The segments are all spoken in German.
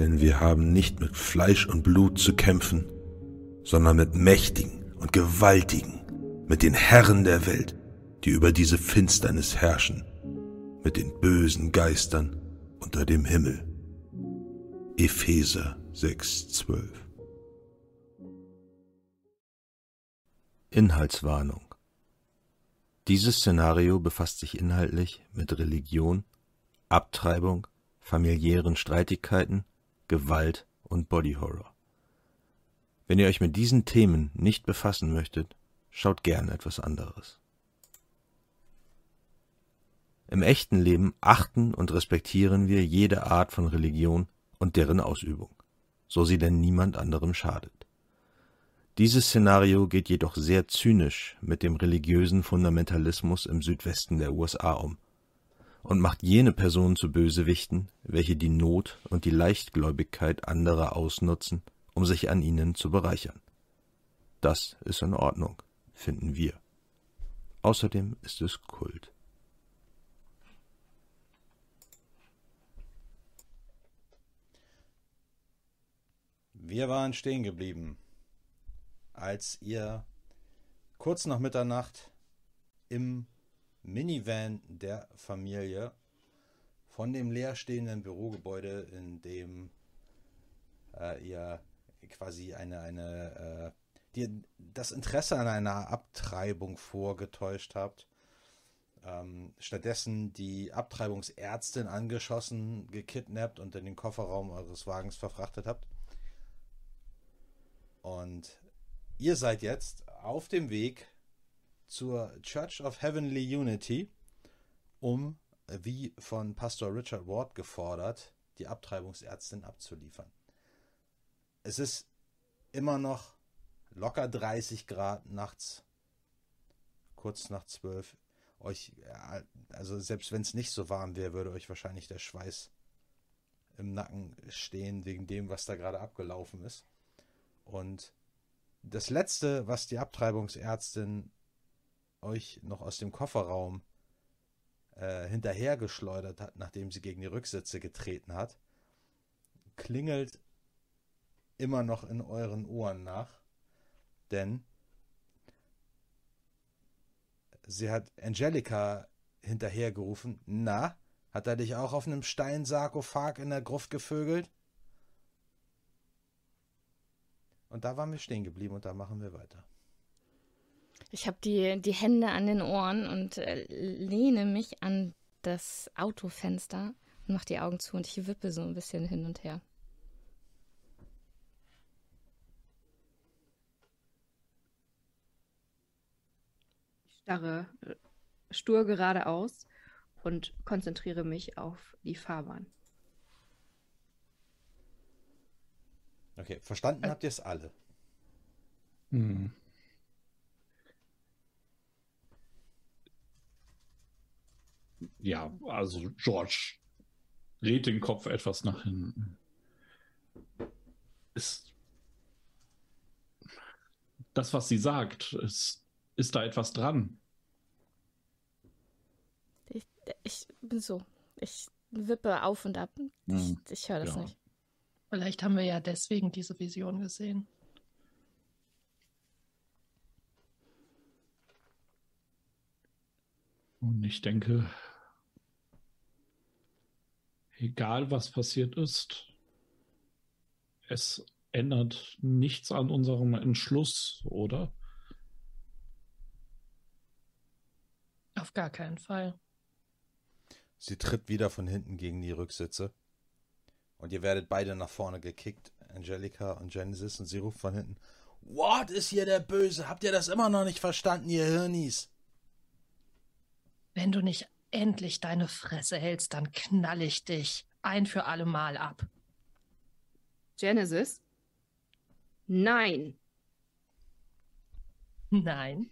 Denn wir haben nicht mit Fleisch und Blut zu kämpfen, sondern mit Mächtigen und Gewaltigen, mit den Herren der Welt, die über diese Finsternis herrschen, mit den bösen Geistern unter dem Himmel. Epheser 6,12 Inhaltswarnung Dieses Szenario befasst sich inhaltlich mit Religion, Abtreibung, familiären Streitigkeiten, Gewalt und Body Horror. Wenn ihr euch mit diesen Themen nicht befassen möchtet, schaut gern etwas anderes. Im echten Leben achten und respektieren wir jede Art von Religion und deren Ausübung, so sie denn niemand anderem schadet. Dieses Szenario geht jedoch sehr zynisch mit dem religiösen Fundamentalismus im Südwesten der USA um und macht jene Personen zu Bösewichten, welche die Not und die Leichtgläubigkeit anderer ausnutzen, um sich an ihnen zu bereichern. Das ist in Ordnung, finden wir. Außerdem ist es Kult. Wir waren stehen geblieben als ihr kurz nach Mitternacht im Minivan der Familie von dem leerstehenden Bürogebäude, in dem äh, ihr quasi eine, eine die, das Interesse an einer Abtreibung vorgetäuscht habt, ähm, stattdessen die Abtreibungsärztin angeschossen, gekidnappt und in den Kofferraum eures Wagens verfrachtet habt. Und Ihr seid jetzt auf dem Weg zur Church of Heavenly Unity, um, wie von Pastor Richard Ward gefordert, die Abtreibungsärztin abzuliefern. Es ist immer noch locker 30 Grad nachts, kurz nach 12. Euch, also selbst wenn es nicht so warm wäre, würde euch wahrscheinlich der Schweiß im Nacken stehen wegen dem, was da gerade abgelaufen ist. Und das letzte, was die Abtreibungsärztin euch noch aus dem Kofferraum äh, hinterhergeschleudert hat, nachdem sie gegen die Rücksitze getreten hat, klingelt immer noch in euren Ohren nach, denn sie hat Angelika hinterhergerufen. Na, hat er dich auch auf einem Steinsarkophag in der Gruft gevögelt? Und da waren wir stehen geblieben und da machen wir weiter. Ich habe die, die Hände an den Ohren und äh, lehne mich an das Autofenster und mache die Augen zu und ich wippe so ein bisschen hin und her. Starre äh, stur geradeaus und konzentriere mich auf die Fahrbahn. Okay, verstanden habt ihr es alle. Hm. Ja, also George dreht den Kopf etwas nach hinten. Ist das, was sie sagt, ist, ist da etwas dran? Ich, ich bin so. Ich wippe auf und ab. Ich, hm. ich höre das ja. nicht. Vielleicht haben wir ja deswegen diese Vision gesehen. Und ich denke, egal was passiert ist, es ändert nichts an unserem Entschluss, oder? Auf gar keinen Fall. Sie tritt wieder von hinten gegen die Rücksitze. Und ihr werdet beide nach vorne gekickt, Angelika und Genesis, und sie ruft von hinten: Ward ist hier der Böse. Habt ihr das immer noch nicht verstanden, ihr Hirnis? Wenn du nicht endlich deine Fresse hältst, dann knall ich dich ein für alle Mal ab. Genesis? Nein. Nein.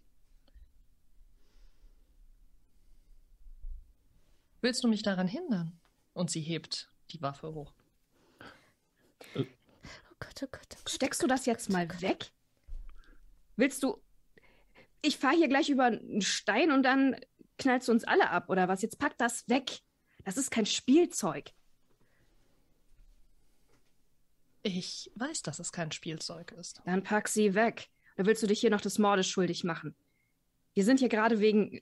Willst du mich daran hindern? Und sie hebt die Waffe hoch. Oh Gott, oh Gott, oh Gott. Steckst du das jetzt mal weg? Willst du. Ich fahre hier gleich über einen Stein und dann knallst du uns alle ab, oder was? Jetzt pack das weg. Das ist kein Spielzeug. Ich weiß, dass es kein Spielzeug ist. Dann pack sie weg. Oder willst du dich hier noch des Mordes schuldig machen? Wir sind hier gerade wegen.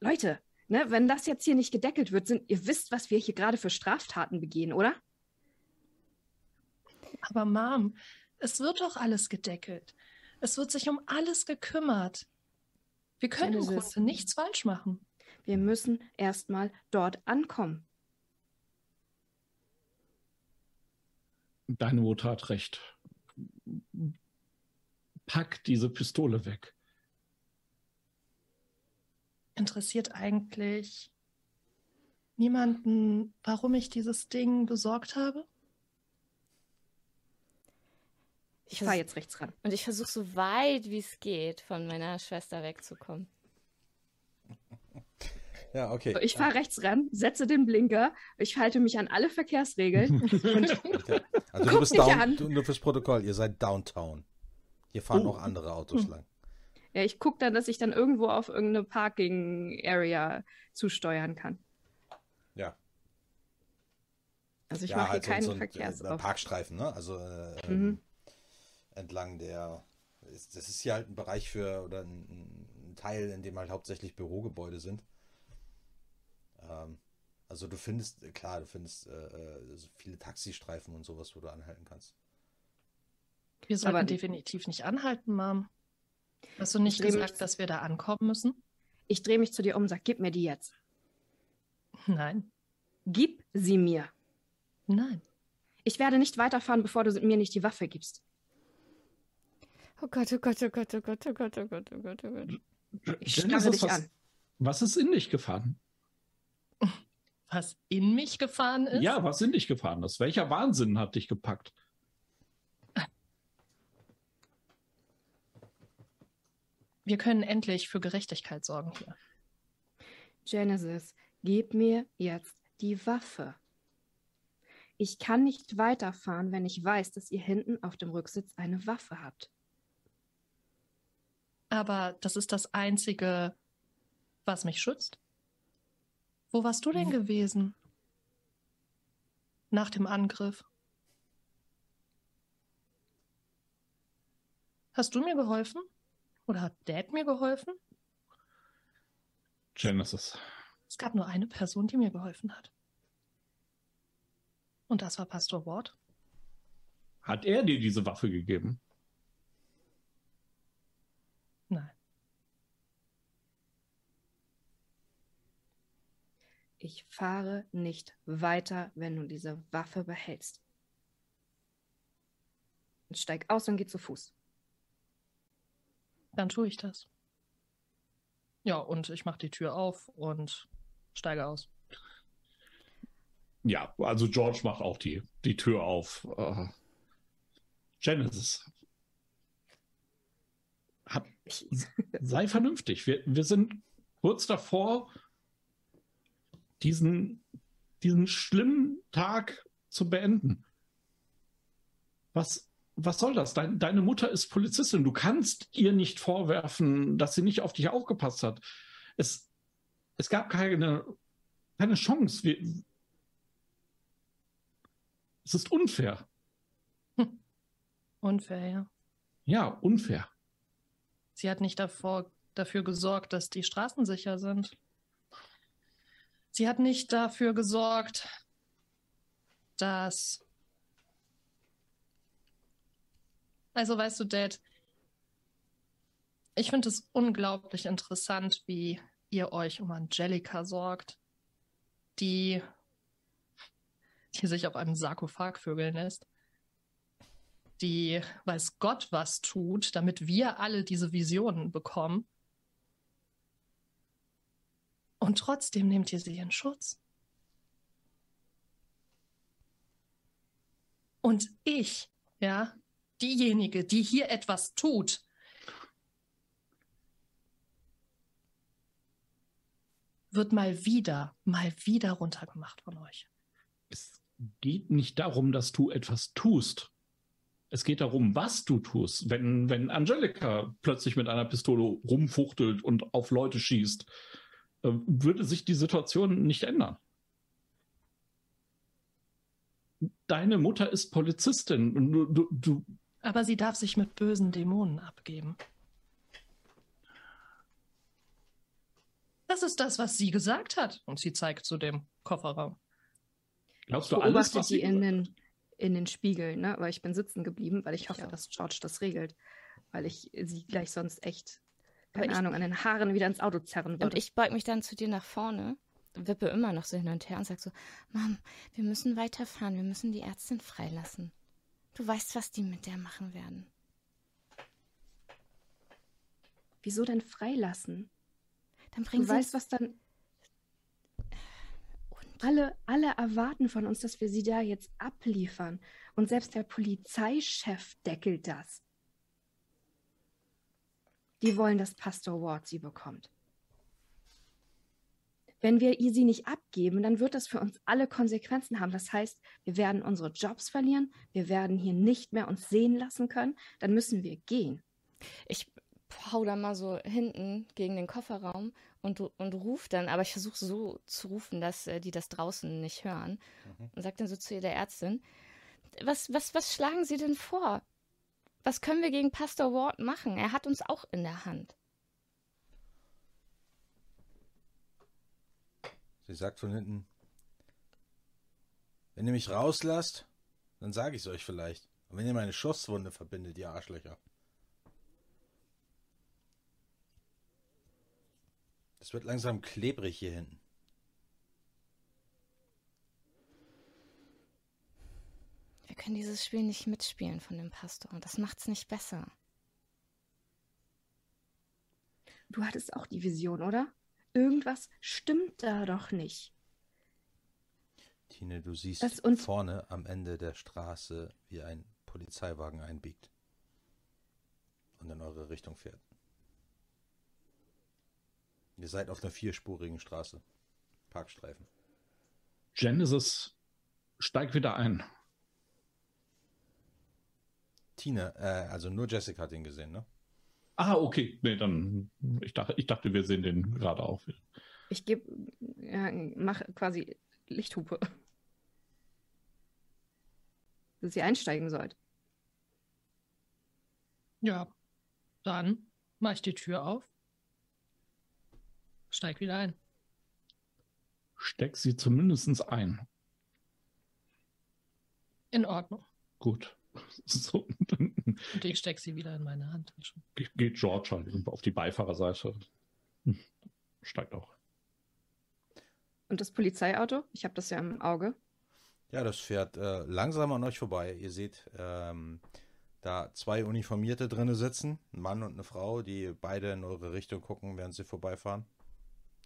Leute, ne, wenn das jetzt hier nicht gedeckelt wird, sind, ihr wisst, was wir hier gerade für Straftaten begehen, oder? Aber Mom, es wird doch alles gedeckelt. Es wird sich um alles gekümmert. Wir können im. Grunde nichts falsch machen. Wir müssen erstmal dort ankommen. Deine Mutter hat recht. Pack diese Pistole weg. Interessiert eigentlich niemanden, warum ich dieses Ding besorgt habe? Ich fahre jetzt rechts ran. Und ich versuche so weit wie es geht, von meiner Schwester wegzukommen. Ja, okay. So, ich fahre rechts ran, setze den Blinker, ich halte mich an alle Verkehrsregeln. und Okay. Also du bist down, an. du, nur fürs Protokoll, ihr seid downtown. Hier fahren Oh. auch andere Autos Hm. lang. Ja, ich gucke dann, dass ich dann irgendwo auf irgendeine Parking-Area zusteuern kann. Ja. Also ich ja, mache hier halt keinen so ein, äh, Verkehrsauf. Parkstreifen, ne? Also äh, Mhm. entlang der. ist- Das ist hier halt ein Bereich für oder ein, ein Teil, in dem halt hauptsächlich Bürogebäude sind. Ähm, also du findest, äh, klar, du findest äh, äh, so viele Taxistreifen und sowas, wo du anhalten kannst. Wir sollten Aber- definitiv nicht anhalten, Mom. Hast du nicht dreh mich- gesagt, dass wir da ankommen müssen? Ich drehe mich zu dir um und sag, gib mir die jetzt. Nein. Gib sie mir. Nein. Ich werde nicht weiterfahren, bevor du mir nicht die Waffe gibst. Oh Gott, oh Gott, oh Gott, oh Gott, oh Gott, oh Gott, oh Gott, oh Gott. Ich starre dich was, an. Was ist in dich gefahren? Was in mich gefahren ist? Ja, was in dich gefahren ist? Welcher Wahnsinn hat dich gepackt? Wir können endlich für Gerechtigkeit sorgen hier. Genesis, gib mir jetzt die Waffe. Ich kann nicht weiterfahren, wenn ich weiß, dass ihr hinten auf dem Rücksitz eine Waffe habt. Aber das ist das Einzige, was mich schützt. Wo warst du denn gewesen? Nach dem Angriff. Hast du mir geholfen? Oder hat Dad mir geholfen? Genesis. Es gab nur eine Person, die mir geholfen hat. Und das war Pastor Ward. Hat er dir diese Waffe gegeben? Nein. Ich fahre nicht weiter, wenn du diese Waffe behältst. Und steig aus und geh zu Fuß. Dann tue ich das. Ja, und ich mache die Tür auf und steige aus. Ja, also George macht auch die, die Tür auf. Äh, Genesis. Hab, sei vernünftig. Wir, wir sind kurz davor, diesen, diesen schlimmen Tag zu beenden. Was, was soll das? Dein, deine Mutter ist Polizistin. Du kannst ihr nicht vorwerfen, dass sie nicht auf dich aufgepasst hat. Es, es gab keine, keine Chance. Wir, es ist unfair. Unfair, ja. Ja, unfair. Sie hat nicht davor, dafür gesorgt, dass die Straßen sicher sind. Sie hat nicht dafür gesorgt, dass. Also weißt du, Dad, ich finde es unglaublich interessant, wie ihr euch um Angelika sorgt, die, die sich auf einem Sarkophag vögeln lässt die weiß Gott was tut, damit wir alle diese Visionen bekommen. Und trotzdem nehmt ihr sie in Schutz. Und ich, ja, diejenige, die hier etwas tut, wird mal wieder, mal wieder runtergemacht von euch. Es geht nicht darum, dass du etwas tust. Es geht darum, was du tust. Wenn, wenn Angelika plötzlich mit einer Pistole rumfuchtelt und auf Leute schießt, äh, würde sich die Situation nicht ändern. Deine Mutter ist Polizistin. und Du, du, du, Aber sie darf sich mit bösen Dämonen abgeben. Das ist das, was sie gesagt hat. Und sie zeigt zu dem Kofferraum. glaubst du beobachtet alles, was sie in den, in den Spiegel, ne? Weil ich bin sitzen geblieben, weil ich hoffe, auch. dass George das regelt. Weil ich sie gleich sonst echt, keine ich- Ahnung, an den Haaren wieder ins Auto zerren würde. Und ich beug mich dann zu dir nach vorne, wippe immer noch so hin und her und sag so, Mom, wir müssen weiterfahren, wir müssen die Ärztin freilassen. Du weißt, was die mit der machen werden. Wieso denn freilassen? Dann bringen Du sie weißt, was dann. Alle, alle erwarten von uns, dass wir sie da jetzt abliefern. Und selbst der Polizeichef deckelt das. Die wollen, dass Pastor Ward sie bekommt. Wenn wir ihr sie nicht abgeben, dann wird das für uns alle Konsequenzen haben. Das heißt, wir werden unsere Jobs verlieren, wir werden hier nicht mehr uns sehen lassen können, dann müssen wir gehen. Ich hau da mal so hinten gegen den Kofferraum und, und ruf dann, aber ich versuche so zu rufen, dass äh, die das draußen nicht hören. Und sag dann so zu der Ärztin, was, was, was schlagen Sie denn vor? Was können wir gegen Pastor Ward machen? Er hat uns auch in der Hand. Sie sagt von hinten, wenn ihr mich rauslasst, dann sage ich es euch vielleicht. Und wenn ihr meine Schusswunde verbindet, ihr Arschlöcher. Das wird langsam klebrig hier hinten. Wir können dieses Spiel nicht mitspielen von dem Pastor. Und das macht's nicht besser. Du hattest auch die Vision, oder? Irgendwas stimmt da doch nicht. Tine, du siehst Das uns- vorne am Ende der Straße, wie ein Polizeiwagen einbiegt und in eure Richtung fährt. Ihr seid auf einer vierspurigen Straße. Parkstreifen. Genesis steigt wieder ein. Tine, äh, also nur Jessica hat ihn gesehen, ne? Ah, okay. Nee, dann, ich dachte, ich dachte, wir sehen den gerade auch. Ich gebe, ja, mach quasi Lichthupe. Dass ihr einsteigen sollt. Ja, dann mach ich die Tür auf. Steig wieder ein. Steck sie zumindest ein. In Ordnung. Gut. So, Und ich steck sie wieder in meine Handtasche. geht George halt auf die Beifahrerseite. Hm, Steigt auch. Und das Polizeiauto? Ich habe das ja im Auge. Ja, das fährt äh, langsam an euch vorbei. Ihr seht ähm, da zwei Uniformierte drinne sitzen, ein Mann und eine Frau, die beide in eure Richtung gucken, während sie vorbeifahren.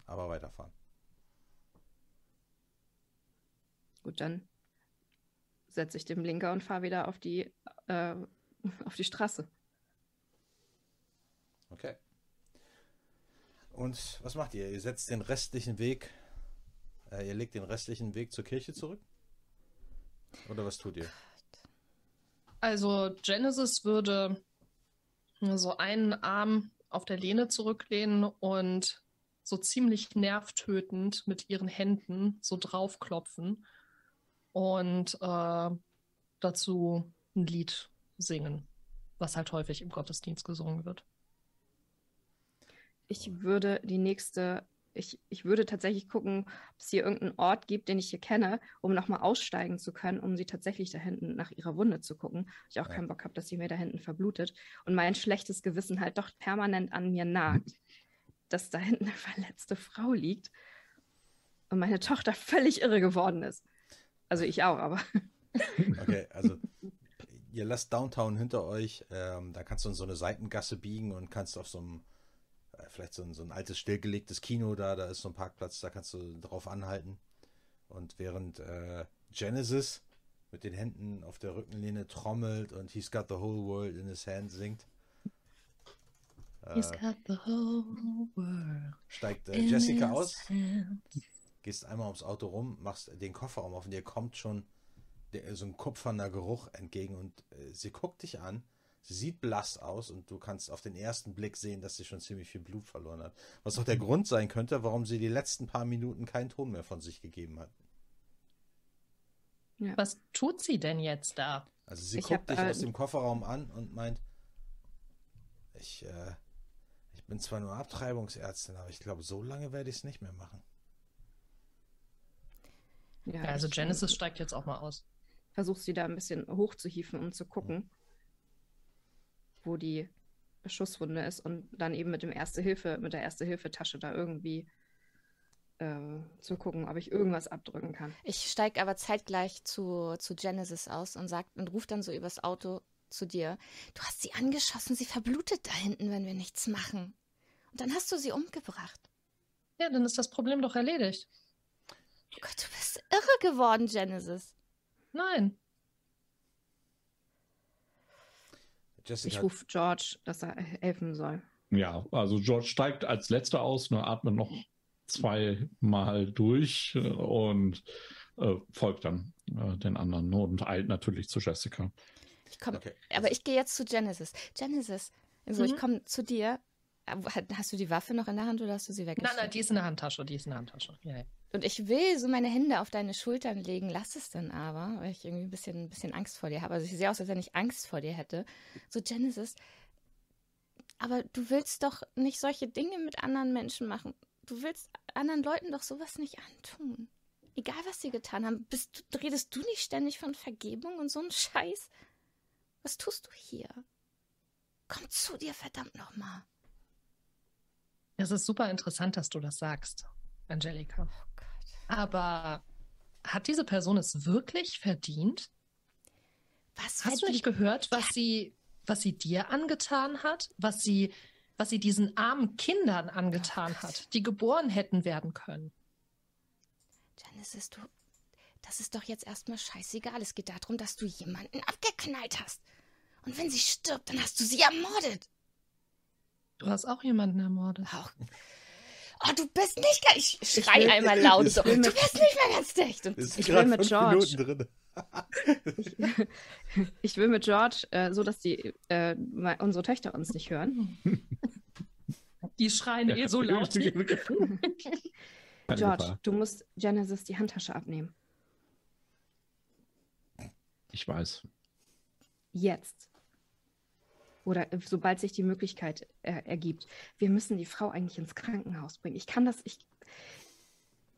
Aber weiterfahren. Gut, dann setze ich den Blinker und fahre wieder auf die, äh, auf die Straße. Okay. Und was macht ihr? Ihr setzt den restlichen Weg, äh, ihr legt den restlichen Weg zur Kirche zurück? Oder was tut ihr? Also Genesis würde so einen Arm auf der Lehne zurücklehnen und so ziemlich nervtötend mit ihren Händen so draufklopfen und äh, dazu ein Lied singen, was halt häufig im Gottesdienst gesungen wird. Ich würde die nächste, ich, ich würde tatsächlich gucken, ob es hier irgendeinen Ort gibt, den ich hier kenne, um nochmal aussteigen zu können, um sie tatsächlich da hinten nach ihrer Wunde zu gucken. Ich auch Ja. keinen Bock habe, dass sie mir da hinten verblutet. Und mein schlechtes Gewissen halt doch permanent an mir nagt, dass da hinten eine verletzte Frau liegt und meine Tochter völlig irre geworden ist. Also ich auch, aber Okay, also ihr lasst Downtown hinter euch, ähm, da kannst du in so eine Seitengasse biegen und kannst auf so einem, äh, vielleicht so ein, so ein altes stillgelegtes Kino da, da ist so ein Parkplatz, da kannst du drauf anhalten. Und während äh, Genesis mit den Händen auf der Rückenlehne trommelt und He's got the whole world in his hand singt, He's Äh, got the whole world steigt äh, in Jessica his aus, hands. Gehst einmal ums Auto rum, machst den Kofferraum auf und dir kommt schon der, so ein kupferner Geruch entgegen und äh, sie guckt dich an. Sie sieht blass aus und du kannst auf den ersten Blick sehen, dass sie schon ziemlich viel Blut verloren hat. Was auch der Grund sein könnte, warum sie die letzten paar Minuten keinen Ton mehr von sich gegeben hat. Was tut sie denn jetzt da? Also sie Ich guckt hab, dich äh, aus dem Kofferraum an und meint, ich, äh, ich bin zwar nur Abtreibungsärztin, aber ich glaube, so lange werde ich es nicht mehr machen. Ja, also Genesis steigt jetzt auch mal aus. versucht sie da ein bisschen hochzuhieven, um zu gucken, wo die Schusswunde ist und dann eben mit dem Erste Hilfe, mit der Erste-Hilfe-Tasche da irgendwie äh, zu gucken, ob ich irgendwas abdrücken kann. Ich steige aber zeitgleich zu, zu Genesis aus und sagt und ruft dann so übers Auto zu dir. Du hast sie angeschossen, sie verblutet da hinten, wenn wir nichts machen. Und dann hast du sie umgebracht. Ja, dann ist das Problem doch erledigt. Oh Gott, du bist irre geworden, Genesis. Nein. Jessica, Ich rufe George, dass er helfen soll. Ja, also George steigt als letzter aus, ne, atmet noch zweimal durch äh, und äh, folgt dann äh, den anderen ne, und eilt natürlich zu Jessica. Ich komm, Okay. Aber ich gehe jetzt zu Genesis. Genesis, also ich Mhm. komme zu dir. Hat- Hast du die Waffe noch in der Hand oder hast du sie Nein, weggestellt? nein, die ist in der Handtasche, die ist in der Handtasche. Ja, ja. Und ich will so meine Hände auf deine Schultern legen, lass es dann aber, weil ich irgendwie ein bisschen, ein bisschen Angst vor dir habe. Also ich sehe aus, als wenn ich Angst vor dir hätte. So, Genesis, aber du willst doch nicht solche Dinge mit anderen Menschen machen. Du willst anderen Leuten doch sowas nicht antun. Egal, was sie getan haben. Bist, du- redest du nicht ständig von Vergebung und so einen Scheiß? Was tust du hier? Komm zu dir, verdammt nochmal. Es ist super interessant, dass du das sagst, Angelika. Oh. Aber hat diese Person es wirklich verdient? Was Hast du nicht gehört, was sie, was sie dir angetan hat? Was sie, was sie diesen armen Kindern angetan Oh hat, die geboren hätten werden können? Genesis, du, das ist doch jetzt erstmal scheißegal. Es geht darum, dass du jemanden abgeknallt hast. Und wenn sie stirbt, dann hast du sie ermordet. Du hast auch jemanden ermordet. Auch. Oh, du bist nicht ganz. Ich schrei will- einmal laut ich so. Du bist nicht mehr ganz dicht. Und ich will mit George. Ich, ich will mit George, äh, so dass die äh, unsere Töchter uns nicht hören. Die schreien eh so laut. George, Gefahr. du musst Genesis die Handtasche abnehmen. Ich weiß. Jetzt. Oder äh, sobald sich die Möglichkeit äh, ergibt. Wir müssen die Frau eigentlich ins Krankenhaus bringen. Ich kann das, ich,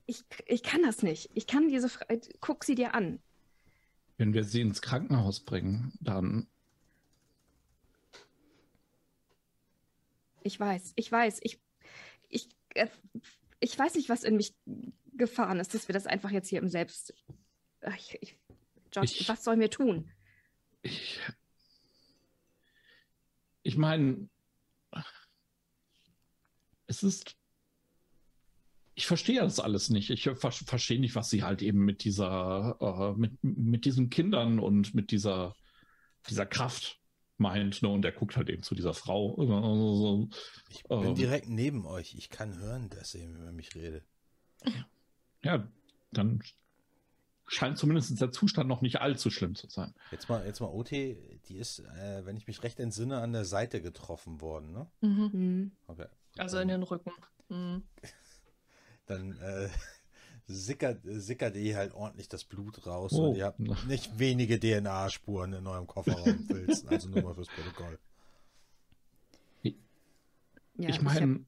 ich, ich kann das nicht. Ich kann diese Frau, äh, guck sie dir an. Wenn wir sie ins Krankenhaus bringen, dann Ich weiß, ich weiß, ich, ich, äh, ich weiß nicht, was in mich gefahren ist, dass wir das einfach jetzt hier im Selbst. Ich, ich, George, Ich- was sollen wir tun? ich. Ich meine, es ist. Ich verstehe das alles nicht. Ich ver verstehe nicht, was sie halt eben mit dieser, äh, mit, mit diesen Kindern und mit dieser, dieser Kraft meint. Ne? Und er guckt halt eben zu dieser Frau. Ich bin Ähm. direkt neben euch. Ich kann hören, dass ihr über mich redet. ja, dann scheint zumindest der Zustand noch nicht allzu schlimm zu sein. Jetzt mal, jetzt mal OT, die ist, äh, wenn ich mich recht entsinne, an der Seite getroffen worden, ne? Mhm. Hm. Okay. Also in den Rücken. Mhm. Dann äh, sickert, sickert ihr halt ordentlich das Blut raus Oh. und ihr habt nicht wenige DNA-Spuren in eurem Kofferraum filzen. Also nur mal fürs Protokoll. Ja, ich meine,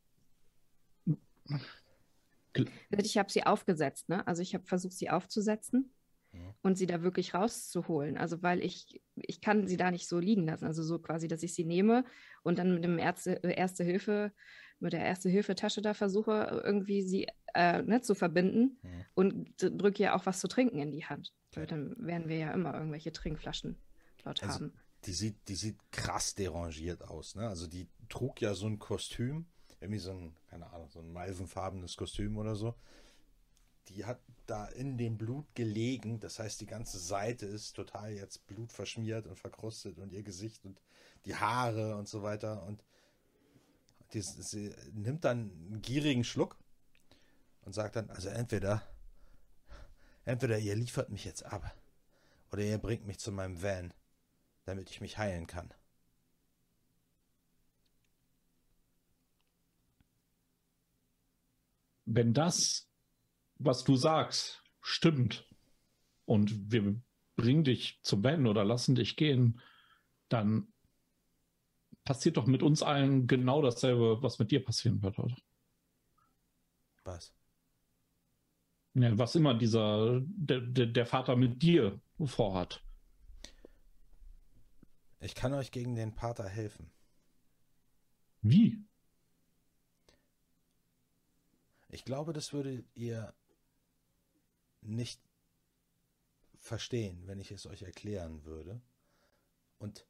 Ich habe sie aufgesetzt, ne? Also ich habe versucht, sie aufzusetzen Ja. und sie da wirklich rauszuholen. Also weil ich, ich kann sie da nicht so liegen lassen. Also so quasi, dass ich sie nehme und dann mit dem Ärzte, äh, Erste Hilfe, mit der Erste-Hilfe-Tasche da versuche, irgendwie sie äh, ne, zu verbinden Ja. und drücke ihr auch was zu trinken in die Hand. Weil dann werden wir ja immer irgendwelche Trinkflaschen dort Also- haben. Die sieht, die sieht krass derangiert aus, ne? Also die trug ja so ein Kostüm, irgendwie so ein, keine Ahnung, so ein malvenfarbenes Kostüm oder so. Die hat da in dem Blut gelegen, das heißt, die ganze Seite ist total jetzt blutverschmiert und verkrustet und ihr Gesicht und die Haare und so weiter und die, sie nimmt dann einen gierigen Schluck und sagt dann, also entweder, entweder ihr liefert mich jetzt ab oder ihr bringt mich zu meinem Van, damit ich mich heilen kann. Wenn das, was du sagst, stimmt und wir bringen dich zum Van oder lassen dich gehen, dann passiert doch mit uns allen genau dasselbe, was mit dir passieren wird, oder? Was? Ja, was immer dieser, der, der, der Vater mit dir vorhat. Ich kann euch gegen den Pater helfen. Wie? Ich glaube, das würdet ihr nicht verstehen, wenn ich es euch erklären würde. Und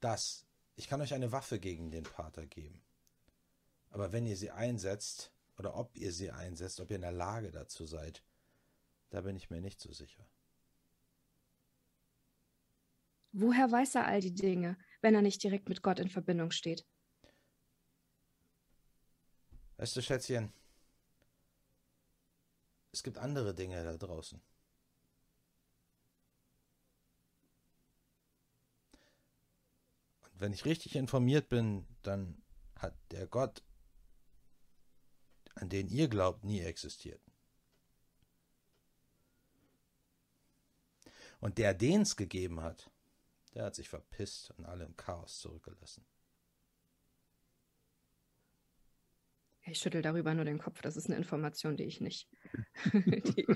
das, ich kann euch eine Waffe gegen den Pater geben. Aber wenn ihr sie einsetzt, oder ob ihr sie einsetzt, ob ihr in der Lage dazu seid, da bin ich mir nicht so sicher. Woher weiß er all die Dinge, wenn er nicht direkt mit Gott in Verbindung steht? Weißt du, Schätzchen, es gibt andere Dinge da draußen. Und wenn ich richtig informiert bin, dann hat der Gott, an den ihr glaubt, nie existiert. Und der, den es gegeben hat, der hat sich verpisst und alle im Chaos zurückgelassen. Ich schüttel darüber nur den Kopf. Das ist eine Information, die ich nicht, die,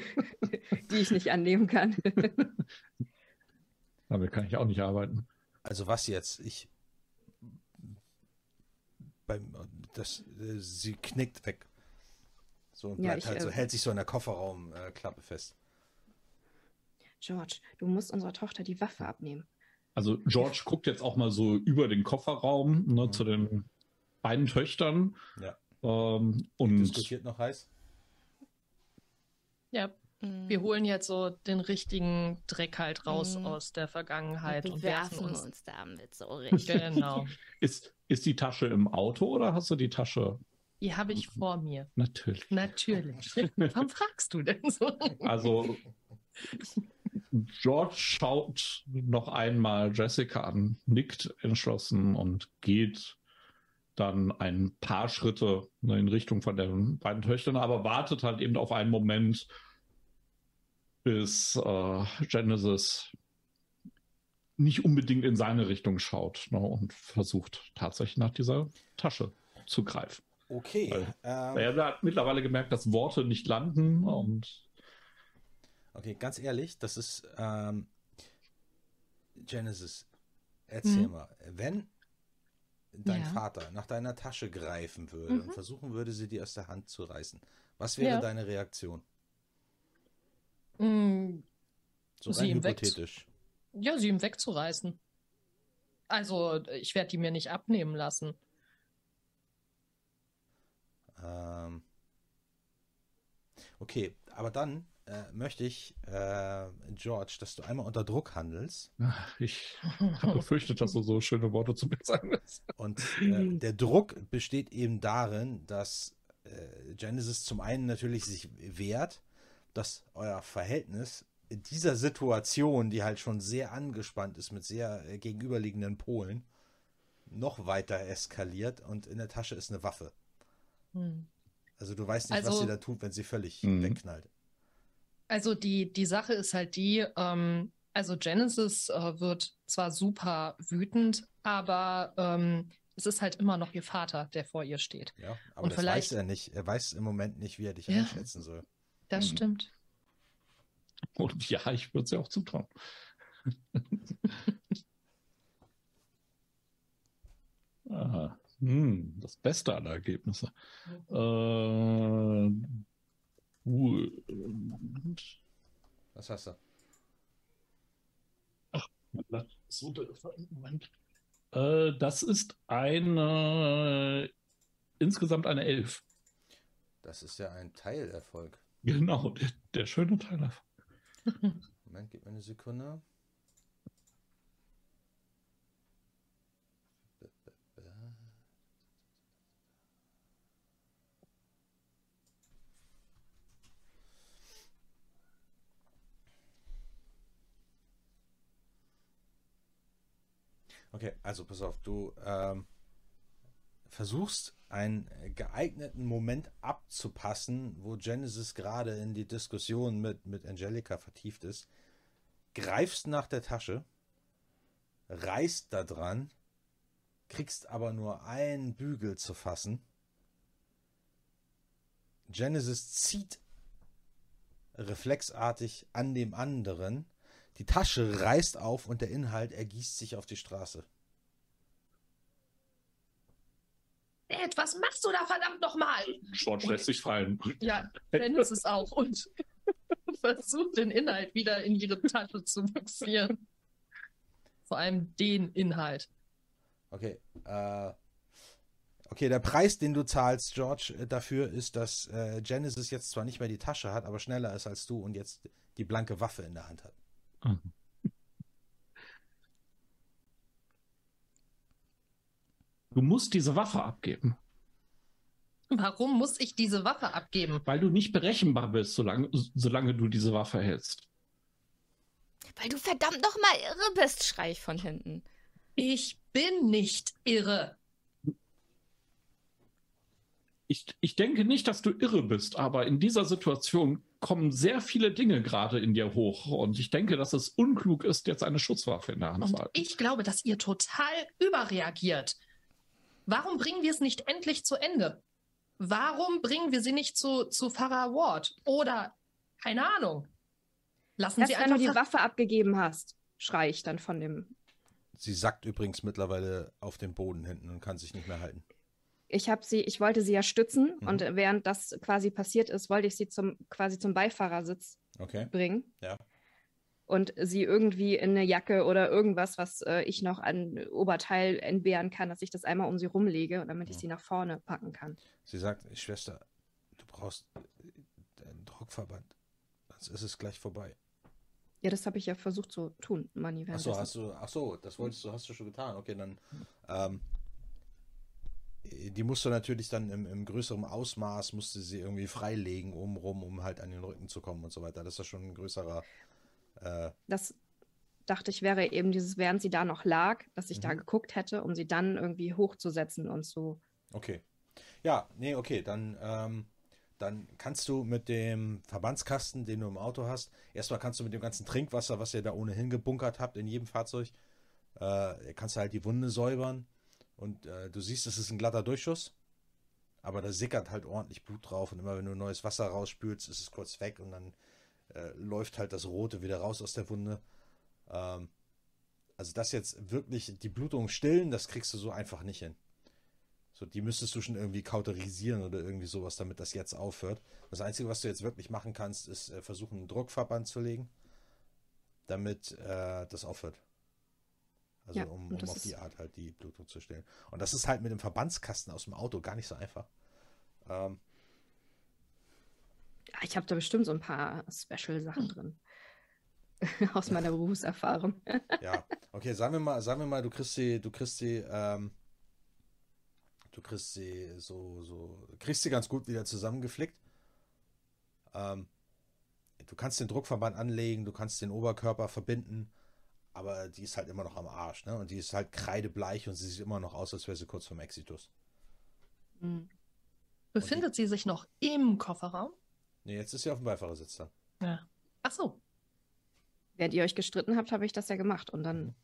die ich nicht annehmen kann. Damit kann ich auch nicht arbeiten. Also was jetzt? Ich beim das sie knickt weg. So und Ja, bleibt ich, halt so, äh, hält sich so in der Kofferraumklappe fest. George, du musst unserer Tochter die Waffe abnehmen. Also George guckt jetzt auch mal so über den Kofferraum ne, Mhm. zu den beiden Töchtern. Ja. Ähm, und Diskutiert noch heiß? Ja, Mhm. wir holen jetzt so den richtigen Dreck halt raus Mhm. aus der Vergangenheit und und werfen uns. uns. damit so richtig. Genau. ist, ist die Tasche im Auto oder hast du die Tasche? Die habe ich vor mir. Natürlich. Natürlich. Warum fragst du denn so? Also George schaut noch einmal Jessica an, nickt entschlossen und geht dann ein paar Schritte ne, in Richtung von den beiden Töchtern, aber wartet halt eben auf einen Moment, bis äh, Genesis nicht unbedingt in seine Richtung schaut ne, und versucht tatsächlich nach dieser Tasche zu greifen. Okay. Weil- Ähm, Er hat mittlerweile gemerkt, dass Worte nicht landen und okay, ganz ehrlich, das ist ähm, Genesis. Erzähl Mhm. mal, wenn dein Ja. Vater nach deiner Tasche greifen würde und Mhm. versuchen würde, sie dir aus der Hand zu reißen, was wäre Ja. deine Reaktion? Mm, So Sie rein hypothetisch. Ja, sie ihm wegzureißen. Also, ich werde die mir nicht abnehmen lassen. Ähm, okay, aber dann äh, möchte ich, äh, George, dass du einmal unter Druck handelst. ach, ich habe befürchtet, dass du so schöne Worte zu mir sagen wirst. Und äh, der Druck besteht eben darin, dass äh, Genesis zum einen natürlich sich wehrt, dass euer Verhältnis in dieser Situation, die halt schon sehr angespannt ist mit sehr äh, gegenüberliegenden Polen, noch weiter eskaliert und in der Tasche ist eine Waffe. Hm. Also du weißt nicht, was Also- sie da tut, wenn sie völlig Mhm. wegknallt. Also die, die Sache ist halt die, ähm, also Genesis äh, wird zwar super wütend, aber ähm, es ist halt immer noch ihr Vater, der vor ihr steht. Ja, aber Und das vielleicht- weiß er nicht. Er weiß im Moment nicht, wie er dich Ja. einschätzen soll. Das Mhm. stimmt. Und ja, ich würde es ja auch zutrauen. Aha. Hm, das Beste aller Ergebnisse. Äh, Was hast du? So, Moment. Äh, das ist eine insgesamt eine Elf. Das ist ja ein Teilerfolg. Genau, der, der schöne Teil. Moment, gib mir eine Sekunde. Okay, also pass auf, du ähm, versuchst einen geeigneten Moment abzupassen, wo Genesis gerade in die Diskussion mit, mit Angelica vertieft ist, greifst nach der Tasche, reißt da dran, kriegst aber nur einen Bügel zu fassen. Genesis zieht reflexartig an dem anderen, die Tasche reißt auf und der Inhalt ergießt sich auf die Straße. Ed, was machst du da verdammt nochmal? George lässt sich fallen. Ja, Dennis es auch und versucht den Inhalt wieder in ihre Tasche zu boxieren. Vor allem den Inhalt. Okay, äh, okay, der Preis, den du zahlst, George, äh, dafür ist, dass äh, Genesis jetzt zwar nicht mehr die Tasche hat, aber schneller ist als du und jetzt die blanke Waffe in der Hand hat. Mhm. Du musst diese Waffe abgeben, Warum muss ich diese Waffe abgeben? weil du nicht berechenbar bist, solange, solange du diese Waffe hältst. Weil du verdammt noch mal irre bist, schrei ich von hinten. Ich bin nicht irre. Ich, ich denke nicht, dass du irre bist, aber in dieser Situation kommen sehr viele Dinge gerade in dir hoch. Und ich denke, dass es unklug ist, jetzt eine Schusswaffe in der Hand zu halten. ich glaube, dass ihr total überreagiert. Warum bringen wir es nicht endlich zu Ende? Warum bringen wir sie nicht zu, zu Pfarrer Ward? Oder, keine Ahnung. Lassen Erst sie wenn du einfach die Waffe abgegeben hast, schrei ich dann von dem. Sie sackt übrigens mittlerweile auf den Boden hinten und kann sich nicht mehr halten. Ich habe sie, ich wollte sie ja stützen Mhm. und während das quasi passiert ist, wollte ich sie zum quasi zum Beifahrersitz Okay. bringen. Ja. Und sie irgendwie in eine Jacke oder irgendwas, was äh, ich noch an Oberteil entbehren kann, dass ich das einmal um sie rumlege, damit ich Mhm. sie nach vorne packen kann. Sie sagt, Schwester, du brauchst äh, einen Druckverband. Sonst ist es gleich vorbei. Ja, das habe ich ja versucht zu tun, Manni. Ach so, hast du, ach so, das wolltest du, hast du schon getan. Okay, dann, ähm, die musst du natürlich dann im, im größeren Ausmaß, musste sie irgendwie freilegen, um rum, um halt an den Rücken zu kommen und so weiter. Das ist ja schon ein größerer, äh, Das dachte ich wäre eben dieses, während sie da noch lag, dass ich da Mhm. geguckt hätte, um sie dann irgendwie hochzusetzen und so. okay. Ja, nee, okay, dann, ähm, dann kannst du mit dem Verbandskasten, den du im Auto hast, erstmal kannst du mit dem ganzen Trinkwasser, was ihr da ohnehin gebunkert habt in jedem Fahrzeug, äh, kannst du halt die Wunde säubern und äh, du siehst, es ist ein glatter Durchschuss, aber da sickert halt ordentlich Blut drauf und immer wenn du neues Wasser rausspülst, ist es kurz weg und dann äh, läuft halt das Rote wieder raus aus der Wunde. Ähm, also das jetzt wirklich die Blutung stillen, das kriegst du so einfach nicht hin. So, die müsstest du schon irgendwie kauterisieren oder irgendwie sowas, damit das jetzt aufhört. Das Einzige, was du jetzt wirklich machen kannst, ist äh, versuchen, einen Druckverband zu legen, damit äh, das aufhört. Also Ja, um, um auf die Art halt die Blutung zu stillen. Und das ist halt mit dem Verbandskasten aus dem Auto gar nicht so einfach. Ähm, Ich habe da bestimmt so ein paar Special-Sachen drin. Aus meiner Berufserfahrung. ja, okay, sagen wir mal, sagen wir mal, du kriegst sie, du kriegst sie, ähm, du kriegst sie so, so, kriegst sie ganz gut wieder zusammengeflickt. Ähm, du kannst den Druckverband anlegen, du kannst den Oberkörper verbinden, aber die ist halt immer noch am Arsch, ne? Und die ist halt kreidebleich und sie sieht immer noch aus, als wäre sie kurz vorm Exitus. Hm. Befindet sie sich noch im Kofferraum? Nee, jetzt ist sie auf dem Beifahrersitz dann. Ja. Ach so. Während ihr euch gestritten habt, habe ich das ja gemacht. Und dann,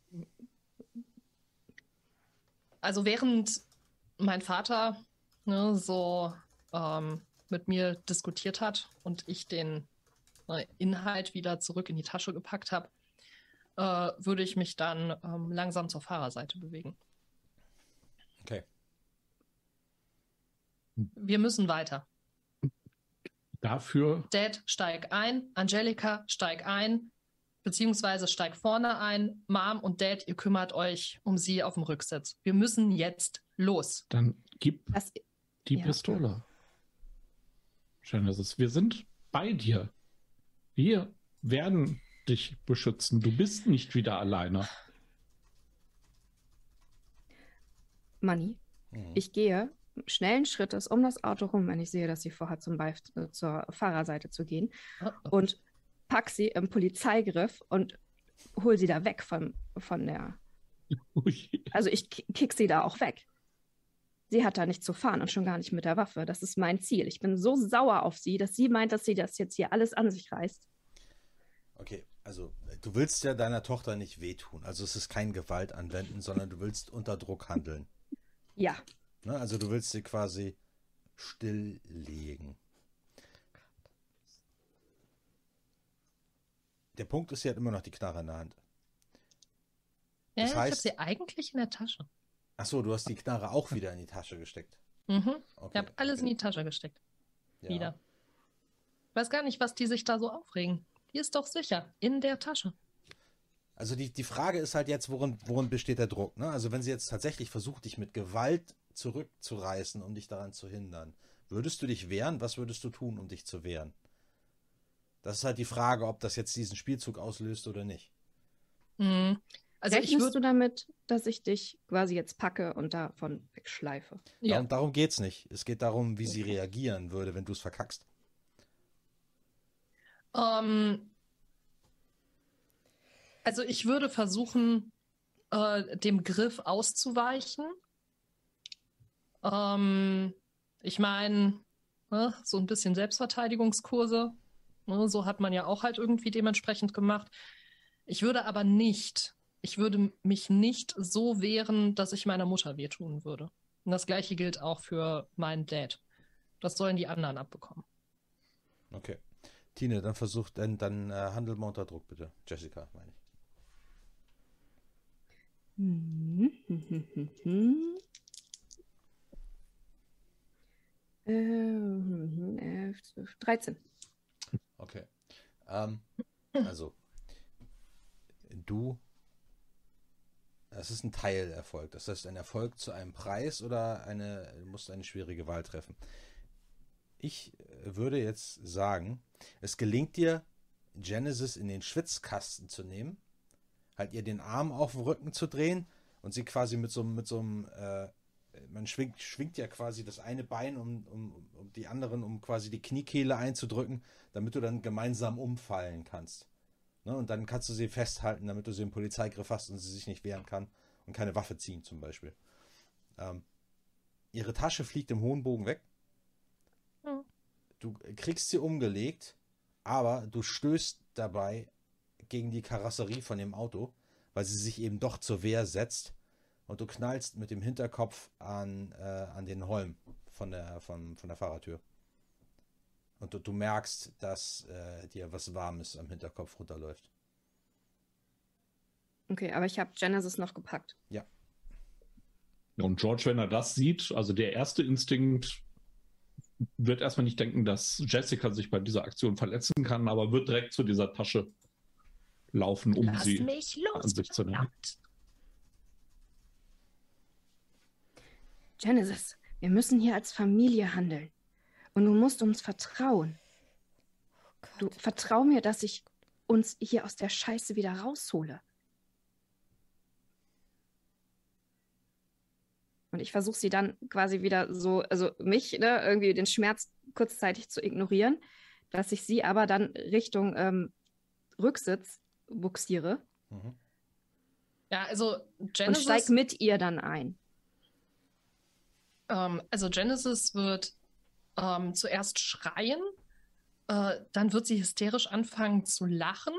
Also während mein Vater ne, so ähm, mit mir diskutiert hat und ich den äh, Inhalt wieder zurück in die Tasche gepackt habe, äh, würde ich mich dann ähm, langsam zur Fahrerseite bewegen. Okay. Wir müssen weiter. Dafür Dad, steig ein. Angelika, steig ein. Beziehungsweise steig vorne ein. Mom und Dad, ihr kümmert euch um sie auf dem Rücksitz. Wir müssen jetzt los. dann gib das, die Ja. Pistole. Genesis, wir sind bei dir. Wir werden dich beschützen. Du bist nicht wieder alleine. Manni, Mhm. ich gehe schnellen Schrittes um das Auto rum, wenn ich sehe, dass sie vorhat, zum Beif äh, zur Fahrerseite zu gehen. und pack sie im Polizeigriff und hol sie da weg von, von der Ui. Also ich ki- kick sie da auch weg. Sie hat da nicht zu fahren und schon gar nicht mit der Waffe. Das ist mein Ziel. Ich bin so sauer auf sie, dass sie meint, dass sie das jetzt hier alles an sich reißt. Okay, also du willst ja deiner Tochter nicht wehtun. Also es ist kein Gewalt anwenden, sondern du willst unter Druck handeln. Ja, Ne? Also du willst sie quasi stilllegen. Der Punkt ist, sie hat immer noch die Knarre in der Hand. Ja, Das ich habe heißt- sie eigentlich in der Tasche. Ach so, du hast die Knarre auch wieder in die Tasche gesteckt. Mhm. Okay. Ich habe alles in die Tasche gesteckt. Ja. Wieder. Ich weiß gar nicht, was die sich da so aufregen. Die ist doch sicher in der Tasche. Also die, die Frage ist halt jetzt, worin, worin besteht der Druck? Ne? Also wenn sie jetzt tatsächlich versucht, dich mit Gewalt zurückzureißen, um dich daran zu hindern, würdest du dich wehren? Was würdest du tun, um dich zu wehren? Das ist halt die Frage, ob das jetzt diesen Spielzug auslöst oder nicht. Mhm. Also ich rechnest du würde. damit, dass ich dich quasi jetzt packe und davon wegschleife? Ja. Darum, darum geht's nicht. Es geht darum, wie sie reagieren würde, wenn du es verkackst. Ähm, also ich würde versuchen, äh, dem Griff auszuweichen. Ähm, ich meine, ne, so ein bisschen Selbstverteidigungskurse, ne, so hat man ja auch halt irgendwie dementsprechend gemacht. Ich würde aber nicht, ich würde mich nicht so wehren, dass ich meiner Mutter wehtun würde. Und das gleiche gilt auch für meinen Dad. Das sollen die anderen abbekommen. Okay. Tine, dann versuch, dann, dann äh, handel mal unter Druck, bitte. Jessica, meine ich. Elf, zwölf, 13. Okay. Ähm, also, du, es ist ein Teilerfolg. Das heißt, ein Erfolg zu einem Preis oder eine, du musst eine schwierige Wahl treffen. Ich äh, würde jetzt sagen, es gelingt dir, Genesis in den Schwitzkasten zu nehmen, halt ihr den Arm auf den Rücken zu drehen und sie quasi mit so, einem- mit so einem, äh, man schwingt, schwingt ja quasi das eine Bein um, um, um die anderen, um quasi die Kniekehle einzudrücken, damit du dann gemeinsam umfallen kannst. Ne? Und dann kannst du sie festhalten, damit du sie im Polizeigriff hast und sie sich nicht wehren kann und keine Waffe ziehen zum Beispiel. Ähm, ihre Tasche fliegt im hohen Bogen weg. Du kriegst sie umgelegt, aber du stößt dabei gegen die Karosserie von dem Auto, weil sie sich eben doch zur Wehr setzt und du knallst mit dem Hinterkopf an, äh, an den Holm von der, von, von der Fahrertür. Und du, du merkst, dass äh, dir was Warmes am Hinterkopf runterläuft. Okay, aber ich habe Genesis noch gepackt. Ja, Und George, wenn er das sieht, also der erste Instinkt wird erstmal nicht denken, dass Jessica sich bei dieser Aktion verletzen kann, aber wird direkt zu dieser Tasche laufen, um Lass sie mich an los. sich zu nehmen. Genesis, wir müssen hier als Familie handeln. Und du musst uns vertrauen. Du vertrau mir, dass ich uns hier aus der Scheiße wieder raushole. Und ich versuche sie dann quasi wieder so, also mich, ne, irgendwie den Schmerz kurzzeitig zu ignorieren, dass ich sie aber dann Richtung ähm, Rücksitz buxiere Mhm. Ja, also und Genesis, steig mit ihr dann ein. ähm, also Genesis wird ähm, zuerst schreien, äh, dann wird sie hysterisch anfangen zu lachen.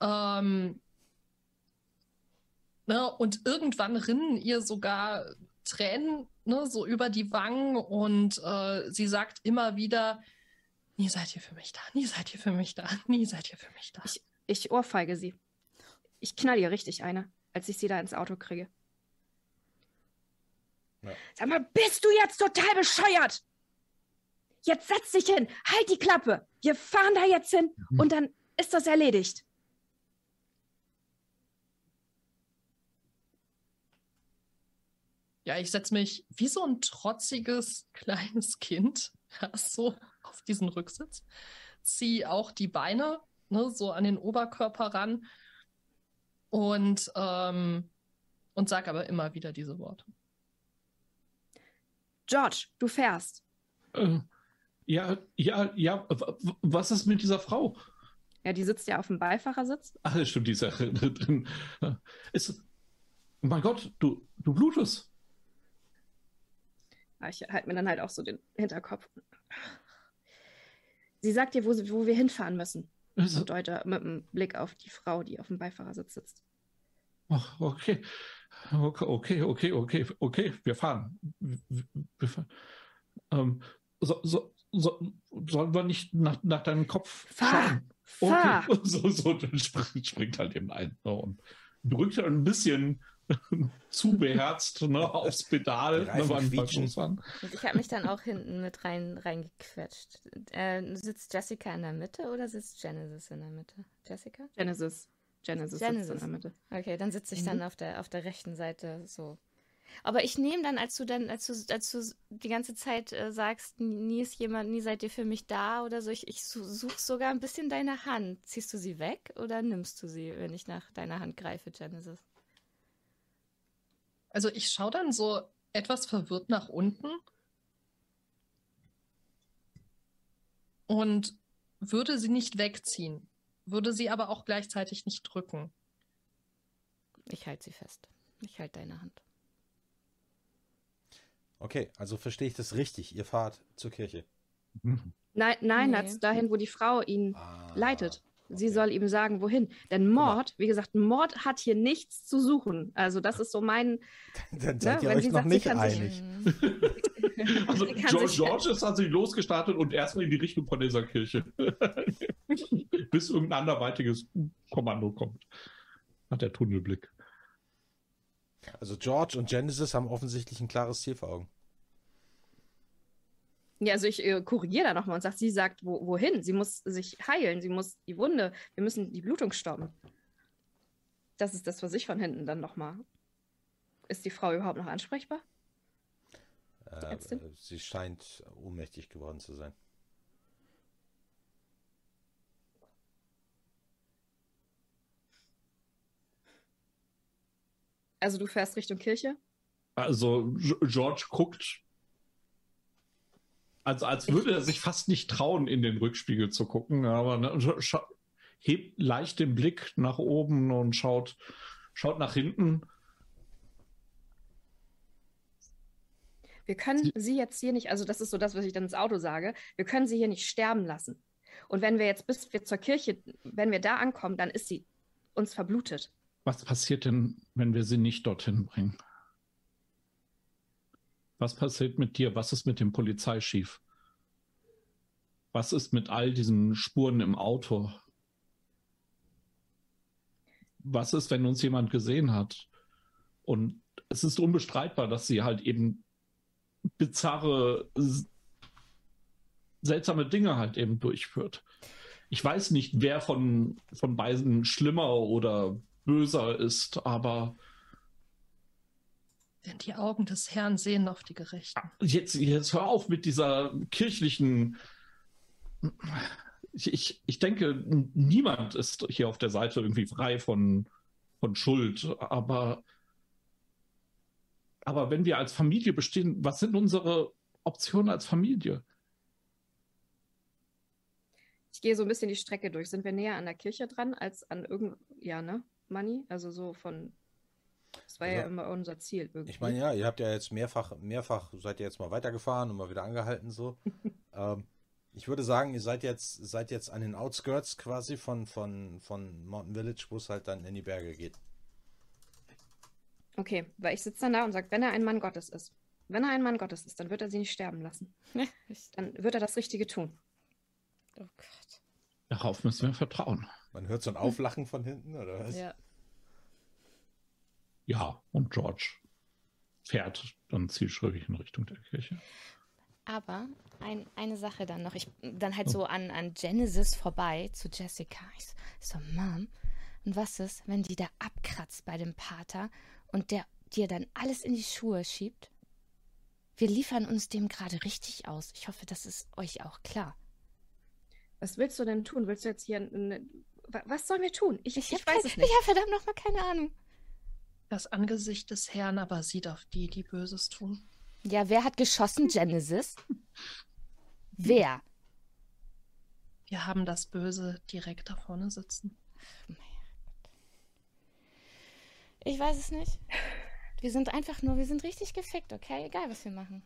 Ähm, ne, und irgendwann rinnen ihr sogar Tränen ne, so über die Wangen und äh, sie sagt immer wieder, nie seid ihr für mich da, nie seid ihr für mich da, nie seid ihr für mich da. Ich- Ich ohrfeige sie. Ich knall ihr richtig eine, als ich sie da ins Auto kriege. Ja. Sag mal, bist du jetzt total bescheuert? Jetzt setz dich hin, halt die Klappe. Wir fahren da jetzt hin Mhm. und dann ist das erledigt. Ja, ich setze mich wie so ein trotziges kleines Kind ja, so auf diesen Rücksitz, ziehe auch die Beine ne, so an den Oberkörper ran und, ähm, und sage aber immer wieder diese Worte. George, du fährst. Äh, ja, ja, ja. Was ist mit dieser Frau? Ja, die sitzt ja auf dem Beifahrersitz. Ach, stimmt, die ist ja drin. Es, Oh mein Gott, du, du blutest. Ich halte mir dann halt auch so den Hinterkopf. Sie sagt dir, wo, sie, wo wir hinfahren müssen. Also, Und deute mit einem Blick auf die Frau, die auf dem Beifahrersitz sitzt. ach, okay. Okay, okay, okay, okay, wir fahren. Wir, fahren. Ähm, so, so, so, sollen wir nicht nach, nach deinem Kopf Fahr! schauen? Fahr! Okay, so, so, dann springt, springt halt eben ein ne, und drückt ein bisschen zu beherzt ne, aufs Pedal. Ne, beim-. Und ich habe mich dann auch hinten mit rein reingequetscht. Äh, sitzt Jessica in der Mitte oder sitzt Genesis in der Mitte? Jessica? Genesis. Genesis, sitzt Genesis. in der Mitte. Okay, dann sitze ich Mhm. dann auf der auf der rechten Seite so. Aber ich nehme dann, als du dann, als du, als du die ganze Zeit äh, sagst, nie ist jemand, nie seid ihr für mich da oder so, ich, ich suche sogar ein bisschen deine Hand. Ziehst du sie weg oder nimmst du sie, wenn ich nach deiner Hand greife, Genesis? Also ich schaue dann so etwas verwirrt nach unten und würde sie nicht wegziehen, würde sie aber auch gleichzeitig nicht drücken. Ich halte sie fest. Ich halte deine Hand. Okay, also verstehe ich das richtig. Ihr fahrt zur Kirche. Mhm. Nein, nein, Nee. dahin, wo die Frau ihn Ah, leitet. Sie soll ihm sagen, wohin. Denn mal. Mord, wie gesagt, Mord hat hier nichts zu suchen. Also das ist so mein. Dann seid Ne, ihr wenn euch sie noch sagt, sie nicht kann sich- einig. Also George, sich- George ist tatsächlich losgestartet und erstmal in die Richtung von dieser Kirche. Bis irgendein anderweitiges Kommando kommt. Hat der Tunnelblick. Also George und Genesis haben offensichtlich ein klares Ziel vor Augen. Ja, also ich äh, korrigiere da nochmal und sage, sie sagt, wo, wohin? Sie muss sich heilen, sie muss die Wunde, wir müssen die Blutung stoppen. Das ist das, was ich von hinten dann nochmal. Ist die Frau überhaupt noch ansprechbar? Äh, sie scheint ohnmächtig geworden zu sein. Also du fährst Richtung Kirche? Also George guckt, als, als würde er sich fast nicht trauen, in den Rückspiegel zu gucken, aber ne, hebt leicht den Blick nach oben und schaut, schaut nach hinten. Wir können Sie- sie jetzt hier nicht, also das ist so das, was ich dann ins Auto sage, wir können sie hier nicht sterben lassen. Und wenn wir jetzt bis wir zur Kirche, wenn wir da ankommen, dann ist sie uns verblutet. Was passiert denn, wenn wir sie nicht dorthin bringen? Was passiert mit dir? Was ist mit dem Polizeischief? Was ist mit all diesen Spuren im Auto? Was ist, wenn uns jemand gesehen hat? Und es ist unbestreitbar, dass sie halt eben bizarre, seltsame Dinge halt eben durchführt. Ich weiß nicht, wer von, von beiden schlimmer oder böser ist, aber Denn die Augen des Herrn sehen auf die Gerechten. jetzt, jetzt hör auf mit dieser kirchlichen. Ich, ich, denke, niemand ist hier auf der Seite irgendwie frei von, von Schuld, aber, aber wenn wir als Familie bestehen, was sind unsere Optionen als Familie? Ich gehe so ein bisschen die Strecke durch. Sind wir näher an der Kirche dran als an irgend, ja, ne? Money? Also so von, das war ja Also, immer unser Ziel irgendwie. Ich meine, ja, ihr habt ja jetzt mehrfach, mehrfach seid ihr jetzt mal weitergefahren und mal wieder angehalten so. ähm, ich würde sagen, ihr seid jetzt, seid jetzt an den Outskirts quasi von, von, von Mountain Village, wo es halt dann in die Berge geht. Okay, weil ich sitze dann da und sage, wenn er ein Mann Gottes ist, wenn er ein Mann Gottes ist, dann wird er sie nicht sterben lassen. Dann wird er das Richtige tun. oh Gott. Darauf müssen wir vertrauen. Man hört so ein Auflachen von hinten, oder was? Ja. Ja, und George fährt dann zielstrebig in Richtung der Kirche. Aber ein, eine Sache dann noch. Ich dann halt so an, an Genesis vorbei zu Jessica. Ich so, so, Mom, und was ist, wenn die da abkratzt bei dem Pater und der dir dann alles in die Schuhe schiebt? Wir liefern uns dem gerade richtig aus. Ich hoffe, das ist euch auch klar. Was willst du denn tun? Willst du jetzt hier. Eine, wa- was sollen wir tun? Ich, ich, hab weiß kein- es nicht. Ich habe verdammt nochmal keine Ahnung. Das Angesicht des Herrn aber sieht auf die, die Böses tun. Ja, wer hat geschossen? Genesis? Wer? Wir haben das Böse direkt da vorne sitzen. Ich weiß es nicht. Wir sind einfach nur, wir sind richtig gefickt, okay? Egal, was wir machen.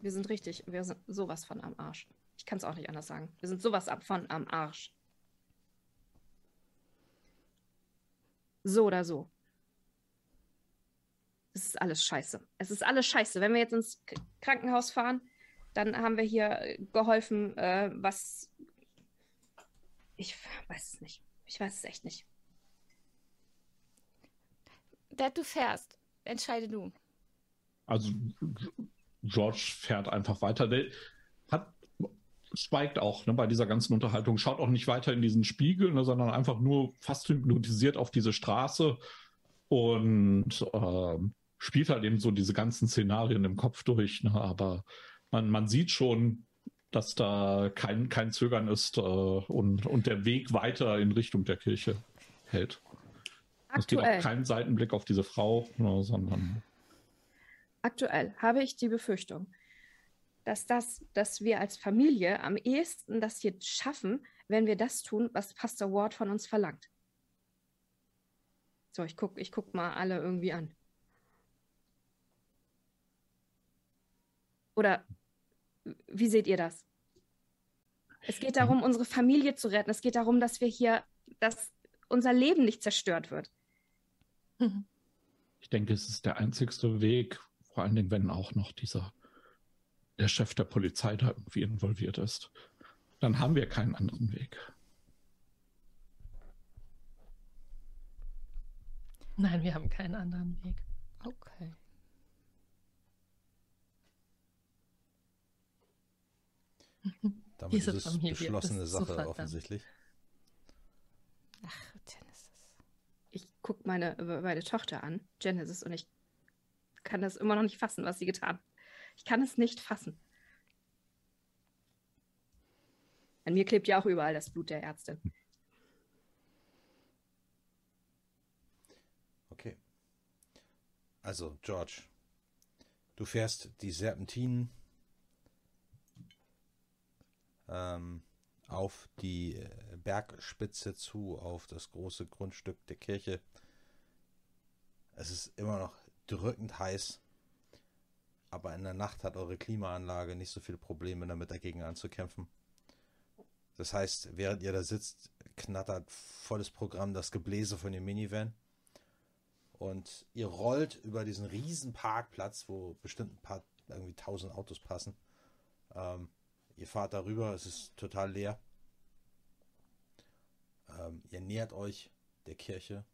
Wir sind richtig, wir sind sowas von am Arsch. Ich kann es auch nicht anders sagen. Wir sind sowas ab von am Arsch. So oder so. Es ist alles scheiße. Es ist alles scheiße. Wenn wir jetzt ins Krankenhaus fahren, dann haben wir hier äh, geholfen, äh, was. Ich weiß es nicht. Ich weiß es echt nicht. Dad, du fährst. Entscheide du. Also George fährt einfach weiter. Der hat, schweigt auch ne, bei dieser ganzen Unterhaltung, schaut auch nicht weiter in diesen Spiegel, ne, sondern einfach nur fast hypnotisiert auf diese Straße und äh, spielt halt eben so diese ganzen Szenarien im Kopf durch. Ne, aber man, man sieht schon, dass da kein, kein Zögern ist äh, und, und der Weg weiter in Richtung der Kirche hält. Es geht Aktuell, auch kein Seitenblick auf diese Frau, ne, sondern aktuell habe ich die Befürchtung, dass das, dass wir als Familie am ehesten das hier schaffen, wenn wir das tun, was Pastor Ward von uns verlangt. So, ich guck, ich guck mal alle irgendwie an. Oder wie seht ihr das? Es geht darum, unsere Familie zu retten. Es geht darum, dass wir hier, dass unser Leben nicht zerstört wird. ich denke, es ist der einzigste Weg, vor allen Dingen, wenn auch noch dieser, der Chef der Polizei da irgendwie involviert ist. Dann haben wir keinen anderen Weg. Nein, wir haben keinen anderen Weg. Okay. Damit Diese ist es Familie beschlossene ist so Sache verdammt. offensichtlich. Ach, Genesis. Ich gucke meine, meine Tochter an, Genesis, und ich kann das immer noch nicht fassen, was sie getan hat. Ich kann es nicht fassen. An mir klebt ja auch überall das Blut der Ärztin. Okay. Also, George, du fährst die Serpentinen ähm, auf die Bergspitze zu, auf das große Grundstück der Kirche. Es ist immer noch drückend heiß, aber in der Nacht hat eure Klimaanlage nicht so viele Probleme damit dagegen anzukämpfen. Das heißt, während ihr da sitzt, knattert volles Programm das Gebläse von dem Minivan. Und ihr rollt über diesen riesen Parkplatz, wo bestimmt ein paar, irgendwie tausend Autos passen. Ähm, ihr fahrt darüber, es ist total leer. Ähm, ihr nähert euch der Kirche.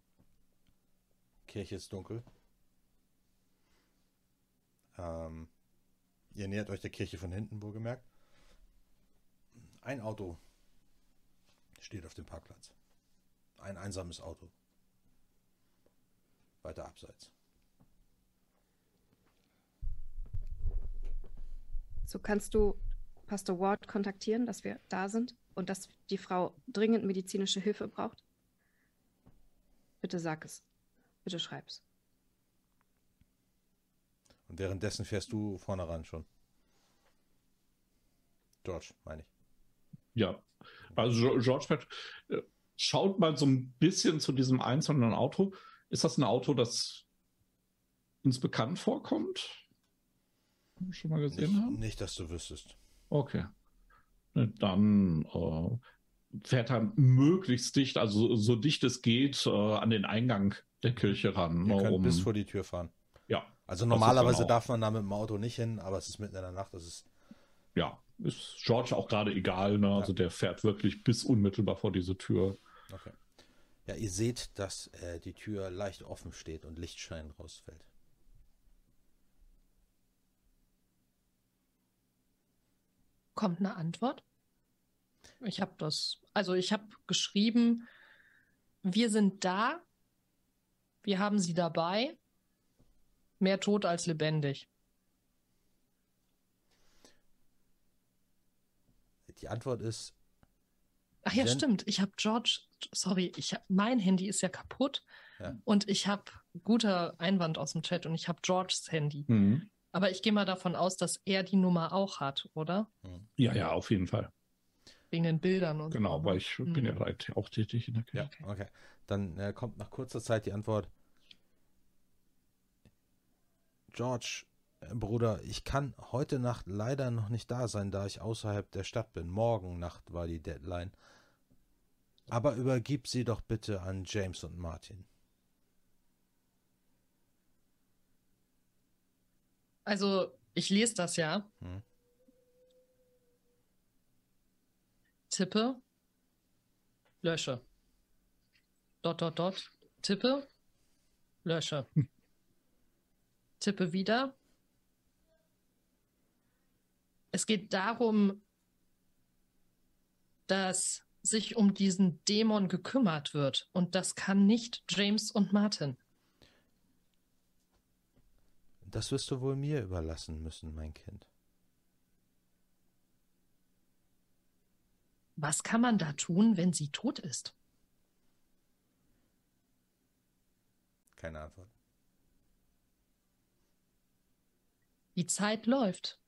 Kirche ist dunkel. Ähm, ihr nähert euch der Kirche von hinten, wohlgemerkt. Ein Auto steht auf dem Parkplatz. Ein einsames Auto. Weiter abseits. So kannst du Pastor Ward kontaktieren, dass wir da sind und dass die Frau dringend medizinische Hilfe braucht? Bitte sag es. Bitte schreib's. Und währenddessen fährst du vorne ran schon. George, meine ich. Ja, also George fährt, äh, schaut mal so ein bisschen zu diesem einzelnen Auto. Ist das ein Auto, das uns bekannt vorkommt? Schon mal gesehen Nicht, haben? nicht, dass du wüsstest. Okay. Dann äh, fährt er möglichst dicht, also so dicht es geht, äh, an den Eingang der Kirche ran. Ihr könnt um, bis vor die Tür fahren. ja, Also normalerweise genau. darf man da mit dem Auto nicht hin, aber es ist mitten in der Nacht. Das ist ja, ist George auch gerade egal. Ne? Also der fährt wirklich bis unmittelbar vor diese Tür. okay. Ja, ihr seht, dass äh, die Tür leicht offen steht und Lichtschein rausfällt. Kommt eine Antwort? Ich habe das, also ich habe geschrieben, wir sind da, wir haben sie dabei, mehr tot als lebendig. Die Antwort ist, Ach ja, Jen- stimmt. Ich habe George, sorry, ich hab, mein Handy ist ja kaputt Ja. und ich habe guter Einwand aus dem Chat und ich habe Georges Handy. Mhm. Aber ich gehe mal davon aus, dass er die Nummer auch hat, oder? Ja, ja, auf jeden Fall. Wegen den Bildern und Genau, so. weil ich bin Mhm. ja halt auch tätig in der ja, Kirche. okay. Dann äh, kommt nach kurzer Zeit die Antwort, George, äh, Bruder, ich kann heute Nacht leider noch nicht da sein, da ich außerhalb der Stadt bin. Morgen Nacht war die Deadline. Aber übergib sie doch bitte an James und Martin. Also, ich lese das ja. Hm. Tippe, lösche. Dot, dot, dot. Tippe, lösche. Tippe wieder. Es geht darum, dass sich um diesen Dämon gekümmert wird. Und das kann nicht James und Martin. Das wirst du wohl mir überlassen müssen, mein Kind. Was kann man da tun, wenn sie tot ist? Keine Antwort. Die Zeit läuft.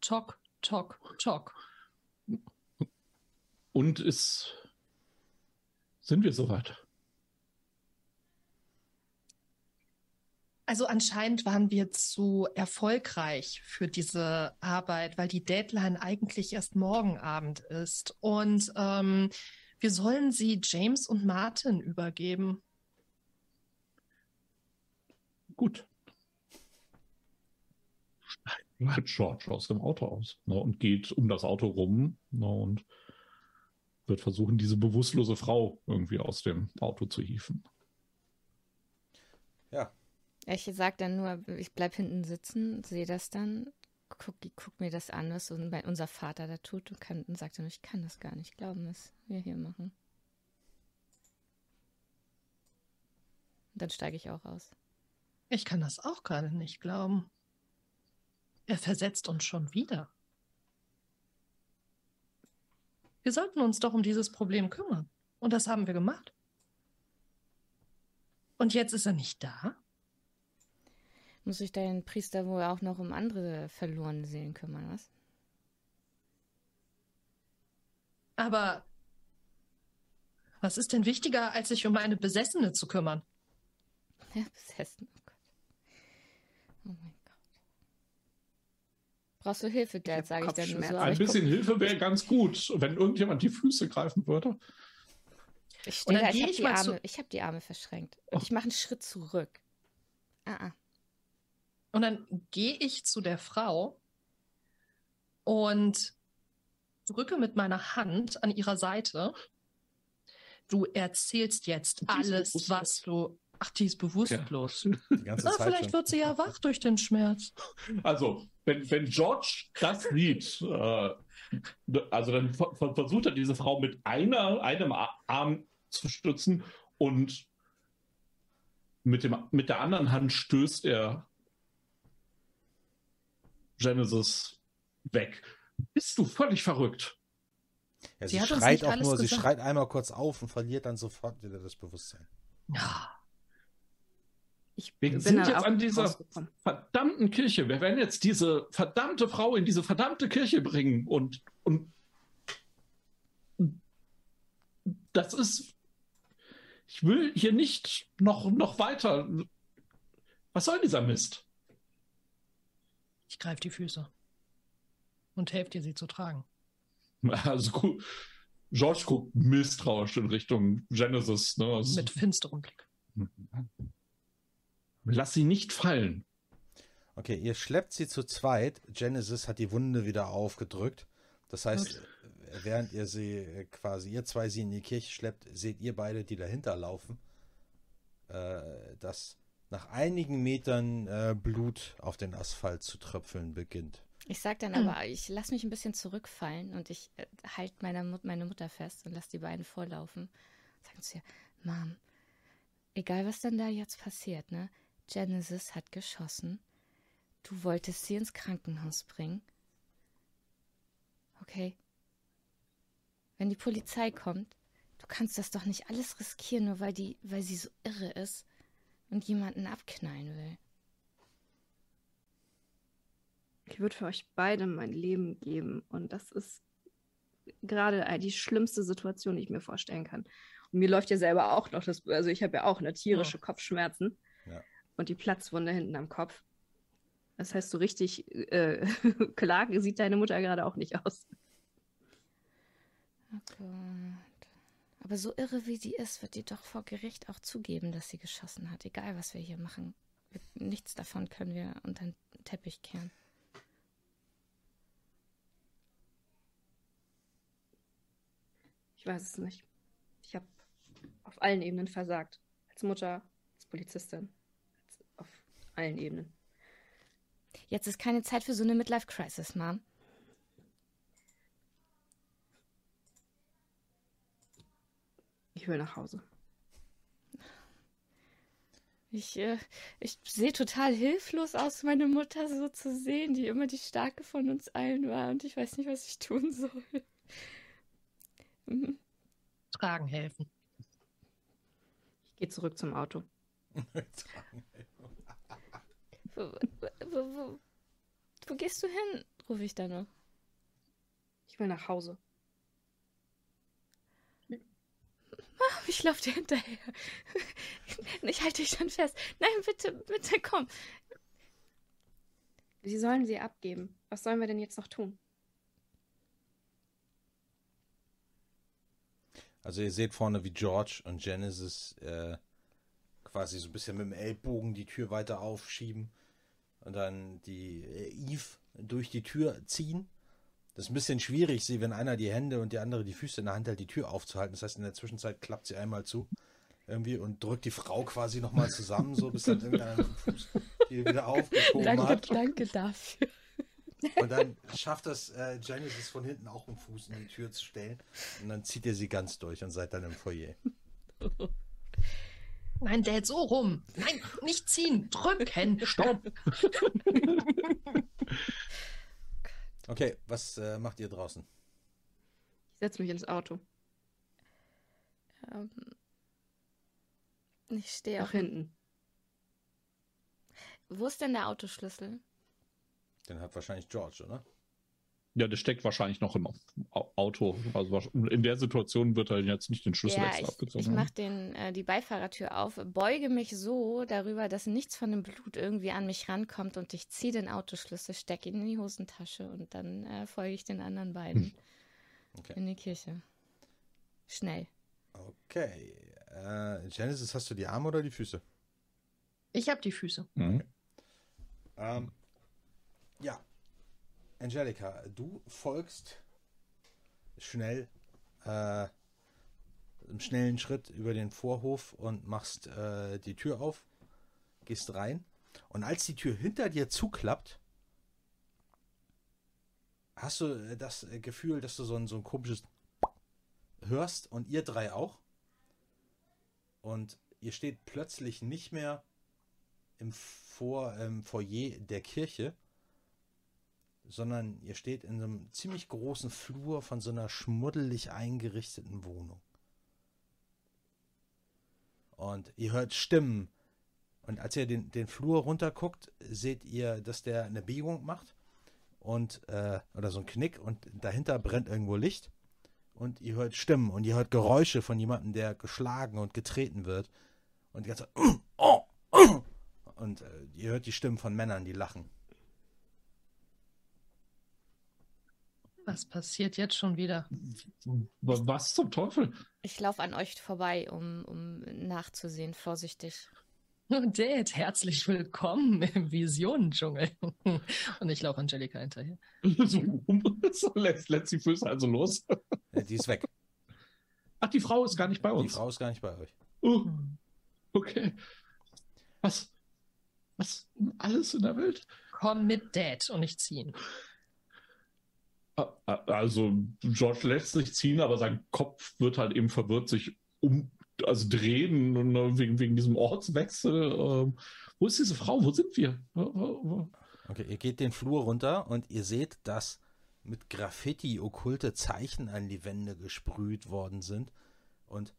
Tok, tok, tok. Und ist. Sind wir soweit? Also anscheinend waren wir zu erfolgreich für diese Arbeit, weil die Deadline eigentlich erst morgen Abend ist. Und ähm, wir sollen sie James und Martin übergeben. Gut. Steigt George aus dem Auto aus ne, und geht um das Auto rum ne, und wird versuchen, diese bewusstlose Frau irgendwie aus dem Auto zu hieven. Ich sag dann nur, ich bleib hinten sitzen, sehe das dann, guck, guck mir das an, was unser Vater da tut und, kann, und sagt dann, ich kann das gar nicht glauben, was wir hier machen. Und dann steige ich auch aus. Ich kann das auch gerade nicht glauben. Er versetzt uns schon wieder. Wir sollten uns doch um dieses Problem kümmern. Und das haben wir gemacht. Und jetzt ist er nicht da? Muss sich dein Priester wohl auch noch um andere verlorene Seelen kümmern, was? Aber was ist denn wichtiger, als sich um eine Besessene zu kümmern? Ja, besessen. Oh Gott. Oh mein Gott. Brauchst du Hilfe, Dad, sage ich dann nur so. Ein ich bisschen Hilfe wäre ganz gut, wenn irgendjemand die Füße greifen würde. Ich stehe da, ich geh habe ich die, Arme, ich hab die Arme verschränkt. Und ich mache einen Schritt zurück. Ah, ah. Und dann gehe ich zu der Frau und drücke mit meiner Hand an ihrer Seite. Du erzählst jetzt alles, was du. Ach, die ist bewusstlos. die ganze Na, Zeit vielleicht schon. wird sie ja wach durch den Schmerz. Also, wenn, wenn George das sieht, äh, also dann ver ver- versucht er diese Frau mit einer, einem Arm zu stützen und mit, dem, mit der anderen Hand stößt er Genesis weg. Bist du völlig verrückt? Ja, Sie sie schreit auch nur, sie gesagt. schreit einmal kurz auf und verliert dann sofort wieder das Bewusstsein. Ja. Ich Wir bin sind jetzt an dieser verdammten Kirche. Wir werden jetzt diese verdammte Frau in diese verdammte Kirche bringen und, und das ist. Ich will hier nicht noch, noch weiter. Was soll dieser Mist? Ich greife die Füße und helfe dir, sie zu tragen. Also George guckt misstrauisch in Richtung Genesis. Ne? Also- Mit finsterem Blick. Lass sie nicht fallen. Okay, ihr schleppt sie zu zweit. Genesis hat die Wunde wieder aufgedrückt. Das heißt, während ihr sie äh, quasi, ihr zwei sie in die Kirche schleppt, seht ihr beide, die dahinter laufen, äh, dass nach einigen Metern äh, Blut auf den Asphalt zu tröpfeln beginnt. Ich sag dann Hm. aber, ich lass mich ein bisschen zurückfallen und ich äh, halte meine, Mut meine Mutter fest und lass die beiden vorlaufen. Sagen zu ihr, Mom, egal was dann da jetzt passiert, ne? Genesis hat geschossen. Du wolltest sie ins Krankenhaus bringen. Okay? Wenn die Polizei kommt, du kannst das doch nicht alles riskieren, nur weil die, weil sie so irre ist und jemanden abknallen will. Ich würde für euch beide mein Leben geben. Und das ist gerade die schlimmste Situation, die ich mir vorstellen kann. Und mir läuft ja selber auch noch das, also ich habe ja auch eine tierische Kopfschmerzen Ja. und die Platzwunde hinten am Kopf. Das heißt, so richtig äh, klar sieht deine Mutter gerade auch nicht aus. Oh Gott. Aber so irre wie die ist, wird die doch vor Gericht auch zugeben, dass sie geschossen hat. Egal, was wir hier machen. Nichts davon können wir unter den Teppich kehren. Ich weiß es nicht. Ich habe auf allen Ebenen versagt. Als Mutter, als Polizistin, als auf allen Ebenen. Jetzt ist keine Zeit für so eine Midlife-Crisis, Mom. Ich will nach Hause. Ich, äh, ich sehe total hilflos aus, meine Mutter so zu sehen, die immer die Starke von uns allen war. Und ich weiß nicht, was ich tun soll. Mhm. Tragen helfen. Ich gehe zurück zum Auto. Wo, wo, wo, wo gehst du hin? rufe ich dann noch. Ich will nach Hause. Ich laufe dir hinterher. Ich halte dich dann fest. Nein, bitte, bitte, komm. Sie sollen sie abgeben. Was sollen wir denn jetzt noch tun? Also ihr seht vorne, wie George und Genesis äh, quasi so ein bisschen mit dem Ellbogen die Tür weiter aufschieben und dann die äh, Eve durch die Tür ziehen. Das ist ein bisschen schwierig, sie, wenn einer die Hände und der andere die Füße in der Hand hält, die Tür aufzuhalten. Das heißt, in der Zwischenzeit klappt sie einmal zu irgendwie und drückt die Frau quasi nochmal zusammen, so bis dann dem Fuß die wieder aufgehoben Danke, hat. danke dafür. Und dann schafft das äh, Genesis von hinten auch einen Fuß in die Tür zu stellen. Und dann zieht ihr sie ganz durch und seid dann im Foyer. Nein, Dad, so rum. Nein, nicht ziehen. Drücken. Stopp. Okay, was äh, macht ihr draußen? Ich setze mich ins Auto. Ähm, ich stehe Nach auch. hinten. Wo ist denn der Autoschlüssel? Den hat wahrscheinlich George, oder? Ja, der steckt wahrscheinlich noch im Au- Auto. Also in der Situation wird er jetzt nicht den Schlüssel Ja, extra ich, abgezogen ich mache den äh, die Beifahrertür auf, beuge mich so darüber, dass nichts von dem Blut irgendwie an mich rankommt und ich ziehe den Autoschlüssel, stecke ihn in die Hosentasche und dann äh, folge ich den anderen beiden Okay. in die Kirche. Schnell. Okay. Äh, Genesis, hast du die Arme oder die Füße? Ich habe die Füße. Mhm. Ähm, ja. Angelika, du folgst schnell äh, im schnellen Schritt über den Vorhof und machst äh, die Tür auf, gehst rein. Und als die Tür hinter dir zuklappt, hast du äh, das äh, Gefühl, dass du so ein, so ein komisches hörst und ihr drei auch. Und ihr steht plötzlich nicht mehr im, Vor, im Foyer der Kirche, sondern ihr steht in einem ziemlich großen Flur von so einer schmuddelig eingerichteten Wohnung. Und ihr hört Stimmen. Und als ihr den, den Flur runterguckt, seht ihr, dass der eine Biegung macht und äh, oder so ein Knick und dahinter brennt irgendwo Licht. Und ihr hört Stimmen und ihr hört Geräusche von jemandem, der geschlagen und getreten wird. Und die ganze und äh, ihr hört die Stimmen von Männern, die lachen. Was passiert jetzt schon wieder? Wa- Was zum Teufel? Ich laufe an euch vorbei, um, um nachzusehen, vorsichtig. Dad, herzlich willkommen im Visionendschungel. Und ich laufe Angelika hinterher. so, lässt, lässt die Füße also los. Die ist weg. Ach, die Frau ist gar nicht bei Die uns. Frau ist gar nicht bei euch. Oh, okay. Was? Was? Alles in der Welt? Komm mit Dad und nicht ziehen. Also, George lässt sich ziehen, aber sein Kopf wird halt eben verwirrt sich um, also drehen und, äh, wegen, wegen diesem Ortswechsel. Ähm, wo ist diese Frau? Wo sind wir? Okay, ihr geht den Flur runter und ihr seht, dass mit Graffiti okkulte Zeichen an die Wände gesprüht worden sind und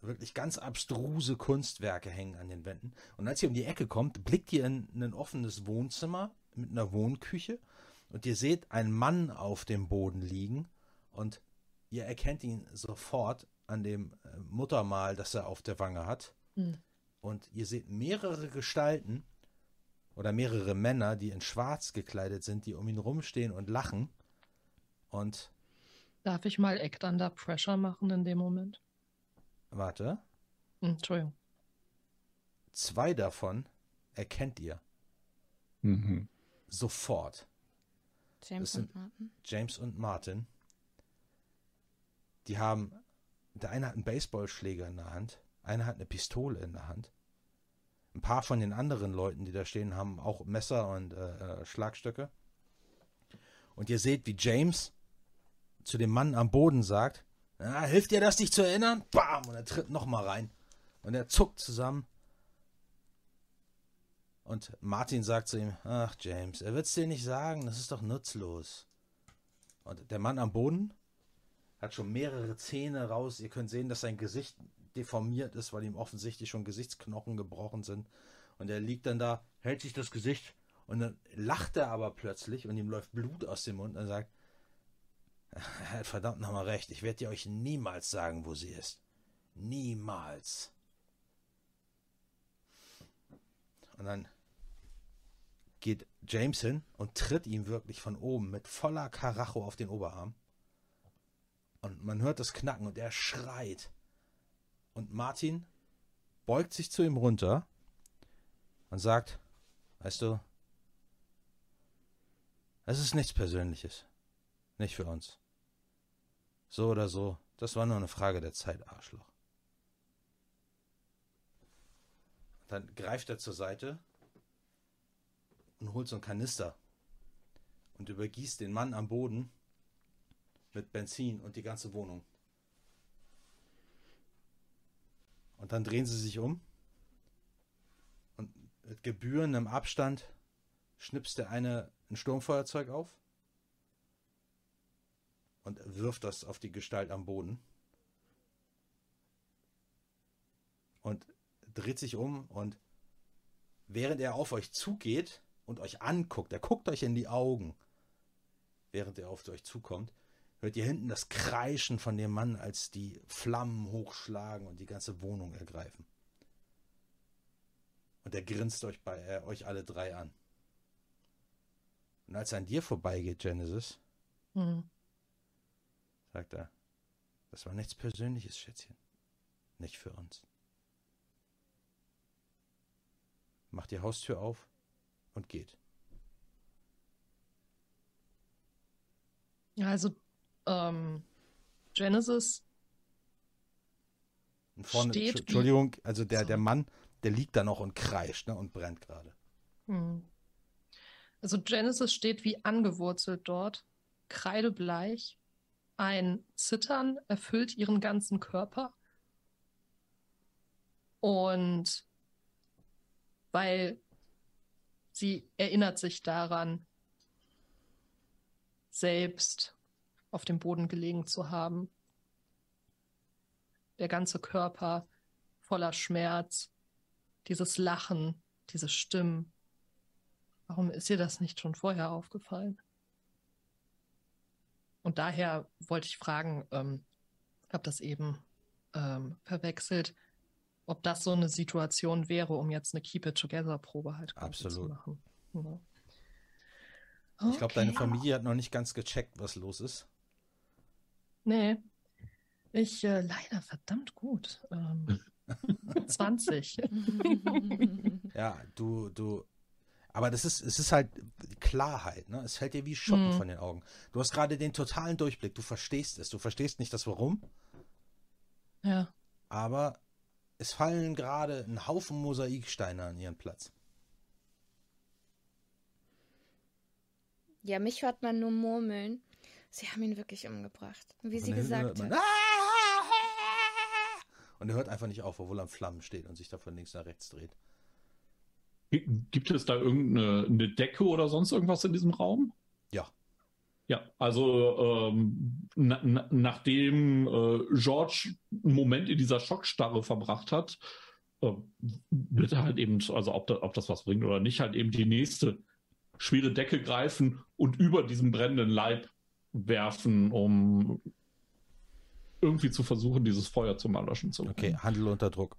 wirklich ganz abstruse Kunstwerke hängen an den Wänden. Und als ihr um die Ecke kommt, blickt ihr in ein offenes Wohnzimmer mit einer Wohnküche und ihr seht einen Mann auf dem Boden liegen und ihr erkennt ihn sofort an dem äh, Muttermal, das er auf der Wange hat. Hm. Und ihr seht mehrere Gestalten oder mehrere Männer, die in Schwarz gekleidet sind, die um ihn rumstehen und lachen. Und Darf ich mal Act Under Pressure machen in dem Moment? warte, Entschuldigung. zwei davon erkennt ihr Mhm. sofort. James und Martin. James und Martin. Die haben, der eine hat einen Baseballschläger in der Hand, einer hat eine Pistole in der Hand. Ein paar von den anderen Leuten, die da stehen, haben auch Messer und äh, äh, Schlagstöcke. Und ihr seht, wie James zu dem Mann am Boden sagt, "Ah, hilft dir das, dich zu erinnern? Bam! Und er tritt nochmal rein. Und er zuckt zusammen. Und Martin sagt zu ihm, ach James, er wird's dir nicht sagen, das ist doch nutzlos. Und der Mann am Boden hat schon mehrere Zähne raus. Ihr könnt sehen, dass sein Gesicht deformiert ist, weil ihm offensichtlich schon Gesichtsknochen gebrochen sind. Und er liegt dann da, hält sich das Gesicht und dann lacht er aber plötzlich und ihm läuft Blut aus dem Mund und sagt, er hat verdammt nochmal recht, ich werde dir euch niemals sagen, wo sie ist. Niemals. Und dann geht James hin und tritt ihm wirklich von oben mit voller Karacho auf den Oberarm. Und man hört das Knacken und er schreit. Und Martin beugt sich zu ihm runter und sagt, weißt du, es ist nichts Persönliches. Nicht für uns. So oder so, das war nur eine Frage der Zeit, Arschloch. Dann greift er zur Seite und holt so einen Kanister und übergießt den Mann am Boden mit Benzin und die ganze Wohnung. Und dann drehen sie sich um und mit gebührendem Abstand schnipst der eine ein Sturmfeuerzeug auf und wirft das auf die Gestalt am Boden und dreht sich um und während er auf euch zugeht und euch anguckt, er guckt euch in die Augen, während er auf euch zukommt, hört ihr hinten das Kreischen von dem Mann, als die Flammen hochschlagen und die ganze Wohnung ergreifen. Und er grinst euch bei äh, euch alle drei an. Und als er an dir vorbeigeht, Genesis, Hm. sagt er, das war nichts Persönliches, Schätzchen. Nicht für uns. Macht die Haustür auf und geht. Ja, also ähm, Genesis Und vorne, Steht Entschuldigung, also der, So. der Mann, der liegt da noch und kreischt ne, und brennt gerade. Hm. Also Genesis steht wie angewurzelt dort, kreidebleich. Ein Zittern erfüllt ihren ganzen Körper. Und weil sie erinnert sich daran, selbst auf dem Boden gelegen zu haben. Der ganze Körper voller Schmerz, dieses Lachen, diese Stimmen. Warum ist ihr das nicht schon vorher aufgefallen? Und daher wollte ich fragen, ähm, habe das eben ähm, verwechselt, ob das so eine Situation wäre, um jetzt eine Keep It Together Probe halt quasi zu Absolut. machen. Ja. Ich glaube, deine Okay. Familie hat noch nicht ganz gecheckt, was los ist. Nee. Ich äh, leider verdammt gut. Ähm, 20. Ja, du, du. Aber das ist, es ist halt Klarheit, ne? Es fällt dir wie Schuppen Mhm. von den Augen. Du hast gerade den totalen Durchblick. Du verstehst es. Du verstehst nicht das Warum, Ja. aber es fallen gerade ein Haufen Mosaiksteine an ihren Platz. Ja, mich hört man nur murmeln. Sie haben ihn wirklich umgebracht. Wie sie gesagt hat. Und er hört einfach nicht auf, obwohl er am Flammen steht und sich da von links nach rechts dreht. Gibt es da irgendeine eine Decke oder sonst irgendwas in diesem Raum? Ja. Ja, also ähm, na, na, nachdem äh, George einen Moment in dieser Schockstarre verbracht hat, äh, wird er halt eben, also ob, da, ob das was bringt oder nicht, halt eben die nächste schwere Decke greifen und über diesem brennenden Leib werfen, um irgendwie zu versuchen, dieses Feuer zum Erlöschen zu bringen. Okay, Handel unter Druck.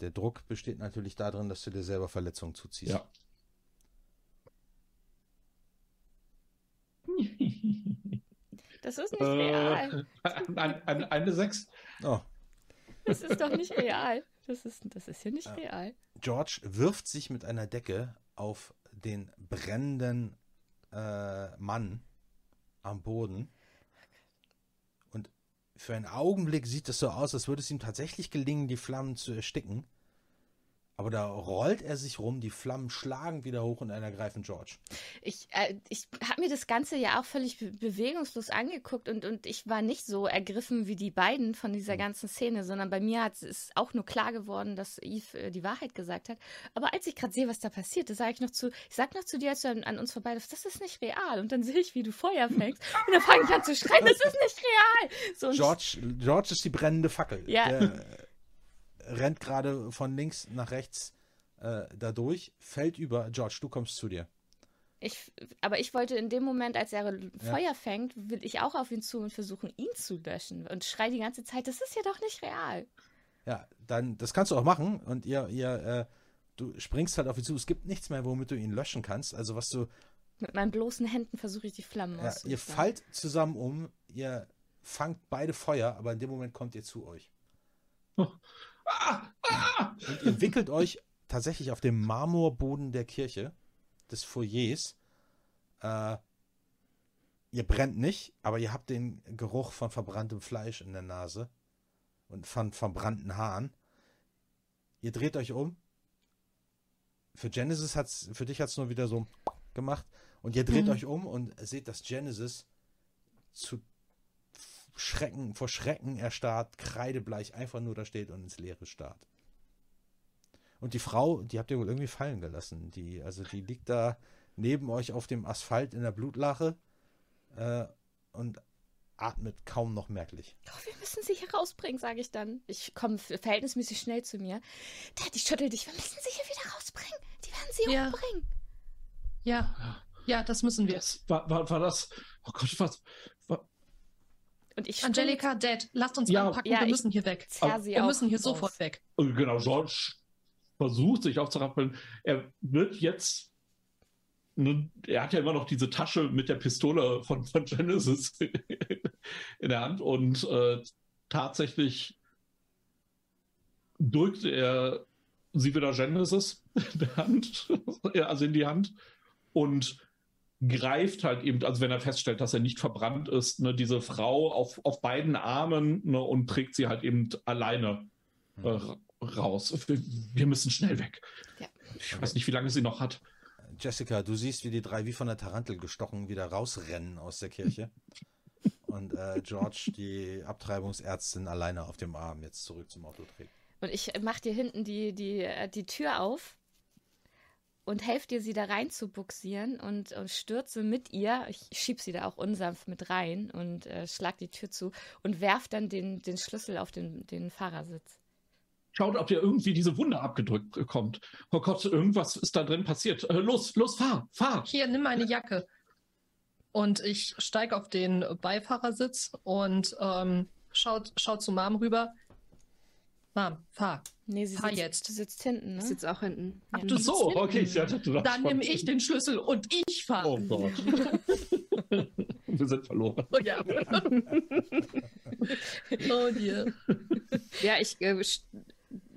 der Druck besteht natürlich darin, dass du dir selber Verletzungen zuziehst. Ja. Das ist nicht Äh, real. ein, ein, eine Sechs. Oh, Das ist doch nicht real. Das ist, das ist hier nicht real. George wirft sich mit einer Decke auf den brennenden äh, Mann am Boden. Und für einen Augenblick sieht es so aus, als würde es ihm tatsächlich gelingen, die Flammen zu ersticken. Aber da rollt er sich rum, die Flammen schlagen wieder hoch und einer greifen George. Ich, äh, ich habe mir das Ganze ja auch völlig be bewegungslos angeguckt und, und ich war nicht so ergriffen wie die beiden von dieser Mhm. ganzen Szene, sondern bei mir hat es auch nur klar geworden, dass Eve äh, die Wahrheit gesagt hat. Aber als ich gerade sehe, was da passiert, da sage ich noch zu, ich sag noch zu dir, als du an, an uns vorbeiläufst, das ist nicht real. Und dann sehe ich, wie du Feuer fängst und dann fange ich an zu schreien, das ist nicht real. So, George, George ist die brennende Fackel. Ja. Der rennt gerade von links nach rechts äh, da durch, fällt über. George, du kommst zu dir. Ich, aber ich wollte in dem Moment, als er Feuer fängt, will ich auch auf ihn zu und versuchen, ihn zu löschen. Und schrei die ganze Zeit, das ist ja doch nicht real. Ja, dann, das kannst du auch machen und ihr, ihr, äh, du springst halt auf ihn zu. Es gibt nichts mehr, womit du ihn löschen kannst. Also was du, Mit meinen bloßen Händen versuche ich die Flammen ja, ihr fallt zusammen um, ihr fangt beide Feuer, aber in dem Moment kommt ihr zu euch. Ah, ah, Und ihr wickelt euch tatsächlich auf dem Marmorboden der Kirche, des Foyers. Äh, ihr brennt nicht, aber ihr habt den Geruch von verbranntem Fleisch in der Nase und von verbrannten Haaren. Ihr dreht euch um. Für Genesis hat's, für dich hat's nur wieder so gemacht. Und ihr dreht Mhm. euch um und seht, dass Genesis zu Schrecken, vor Schrecken erstarrt, kreidebleich einfach nur da steht und ins Leere starrt. Und die Frau, die habt ihr wohl irgendwie fallen gelassen. Die, also die liegt da neben euch auf dem Asphalt in der Blutlache äh, und atmet kaum noch merklich. Oh, wir müssen sie hier rausbringen, sage ich dann. Ich komme verhältnismäßig schnell zu mir. Daddy, schüttel dich. Wir müssen sie hier wieder rausbringen. Die werden sie Ja. umbringen. Ja, ja, das müssen wir. das war, war, war das. Oh Gott, was. War, Und ich Angelika, Dad, lasst uns Ja. anpacken, Ja, wir müssen hier weg. Wir auch müssen hier raus. sofort weg. Und genau, George versucht sich aufzurappeln. Er wird jetzt. ne, Er hat ja immer noch diese Tasche mit der Pistole von, von Genesis in der Hand und äh, tatsächlich drückt er sie wieder Genesis in der Hand, also in die Hand und greift halt eben, also wenn er feststellt, dass er nicht verbrannt ist, ne, diese Frau auf, auf beiden Armen ne, und trägt sie halt eben alleine äh, ra- raus. Wir, wir müssen schnell weg. Ja. Ich weiß nicht, wie lange sie noch hat. Jessica, du siehst, wie die drei wie von der Tarantel gestochen wieder rausrennen aus der Kirche. Und äh, George die Abtreibungsärztin alleine auf dem Arm jetzt zurück zum Auto trägt. Und ich mach dir hinten die, die, äh, die Tür auf und helfe dir, sie da rein zu buxieren und, und stürze mit ihr. Ich schieb sie da auch unsanft mit rein und äh, schlag die Tür zu und werf dann den, den Schlüssel auf den, den Fahrersitz. Schaut, ob ihr irgendwie diese Wunde abgedrückt bekommt. Oh Gott, irgendwas ist da drin passiert. Äh, los, los, fahr, fahr. Hier, nimm meine Jacke. Und ich steige auf den Beifahrersitz und ähm, schaut, schaut zu Mom rüber. Mom, fahr. Nee, sie Fahr sitzt, jetzt. du sitzt hinten, ne? Ich sitze auch hinten. Ach, Ja. du so, sitzt okay. Ich dachte, du Dann nehme ich den Schlüssel und ich fahre. Oh Gott. Wir sind verloren. Oh ja. oh dear. Ja, ich äh,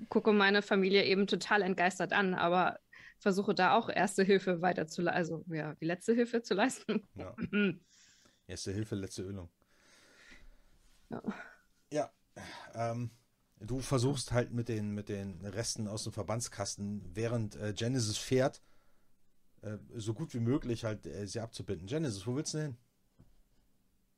gucke meine Familie eben total entgeistert an, aber versuche da auch erste Hilfe weiter zu leisten, also ja, die letzte Hilfe zu leisten. Ja. Erste Hilfe, letzte Ölung. Ja. Ja, ähm, du versuchst halt mit den, mit den Resten aus dem Verbandskasten, während äh, Genesis fährt, äh, so gut wie möglich halt äh, sie abzubinden. Genesis, wo willst du denn hin?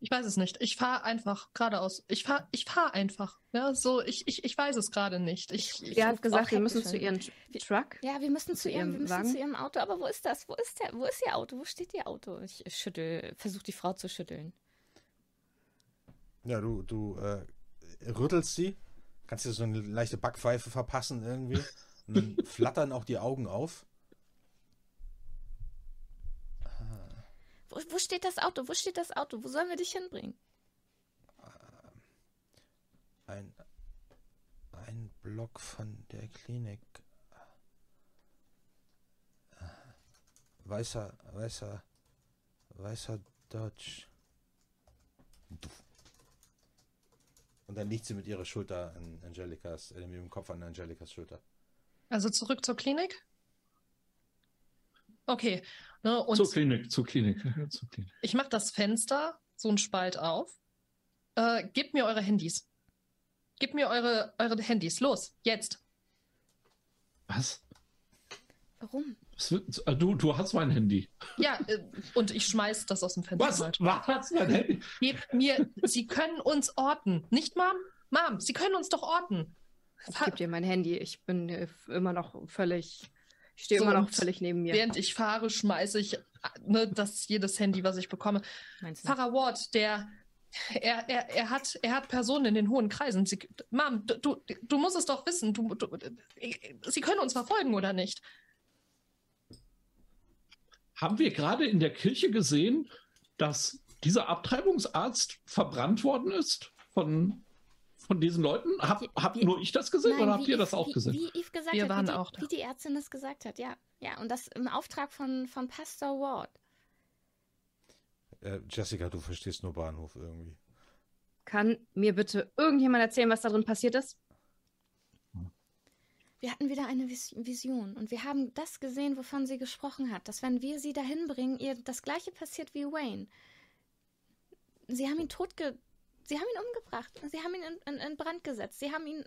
Ich weiß es nicht. Ich fahre einfach geradeaus. Ich fahre ich fahr einfach. Ja, so, ich, ich, ich weiß es gerade nicht. Ich, ich, Er hat gesagt, wir müssen zu ihrem Truck. Ja, wir müssen zu Zu ihrem, ihrem wir müssen Wagen? zu ihrem Auto. Aber wo ist das? Wo ist der? Wo ist ihr Auto? Wo steht ihr Auto? Ich schüttel, versuche die Frau zu schütteln. Ja, du, du äh, rüttelst sie, kannst dir so eine leichte Backpfeife verpassen irgendwie. Und dann flattern auch die Augen auf. Wo, wo steht das Auto? Wo steht das Auto? Wo sollen wir dich hinbringen? Ein, ein Block von der Klinik. Weißer, weißer, weißer Dodge. Und dann liegt sie mit ihrer Schulter an Angelikas, äh, mit dem Kopf an Angelikas Schulter. Also zurück zur Klinik? Okay. Ne, und zur Klinik, zur Klinik, zur Klinik. ich mache das Fenster, so ein Spalt auf. Äh, gebt mir eure Handys. Gebt mir eure, eure Handys. Los, jetzt. Was? Warum? Äh, Du, du hast mein Handy. Ja, äh, und ich schmeiß das aus dem Fenster. Was? halt. Was hast mein Handy? Gebt mir, Sie können uns orten. Nicht, Mom? Mom, Sie können uns doch orten. Ich gebe dir mein Handy. Ich bin äh, immer noch völlig. Ich stehe So, immer noch völlig neben mir. Während ich fahre, schmeiße ich ne, das jedes Handy, was ich bekomme. Pfarrer Ward, der er, er, er, hat, er hat Personen in den hohen Kreisen. Sie, Mom, du, du, du musst es doch wissen. Du, du, Sie können uns verfolgen oder nicht? Haben wir gerade in der Kirche gesehen, dass dieser Abtreibungsarzt verbrannt worden ist von, von diesen Leuten? Hab, hab nur ich das gesehen Nein, oder habt ihr das auch wie, gesehen? Wie Yves gesagt Wir hat, waren wie, die, auch da. wie die Ärztin das gesagt hat, ja. Ja, und das im Auftrag von, von Pastor Ward. Äh, Jessica, du verstehst nur Bahnhof irgendwie. Kann mir bitte irgendjemand erzählen, was da drin passiert ist? Wir hatten wieder eine Vis Vision und wir haben das gesehen, wovon sie gesprochen hat, dass wenn wir sie dahin bringen, ihr das gleiche passiert wie Wayne. Sie haben ihn totge... Sie haben ihn umgebracht. Sie haben ihn in, in, in Brand gesetzt. Sie haben ihn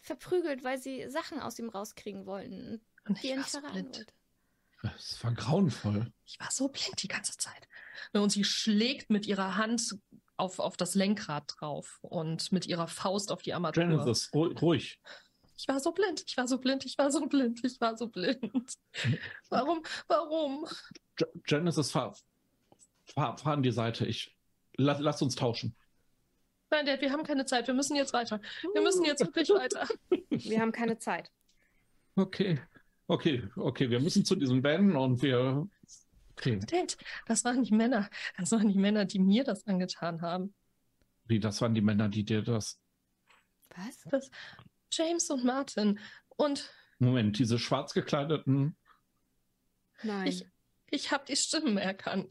verprügelt, weil sie Sachen aus ihm rauskriegen wollten, Und die ich er war nicht verraten blind. wollte. Es war grauenvoll. Ich war so blind die ganze Zeit. Und sie schlägt mit ihrer Hand auf, auf das Lenkrad drauf und mit ihrer Faust auf die Armatur. Genesis, ru- ruhig. Ich war so blind, ich war so blind, ich war so blind, ich war so blind. Warum, warum? Ge- Genesis, fahr, fahr, fahr an die Seite. Ich, la, lass uns tauschen. Nein, Dad, wir haben keine Zeit, wir müssen jetzt weiter. Wir müssen jetzt wirklich weiter. Wir haben keine Zeit. Okay, okay, okay. Wir müssen zu diesem Van und wir. Okay, Dad, das waren die Männer. Das waren die Männer, die mir das angetan haben. wie, das waren die Männer, die dir das. Was? James und Martin. Und Moment, diese schwarz gekleideten. Nein. Ich- ich habe die Stimmen erkannt.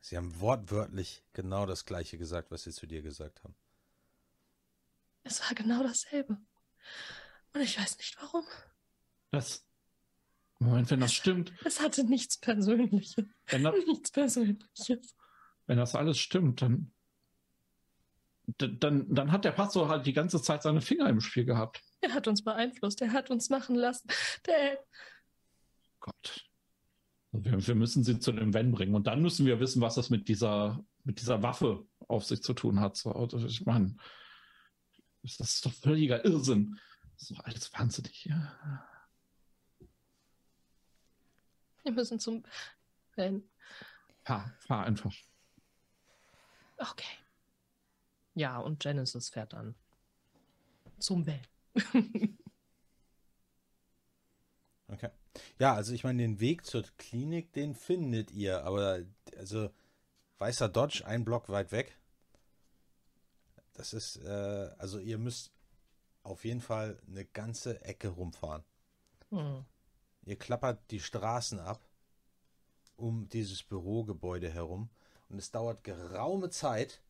Sie haben wortwörtlich genau das gleiche gesagt, was sie zu dir gesagt haben. Es war genau dasselbe. Und ich weiß nicht warum. Das. Moment, wenn das stimmt, Es hatte nichts Persönliches. wenn das, Nichts Persönliches. wenn das alles stimmt, dann, dann, dann hat der Pastor halt die ganze Zeit seine Finger im Spiel gehabt. Er hat uns beeinflusst, er hat uns machen lassen. Der, Gott. Wir, wir müssen sie zu dem Van bringen und dann müssen wir wissen, was das mit dieser, mit dieser Waffe auf sich zu tun hat. So, also ich meine, das ist doch völliger Irrsinn. Das ist doch alles wahnsinnig. Ja. wir müssen zum Van. Fahr, fahr einfach. Okay. Ja, und Genesis fährt dann zum Van. Okay. Ja, also ich meine, den Weg zur Klinik, den findet ihr, aber also weißer Dodge, ein Block weit weg. Das ist, äh, also ihr müsst auf jeden Fall eine ganze Ecke rumfahren. Hm. Ihr klappert die Straßen ab um dieses Bürogebäude herum und es dauert geraume Zeit,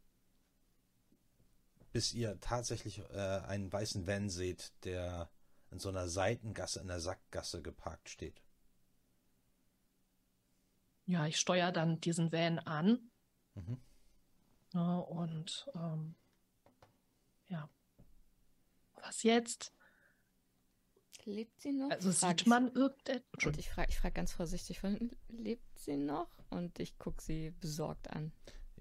bis ihr tatsächlich äh, einen weißen Van seht, der in so einer Seitengasse, in der Sackgasse geparkt steht. Ja, ich steuere dann diesen Van an. Mhm. Ja, und ähm, ja. Was jetzt? Lebt sie noch? Also Frag sieht ich- man irgendetwas? Und ich frage ich frag ganz vorsichtig, von, lebt sie noch? Und ich gucke sie besorgt an.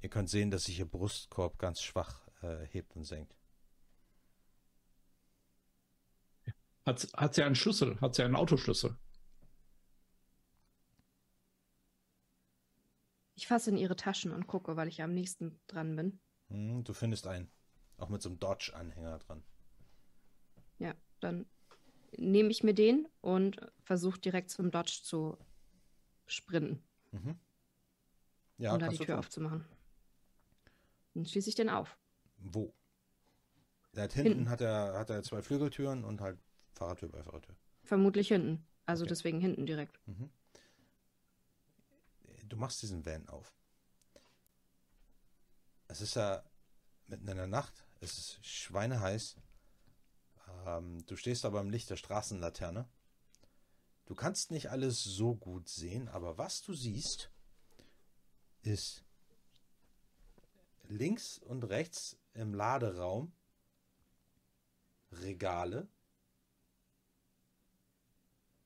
Ihr könnt sehen, dass sich ihr Brustkorb ganz schwach äh, hebt und senkt. Hat, hat sie einen Schlüssel? Hat sie einen Autoschlüssel? Ich fasse in ihre Taschen und gucke, weil ich ja am nächsten dran bin. Hm, du findest einen. Auch mit so einem Dodge-Anhänger dran. Ja, dann nehme ich mir den und versuche direkt zum Dodge zu sprinten, Mhm. Ja, um da die Tür tun. aufzumachen. Dann schließe ich den auf. Wo? Hat hinten Hinten. hat er, hat er zwei Flügeltüren und halt Fahrradtür bei Fahrradtür. Vermutlich hinten. Also Okay. deswegen hinten direkt. Mhm. Du machst diesen Van auf. Es ist ja mitten in der Nacht, es ist schweineheiß. Ähm, du stehst aber im Licht der Straßenlaterne. Du kannst nicht alles so gut sehen, aber was du siehst, ist links und rechts im Laderaum Regale,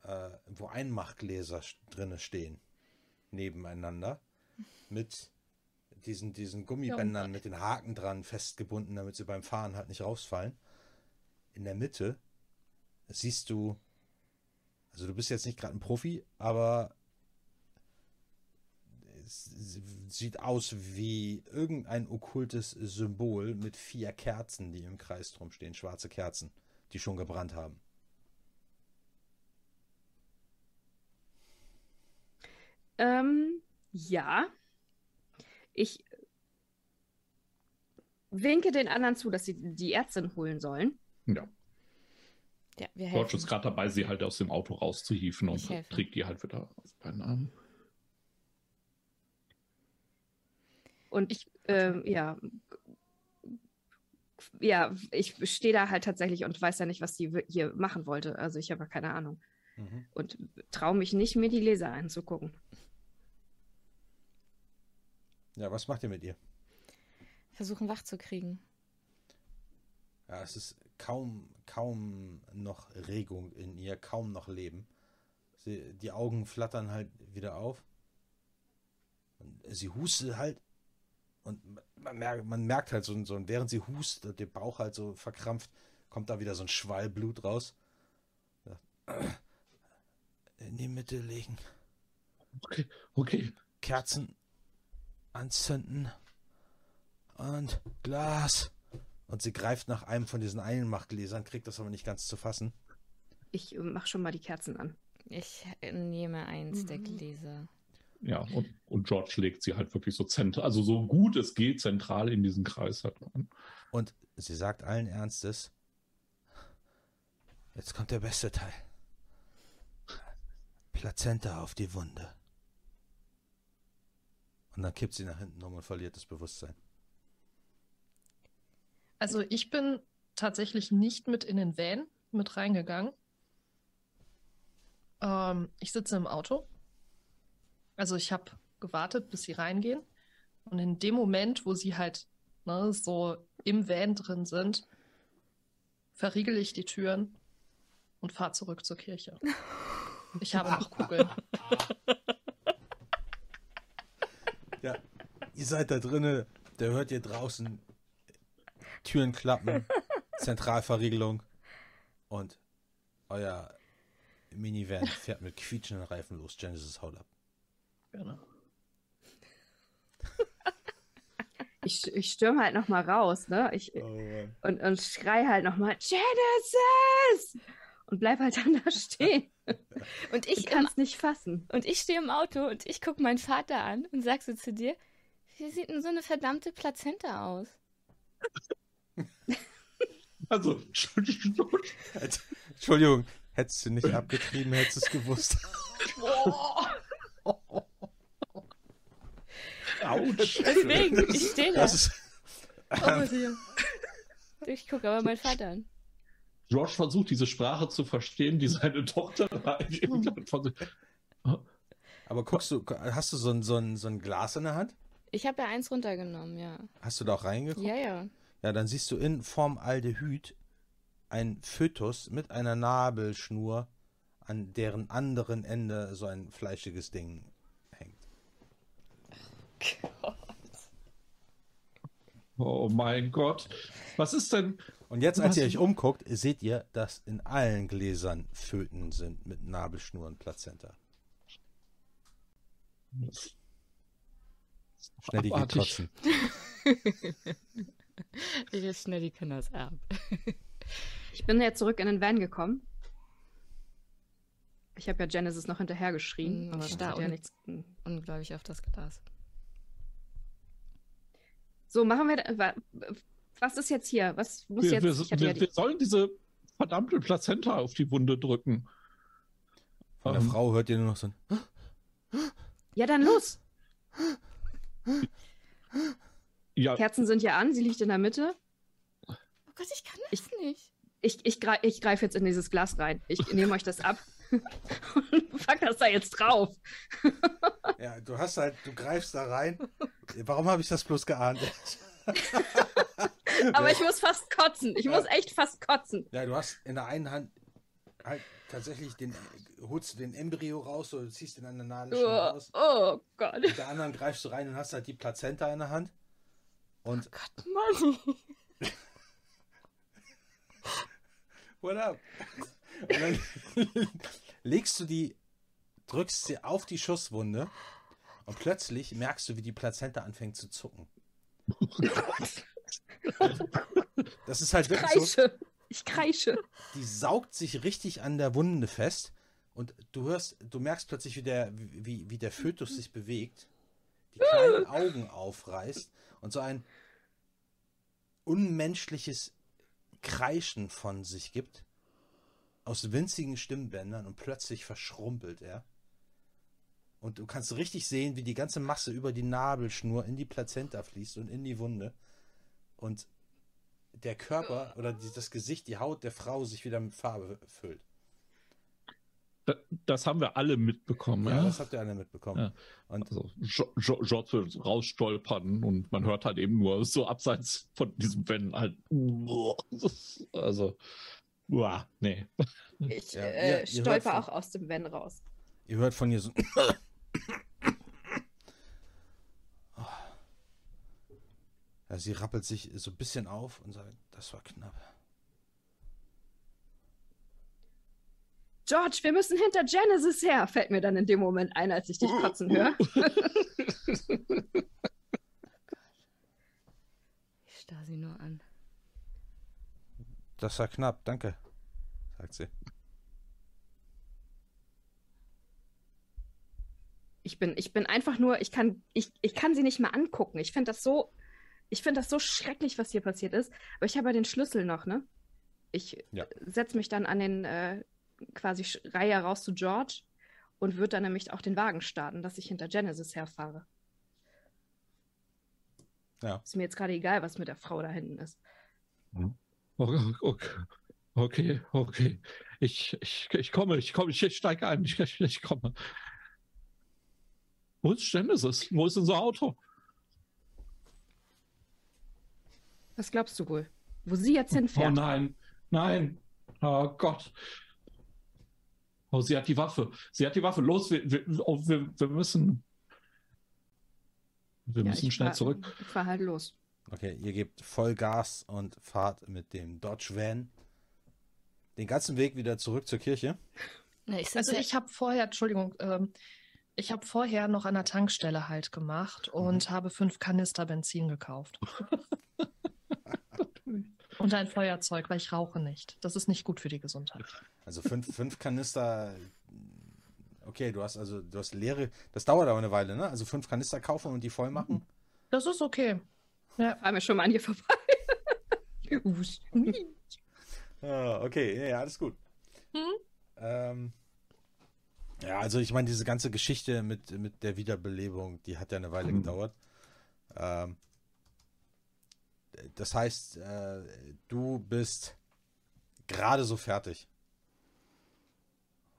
äh, wo Einmachgläser drinne stehen, nebeneinander, mit diesen, diesen Gummibändern mit den Haken dran festgebunden, damit sie beim Fahren halt nicht rausfallen. In der Mitte siehst du, also du bist jetzt nicht gerade ein Profi, aber sieht aus wie irgendein okkultes Symbol mit vier Kerzen, die im Kreis drum stehen, schwarze Kerzen, die schon gebrannt haben. Ähm, ja. Ich winke den anderen zu, dass sie die Ärztin holen sollen. Ja. Ja, wir George ist gerade dabei, sie halt aus dem Auto rauszuhieven und trägt die halt wieder auf beiden Armen. Und Ich- ähm, ja. Ja, ich stehe da halt tatsächlich und weiß ja nicht, was die hier machen wollte. Also ich habe ja keine Ahnung. Mhm. Und traue mich nicht, mir die Leser anzugucken. Ja, was macht ihr mit ihr? Versuchen wach zu kriegen. Ja, es ist kaum, kaum noch Regung in ihr, kaum noch Leben. Sie, die Augen flattern halt wieder auf. Und sie hustet halt. Und man merkt, man merkt halt so, so, während sie hustet, und der Bauch halt so verkrampft, kommt da wieder so ein Schwall Blut raus. Ja. In die Mitte legen. Okay, okay. Kerzen anzünden und Glas. Und sie greift nach einem von diesen Einmachgläsern, kriegt das aber nicht ganz zu fassen. Ich mach schon mal die Kerzen an. Ich nehme eins der Mhm. Gläser. Ja, und, und George legt sie halt wirklich so zentral, also so gut es geht, zentral in diesen Kreis halt rein. Und sie sagt allen Ernstes, jetzt kommt der beste Teil. Plazenta auf die Wunde. Und dann kippt sie nach hinten um und verliert das Bewusstsein. Also ich bin tatsächlich nicht mit in den Van mit reingegangen. Ähm, ich sitze im Auto. Also ich habe gewartet, bis sie reingehen. Und in dem Moment, wo sie halt ne, so im Van drin sind, verriegel ich die Türen und fahre zurück zur Kirche. Ich habe noch Kugeln. Ja, ihr seid da drinne, da hört ihr draußen Türen klappen, Zentralverriegelung und euer Minivan fährt mit quietschenden Reifen los. Genesis haut ab. Genau. Ich, ich stürme halt noch mal raus, ne? Ich, und, und schrei halt noch mal Genesis! Und bleib halt dann da stehen. Und Ich kann es nicht fassen. und ich stehe im Auto und ich gucke meinen Vater an und sag so zu dir, wie sieht denn so eine verdammte Plazenta aus? Also, George, Entschuldigung, hättest du nicht abgetrieben, hättest du es gewusst. Ouch. Deswegen, ich stehe da. Das ist, Ich gucke aber meinen Vater an. George versucht, diese Sprache zu verstehen, die seine Tochter sich- aber guckst du, hast du so ein, so, ein, so ein Glas in der Hand? Ich habe ja eins runtergenommen, ja. Hast du da auch reingeguckt? Ja, ja. Ja, dann siehst du in Formaldehyd ein Fötus mit einer Nabelschnur, an deren anderen Ende so ein fleischiges Ding. Oh mein Gott. Was ist denn? Und jetzt, als ihr euch umguckt, seht ihr, dass in allen Gläsern Föten sind mit Nabelschnur und Plazenta. Schnell die Abartig. kotzen. Ich ist schnell die Kinder ab. Ich bin ja zurück in den Van gekommen. Ich habe ja Genesis noch hinterher geschrien, Mm, aber das starr hat ja nichts. Unglaublich auf das Glas. So, machen wir. Was ist jetzt hier? Was muss Wir, jetzt? wir, ich wir, ja die- wir sollen diese verdammte Plazenta auf die Wunde drücken. Von der Ähm, Frau hört ihr nur noch so ein. ja, dann los. Ja, Kerzen sind ja an, sie liegt in der Mitte. Oh Gott, ich kann das nicht. Ich, ich, greif, ich greife jetzt in dieses Glas rein. Ich nehme euch das ab und pack das da jetzt drauf. Ja, du hast halt, du greifst da rein. Warum habe ich das bloß geahnt? Aber ich muss fast kotzen. Ich muss echt fast kotzen. Ja, du hast in der einen Hand halt tatsächlich den, holst du den Embryo raus oder ziehst den an der Nadel schon Oh, raus. oh Gott. Mit der anderen greifst du rein und hast halt die Plazenta in der Hand. Und Mann. what up? Und dann legst du die, drückst sie auf die Schusswunde und plötzlich merkst du, wie die Plazenta anfängt zu zucken. Das ist halt wirklich so. Kreische. Ich kreische. die saugt sich richtig an der Wunde fest und du hörst, du merkst plötzlich, wie der, wie, wie der Fötus sich bewegt, die kleinen Augen aufreißt und so ein unmenschliches Kreischen von sich gibt, aus winzigen Stimmbändern und plötzlich verschrumpelt er. Und du kannst richtig sehen, wie die ganze Masse über die Nabelschnur in die Plazenta fließt und in die Wunde. Und der Körper oder die, das Gesicht, die Haut der Frau sich wieder mit Farbe füllt. da- das haben wir alle mitbekommen. Ja, Ja, das habt ihr alle mitbekommen. Ja. Und Also George wird rausstolpern und man hört halt eben nur so abseits von diesem Wenn halt. Also, uah, nee. Ich Ja, äh, ihr- ihr stolper von- auch aus dem Van raus. ihr hört von ihr so. Ja, sie rappelt sich so ein bisschen auf und sagt, das war knapp. George, wir müssen hinter Genesis her, fällt mir dann in dem Moment ein, als ich dich kotzen höre. Ich starr sie nur an. Das war knapp, danke, sagt sie. Ich bin, ich bin einfach nur, ich kann, ich, ich kann sie nicht mal angucken. Ich finde das so, ich finde das so schrecklich, was hier passiert ist. Aber ich habe ja den Schlüssel noch, ne? Ich Ja. setze mich dann an den äh, quasi Reihe raus zu George und würde dann nämlich auch den Wagen starten, dass ich hinter Genesis herfahre. Ja. Ist mir jetzt gerade egal, was mit der Frau da hinten ist. Okay, okay, okay. okay. Ich, ich, ich komme, ich komme, ich steige ein, ich, ich, komme. Wo ist Genesis? Wo ist unser Auto? Was glaubst du wohl? Wo sie jetzt Oh hinfährt? nein, nein. Oh Gott. Oh, sie hat die Waffe. Sie hat die Waffe. Los, wir, wir, oh, wir, wir müssen. Wir Ja, müssen schnell fahr- zurück. Ich fahr halt los. Okay, ihr gebt voll Gas und fahrt mit dem Dodge Van den ganzen Weg wieder zurück zur Kirche. Na, ich Also ich habe vorher, Entschuldigung, ähm, ich habe vorher noch an der Tankstelle halt gemacht und habe fünf Kanister Benzin gekauft. und ein Feuerzeug, weil ich rauche nicht. Das ist nicht gut für die Gesundheit. Also fünf, fünf Kanister. Okay, du hast also, du hast leere. Das dauert aber eine Weile, ne? Also fünf Kanister kaufen und die voll machen. Das ist okay. Ja, Fahren wir schon mal an ihr vorbei. Usch. Ah, okay, ja, alles gut. Mhm. Ähm, ja, also ich meine, diese ganze Geschichte mit, mit der Wiederbelebung, die hat ja eine Weile Mhm. gedauert. Ähm, das heißt, äh, du bist gerade so fertig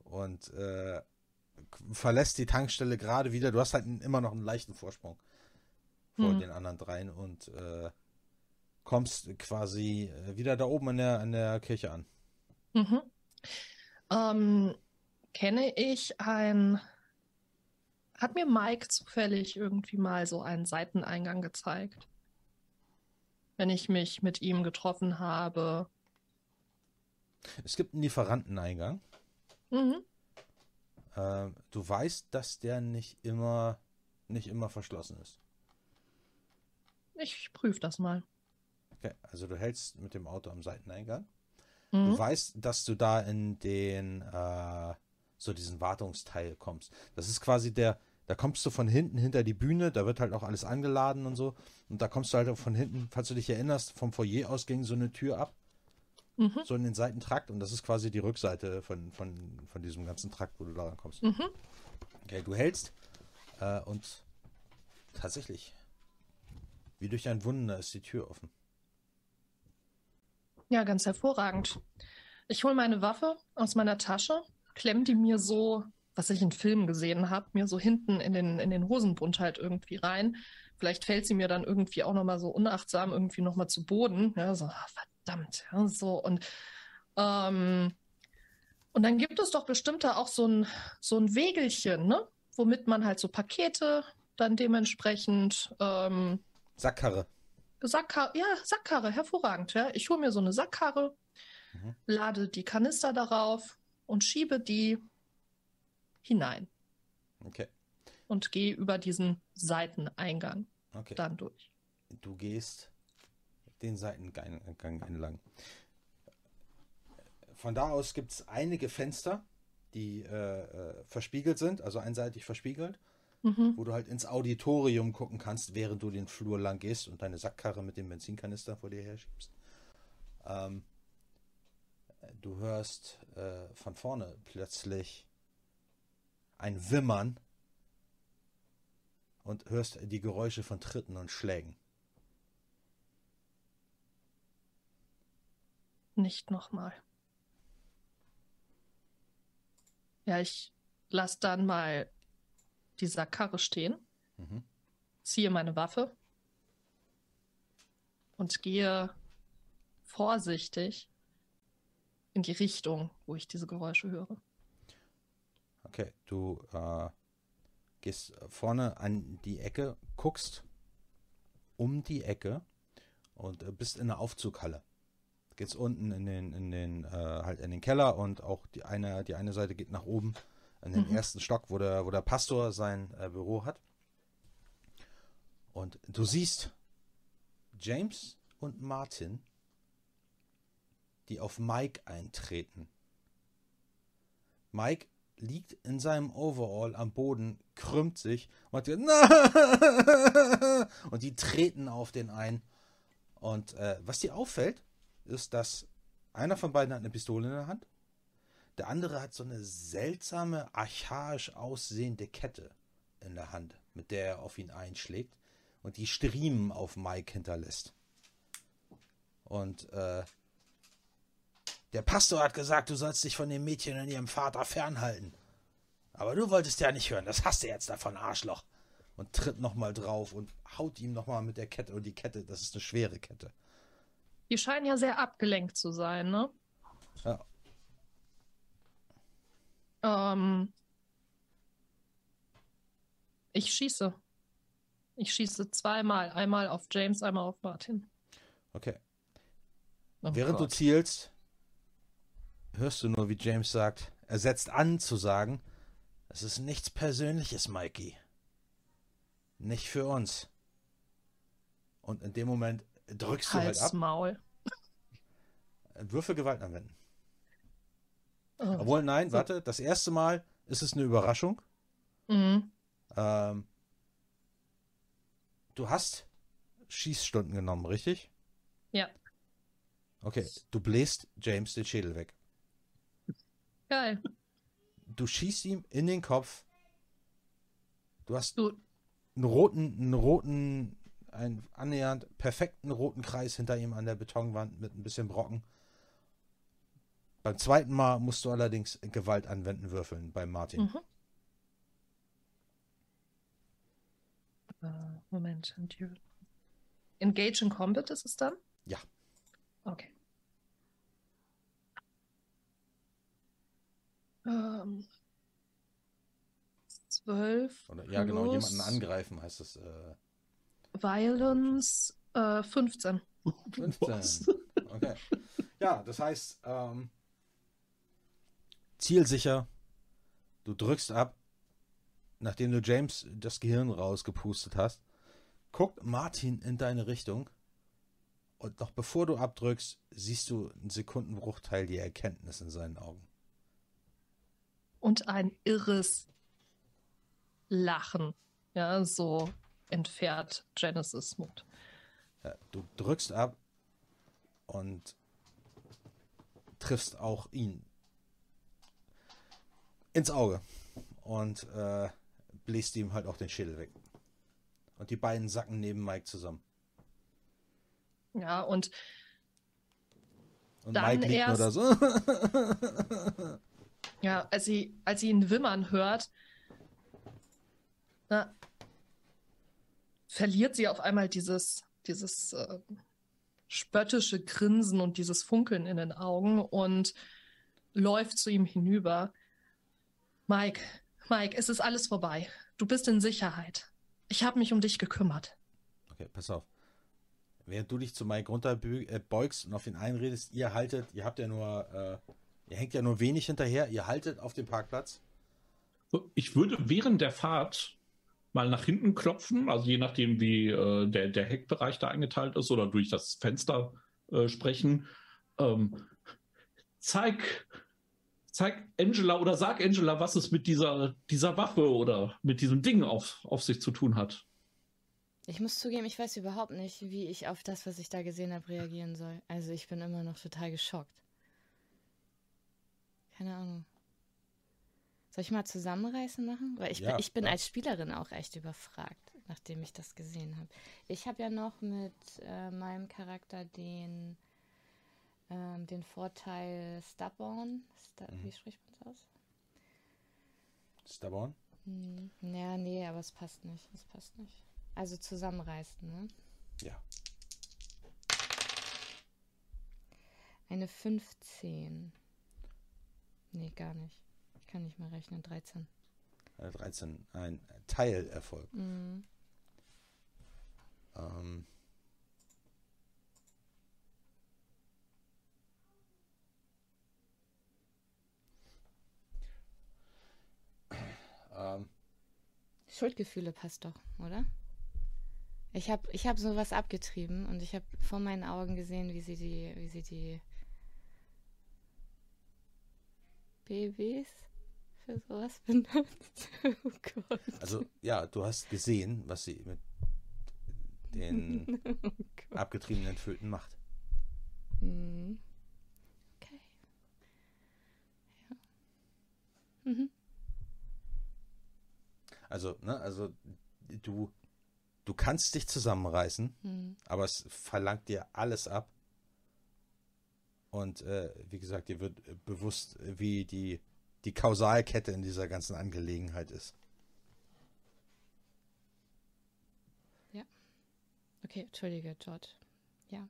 und äh, verlässt die Tankstelle gerade wieder. Du hast halt immer noch einen leichten Vorsprung vor Mhm. den anderen dreien und äh, kommst quasi äh, wieder da oben an der, an der Kirche an. Mhm. Ähm, kenne ich ein. Hat mir Mike zufällig irgendwie mal so einen Seiteneingang gezeigt? Wenn ich mich mit ihm getroffen habe. Es gibt einen Lieferanteneingang. Mhm. Ähm, du weißt, dass der nicht immer, nicht immer verschlossen ist. Ich prüfe das mal. Okay, also du hältst mit dem Auto am Seiteneingang. Mhm. Du weißt, dass du da in den, äh, so diesen Wartungsteil kommst. Das ist quasi der, Da kommst du von hinten hinter die Bühne, da wird halt auch alles angeladen und so. Und da kommst du halt auch von hinten, falls du dich erinnerst, vom Foyer aus ging so eine Tür ab, Mhm. so in den Seitentrakt. Und das ist quasi die Rückseite von, von, von diesem ganzen Trakt, wo du da kommst. Mhm. Okay, du hältst äh, und tatsächlich, wie durch ein Wunder ist die Tür offen. Ja, ganz hervorragend. Ich hole meine Waffe aus meiner Tasche, klemm die mir so, was ich in Filmen gesehen habe, mir so hinten in den, in den Hosenbund halt irgendwie rein. Vielleicht fällt sie mir dann irgendwie auch nochmal so unachtsam irgendwie nochmal zu Boden. Ja, so, ah, verdammt. Ja, so und ähm, und dann gibt es doch bestimmt da auch so ein, so ein Wägelchen, ne? Womit man halt so Pakete dann dementsprechend ähm, Sackkarre. Sackkarre, ja, Sackkarre, hervorragend. Ja. Ich hole mir so eine Sackkarre, Mhm. lade die Kanister darauf und schiebe die hinein Okay, und gehe über diesen Seiteneingang okay. dann durch. Du gehst den Seitengang Gang entlang. Von da aus gibt es einige Fenster, die äh, äh, verspiegelt sind, also einseitig verspiegelt, Mhm. wo du halt ins Auditorium gucken kannst, während du den Flur lang gehst und deine Sackkarre mit dem Benzinkanister vor dir her schiebst. Ähm, du hörst äh, von vorne plötzlich ein Wimmern und hörst die Geräusche von Tritten und Schlägen. Nicht nochmal. Ja, ich lasse dann mal die Sackkarre stehen, Mhm. ziehe meine Waffe und gehe vorsichtig in die Richtung, wo ich diese Geräusche höre. Okay, du äh, gehst vorne an die Ecke, guckst um die Ecke und äh, bist in der Aufzughalle. Geht's unten in den, in den, äh, halt in den Keller und auch die eine, die eine Seite geht nach oben in den Mhm. ersten Stock, wo der, wo der Pastor sein äh, Büro hat. Und du siehst James und Martin, die auf Mike eintreten. Mike liegt in seinem Overall am Boden, krümmt sich und, die- und die treten auf den ein. Und äh, was dir auffällt, ist, dass einer von beiden hat eine Pistole in der Hand, der andere hat so eine seltsame, archaisch aussehende Kette in der Hand, mit der er auf ihn einschlägt und die Striemen auf Mike hinterlässt. Und äh, der Pastor hat gesagt, du sollst dich von dem Mädchen und ihrem Vater fernhalten. Aber du wolltest ja nicht hören, das hast du jetzt davon, Arschloch. Und tritt nochmal drauf und haut ihm nochmal mit der Kette. Und die Kette, das ist eine schwere Kette. Die scheinen ja sehr abgelenkt zu sein, ne? Ja. Ähm, ich schieße. Ich schieße zweimal. Einmal auf James, einmal auf Martin. Okay. Oh Während du Gott. zielst, hörst du nur, wie James sagt, er setzt an zu sagen, es ist nichts Persönliches, Mikey. Nicht für uns. Und in dem Moment drückst du halt Hals, ab, Maul. Würfel Gewalt anwenden. Oh. Obwohl, nein, warte, das erste Mal ist es eine Überraschung. Mhm. Ähm, du hast Schießstunden genommen, richtig? Ja. Okay, du bläst James den Schädel weg. Geil. Du schießt ihm in den Kopf. Du hast Du, einen roten, einen roten, einen annähernd perfekten roten Kreis hinter ihm an der Betonwand mit ein bisschen Brocken. Beim zweiten Mal musst du allerdings Gewalt anwenden würfeln bei Martin. Mhm. Äh, Moment. Engage in Combat ist es dann? Ja. Okay. Ähm, zwölf Oder, ja, genau, jemanden angreifen heißt es. Äh, Violence äh, 15. 15. Okay. Ja, das heißt, ähm, zielsicher, du drückst ab, nachdem du James das Gehirn rausgepustet hast, guckt Martin in deine Richtung und noch bevor du abdrückst, siehst du einen Sekundenbruchteil die Erkenntnis in seinen Augen. Und ein irres lachen. Ja, so entfährt Genesis Mut. Ja, du drückst ab und triffst auch ihn ins Auge und äh, bläst ihm halt auch den Schädel weg. Und die beiden sacken neben Mike zusammen. Ja, und Und Dann Mike liegt nur erst- da so. Ja, als sie, als sie ihn wimmern hört, na, verliert sie auf einmal dieses, dieses äh, spöttische Grinsen und dieses Funkeln in den Augen und läuft zu ihm hinüber. Mike, Mike, es ist alles vorbei. Du bist in Sicherheit. Ich habe mich um dich gekümmert. Okay, pass auf. Während du dich zu Mike runterbeugst äh, beugst und auf ihn einredest, ihr haltet, ihr habt ja nur, äh, ihr hängt ja nur wenig hinterher, ihr haltet auf dem Parkplatz. Ich würde während der Fahrt mal nach hinten klopfen, also je nachdem, wie äh, der, der Heckbereich da eingeteilt ist oder durch das Fenster äh, sprechen. Ähm, zeig, zeig Angela oder sag Angela, was es mit dieser, dieser Waffe oder mit diesem Ding auf, auf sich zu tun hat. Ich muss zugeben, ich weiß überhaupt nicht, wie ich auf das, was ich da gesehen habe, reagieren soll. Also ich bin immer noch total geschockt. Keine Ahnung. Soll ich mal zusammenreißen machen? Weil ich, Ja, bin, ich bin ja. als Spielerin auch echt überfragt, nachdem ich das gesehen habe. Ich habe ja noch mit äh, meinem Charakter den, ähm, den Vorteil Stubborn. Sta Mhm. Wie spricht man es aus? Stubborn? Hm, ja, nee, aber es passt nicht. Es passt nicht. Also zusammenreißen, ne? Ja. Eine 15. Nee, gar nicht. Ich kann nicht mehr rechnen. 13. Äh, 13. Ein Teilerfolg. Mhm. Ähm, Schuldgefühle passt doch, oder? Ich habe ich hab sowas abgetrieben und ich habe vor meinen Augen gesehen, wie sie die, wie sie die Babys für sowas benutzt. Oh Gott. also, ja, du hast gesehen, was sie mit den Oh abgetriebenen Föten macht. Mhm. Okay. Ja. Mhm. Also, ne, also du, du kannst dich zusammenreißen, Mhm. aber es verlangt dir alles ab. Und äh, wie gesagt, dir wird äh, bewusst, äh, wie die, die Kausalkette in dieser ganzen Angelegenheit ist. Okay, entschuldige, George. Ja.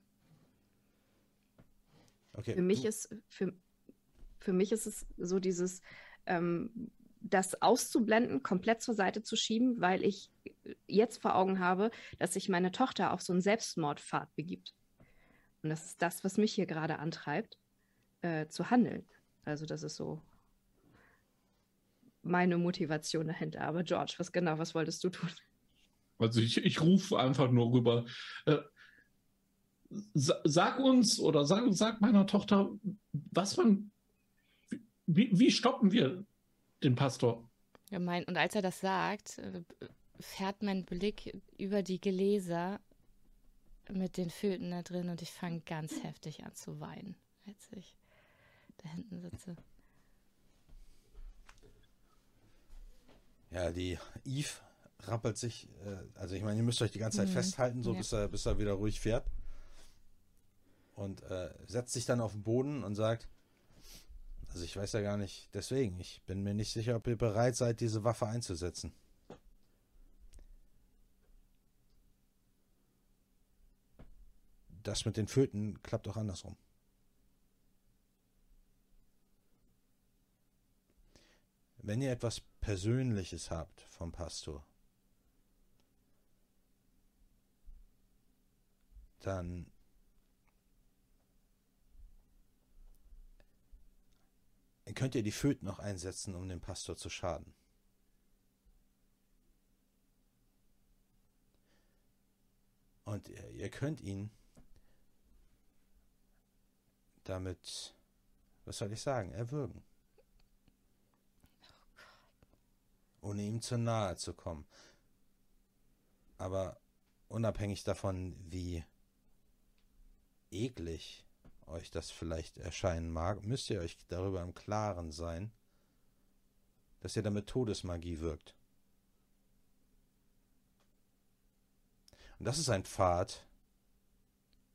Okay. Für mich ist, für, für mich ist es so dieses, ähm, das auszublenden, komplett zur Seite zu schieben, weil ich jetzt vor Augen habe, dass sich meine Tochter auf so einen Selbstmordpfad begibt. Und das ist das, was mich hier gerade antreibt, äh, zu handeln. Also das ist so meine Motivation dahinter. Aber George, was genau, was wolltest du tun? Also ich, ich rufe einfach nur rüber. Äh, sa- sag uns oder sag, sag meiner Tochter, was man, wie, wie stoppen wir den Pastor? Ja, mein, und als er das sagt, äh, fährt mein Blick über die Gläser mit den Föten da drin und ich fange ganz heftig an zu weinen, als ich da hinten sitze. ja, die Eve rappelt sich, äh, also ich meine, ihr müsst euch die ganze Zeit Mhm. festhalten, so Ja. bis, er, bis er wieder ruhig fährt. Und äh, setzt sich dann auf den Boden und sagt, also ich weiß ja gar nicht, deswegen, ich bin mir nicht sicher, ob ihr bereit seid, diese Waffe einzusetzen. Das mit den Föten klappt auch andersrum. Wenn ihr etwas Persönliches habt vom Pastor, dann könnt ihr die Föten noch einsetzen, um dem Pastor zu schaden. Und ihr, ihr könnt ihn damit, was soll ich sagen, erwürgen. ohne ihm zu nahe zu kommen. Aber unabhängig davon, wie eklig euch das vielleicht erscheinen mag, müsst ihr euch darüber im Klaren sein, dass ihr damit Todesmagie wirkt. Und das ist ein Pfad,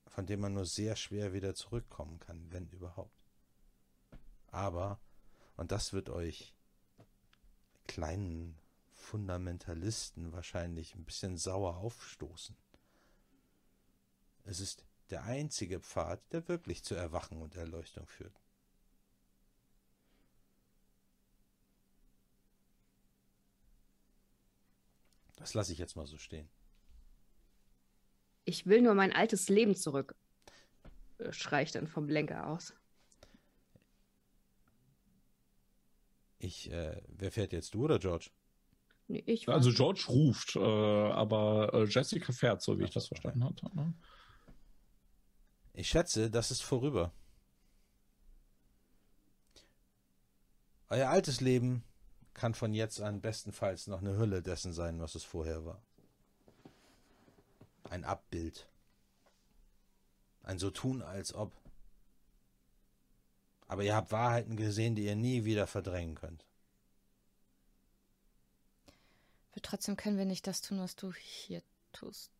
von dem man nur sehr schwer wieder zurückkommen kann, wenn überhaupt. Aber, und das wird euch kleinen Fundamentalisten wahrscheinlich ein bisschen sauer aufstoßen. Es ist der einzige Pfad, der wirklich zu Erwachen und Erleuchtung führt. Das lasse ich jetzt mal so stehen. Ich will nur mein altes Leben zurück, äh, schrei ich dann vom Lenker aus. Ich, äh, wer fährt jetzt, du oder George? Nee, ich Also George ruft, äh, aber äh, Jessica fährt, so wie ich das okay. verstanden habe. Ne? Ich schätze, das ist vorüber. Euer altes Leben kann von jetzt an bestenfalls noch eine Hülle dessen sein, was es vorher war. Ein Abbild. Ein so tun, als ob. Aber ihr habt Wahrheiten gesehen, die ihr nie wieder verdrängen könnt. Aber trotzdem können wir nicht das tun, was du hier tust.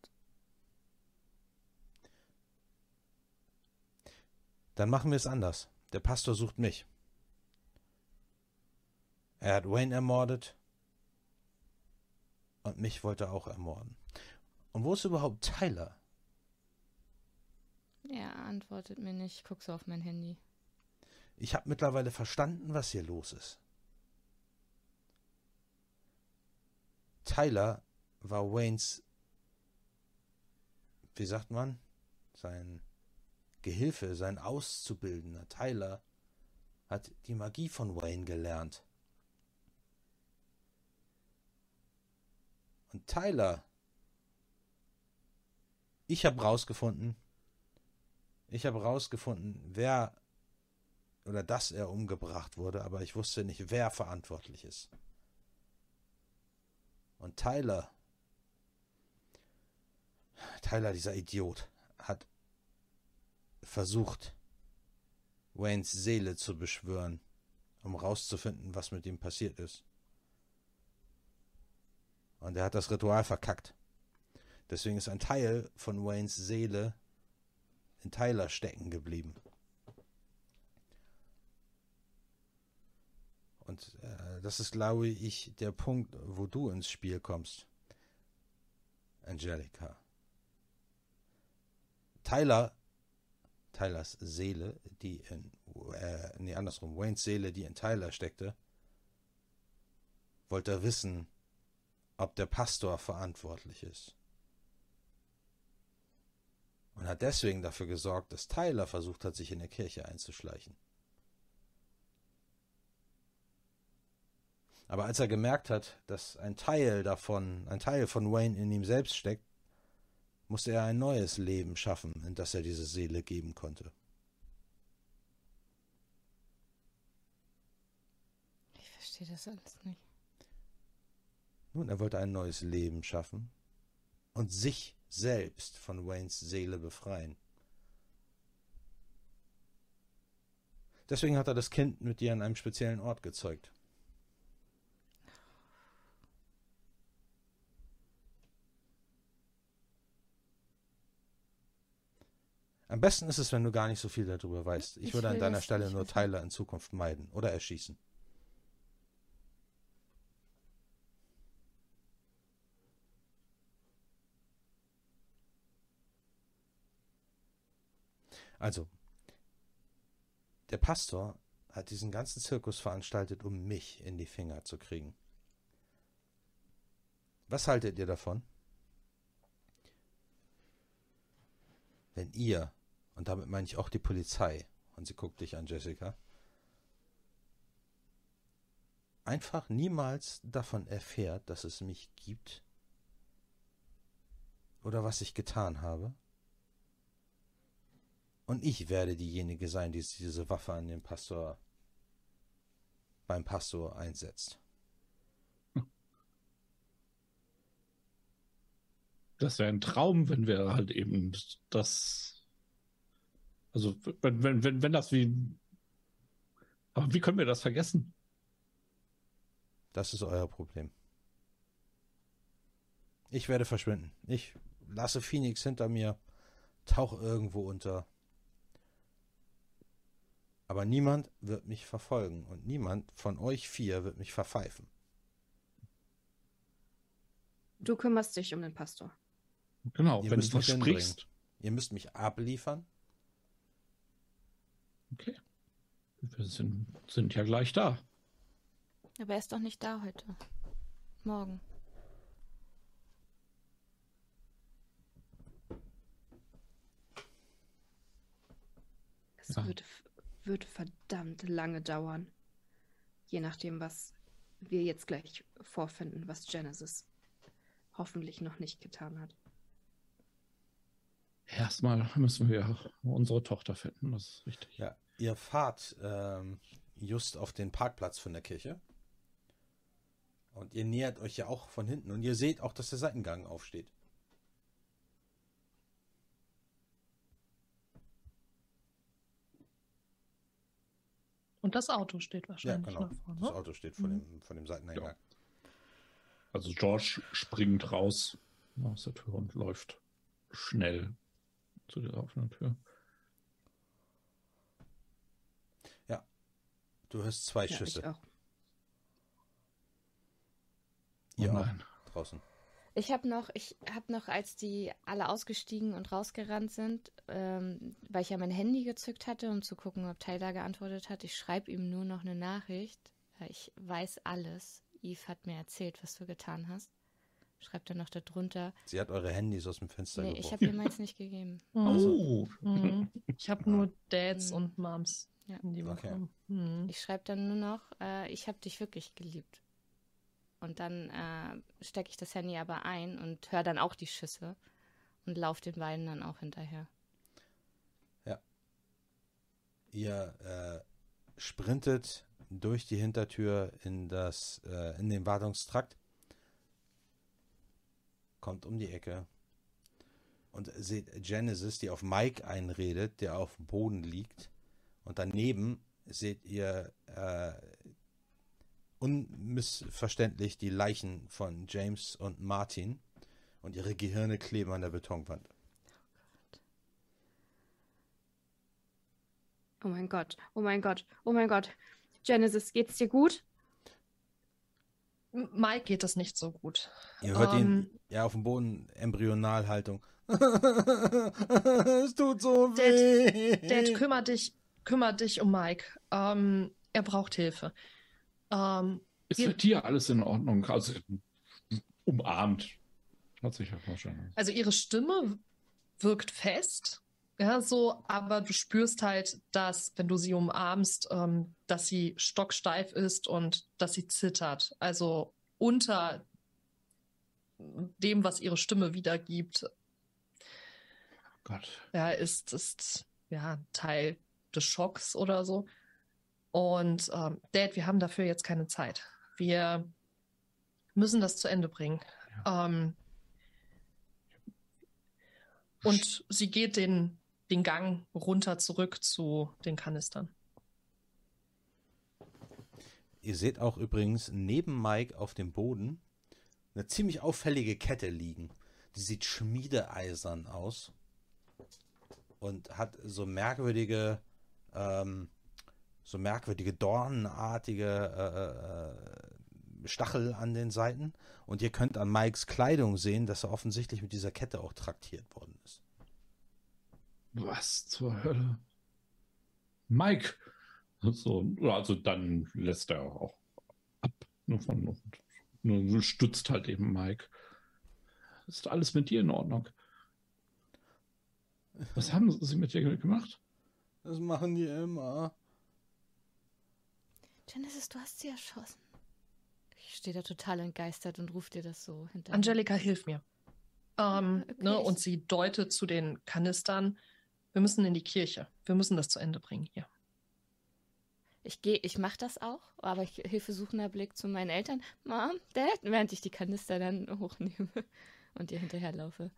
Dann machen wir es anders. Der Pastor sucht mich. Er hat Wayne ermordet und mich wollte er auch ermorden. Und wo ist überhaupt Tyler? Er antwortet mir nicht. Ich guck so auf mein Handy. Ich habe mittlerweile verstanden, was hier los ist. Tyler war Waynes, wie sagt man, sein Gehilfe, sein Auszubildender. Tyler hat die Magie von Wayne gelernt. Und Tyler, ich habe rausgefunden, ich habe rausgefunden, wer oder dass er umgebracht wurde, aber ich wusste nicht, wer verantwortlich ist. Und Tyler, Tyler, dieser Idiot, hat versucht, Waynes Seele zu beschwören, um rauszufinden, was mit ihm passiert ist. Und er hat das Ritual verkackt. Deswegen ist ein Teil von Waynes Seele in Tyler stecken geblieben. Und äh, das ist, glaube ich, der Punkt, wo du ins Spiel kommst. Angelica. Tyler, Tylers Seele, die in, äh, nee, andersrum, Waynes Seele, die in Tyler steckte, wollte wissen, ob der Pastor verantwortlich ist. Und hat deswegen dafür gesorgt, dass Tyler versucht hat, sich in der Kirche einzuschleichen. Aber als er gemerkt hat, dass ein Teil davon, ein Teil von Wayne in ihm selbst steckt, musste er ein neues Leben schaffen, in das er diese Seele geben konnte. Ich verstehe das alles nicht. Nun, er wollte ein neues Leben schaffen und sich selbst von Waynes Seele befreien. Deswegen hat er das Kind mit dir an einem speziellen Ort gezeugt. Am besten ist es, wenn du gar nicht so viel darüber weißt. Ich, Ich würde an deiner Stelle nur wissen. Tyler in Zukunft meiden oder erschießen. Also, der Pastor hat diesen ganzen Zirkus veranstaltet, um mich in die Finger zu kriegen. Was haltet ihr davon? Wenn ihr, und damit meine ich auch die Polizei. Und sie guckt dich an, Jessica. Einfach niemals davon erfährt, dass es mich gibt oder was ich getan habe. Und ich werde diejenige sein, die diese Waffe an den Pastor beim Pastor einsetzt. Das wäre ein Traum, wenn wir halt eben das also, wenn, wenn, wenn, wenn das wie. Aber wie können wir das vergessen? Das ist euer Problem. Ich werde verschwinden. Ich lasse Phoenix hinter mir, tauche irgendwo unter. Aber niemand wird mich verfolgen und niemand von euch vier wird mich verpfeifen. Du kümmerst dich um den Pastor. Genau, Ihr wenn du versprichst. Ihr müsst mich abliefern. Okay. Wir sind, sind ja gleich da. Aber er ist doch nicht da heute. Morgen. Es Ja. wird, wird verdammt lange dauern. Je nachdem, was wir jetzt gleich vorfinden, was Genesis hoffentlich noch nicht getan hat. Erstmal müssen wir unsere Tochter finden, das ist richtig. Ja, ihr fahrt ähm, just auf den Parkplatz von der Kirche. Und ihr nähert euch ja auch von hinten. Und ihr seht auch, dass der Seitengang aufsteht. Und das Auto steht Ja, wahrscheinlich genau. nach vorne. Das Auto steht vor, Mhm. dem, vor dem Seiteneingang. Also George springt raus aus der Tür und läuft schnell zu der offenen Tür. Du hörst zwei Ja, Schüsse. ich auch. Oh Ihr auch nein. draußen. Ich habe noch, ich habe noch, als die alle ausgestiegen und rausgerannt sind, ähm, weil ich ja mein Handy gezückt hatte, um zu gucken, ob Tyler geantwortet hat. Ich schreibe ihm nur noch eine Nachricht. Ich weiß alles. Eve hat mir erzählt, was du getan hast. Schreibt er noch darunter. Sie hat eure Handys aus dem Fenster Nee, ich geworfen. habe ihr meins nicht gegeben. Mhm. Oh, Mhm. Ich habe nur Dads Mhm. und Moms Ja. in die Okay. Mhm. Ich schreibe dann nur noch, äh, ich habe dich wirklich geliebt. Und dann äh, stecke ich das Handy aber ein und höre dann auch die Schüsse und laufe den beiden dann auch hinterher. Ihr äh, sprintet durch die Hintertür in das äh, in den Wartungstrakt, kommt um die Ecke und seht Genesis, die auf Mike einredet, der auf dem Boden liegt, und daneben seht ihr äh, unmissverständlich die Leichen von James und Martin und ihre Gehirne kleben an der Betonwand. Oh mein Gott, oh mein Gott, oh mein Gott. Genesis, geht's dir gut? Mike geht es nicht so gut. Ihr hört ihn Ähm, ja auf dem Boden, Embryonalhaltung. es tut so weh. Dad, kümmere dich, kümmere dich um Mike. Ähm, er braucht Hilfe. Ähm, ist mit dir alles in Ordnung? Also umarmt. Hat sich ja wahrscheinlich. also ihre Stimme wirkt fest, ja, so, aber du spürst halt, dass, wenn du sie umarmst, ähm, dass sie stocksteif ist und dass sie zittert. Also unter dem, was ihre Stimme wiedergibt, Gott. ja, ist, ist ja ein Teil des Schocks oder so. Und ähm, Dad, wir haben dafür jetzt keine Zeit. Wir müssen das zu Ende bringen. Ähm, und sie geht den, den Gang runter zurück zu den Kanistern. Ihr seht auch übrigens neben Mike auf dem Boden eine ziemlich auffällige Kette liegen. Die sieht schmiedeeisern aus und hat so merkwürdige, ähm, so merkwürdige dornenartige äh, äh, Stachel an den Seiten. Und ihr könnt an Mikes Kleidung sehen, dass er offensichtlich mit dieser Kette auch traktiert worden ist. Was zur Hölle? Mike. So, also dann lässt er auch ab. Nur von nur stützt halt eben Mike. Ist alles mit dir in Ordnung? Was haben sie mit dir gemacht? Das machen die immer. Genesis, du hast sie erschossen. Ich stehe da total entgeistert und rufe dir das so hinterher. Angelika, hilf mir. Ähm, Okay, ne, und sie deutet zu den Kanistern. Wir müssen in die Kirche. Wir müssen das zu Ende bringen hier. Ich gehe, ich mache das auch, aber ich hilfesuchender Blick zu meinen Eltern. Mom, Dad, während ich die Kanister dann hochnehme und ihr hinterherlaufe.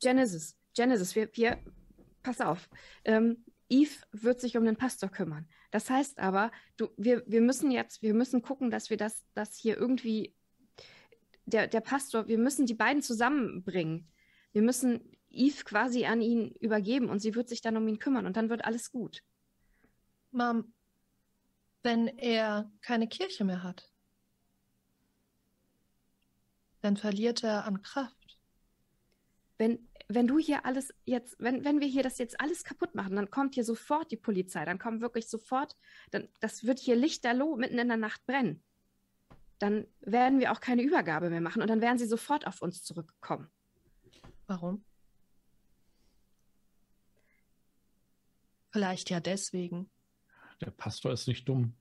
Genesis, Genesis, wir, wir, pass auf. Ähm, Eve wird sich um den Pastor kümmern. Das heißt aber, du, wir, wir müssen jetzt, wir müssen gucken, dass wir das, das hier irgendwie, der, der Pastor, wir müssen die beiden zusammenbringen. Wir müssen Eve quasi an ihn übergeben und sie wird sich dann um ihn kümmern und dann wird alles gut. Mom, wenn er keine Kirche mehr hat, dann verliert er an Kraft. Wenn, wenn du hier alles jetzt, wenn, wenn wir hier das jetzt alles kaputt machen, dann kommt hier sofort die Polizei, dann kommt wirklich sofort, dann, das wird hier lichterloh mitten in der Nacht brennen. Dann werden wir auch keine Übergabe mehr machen und dann werden sie sofort auf uns zurückkommen. Warum? Vielleicht ja deswegen. Der Pastor ist nicht dumm.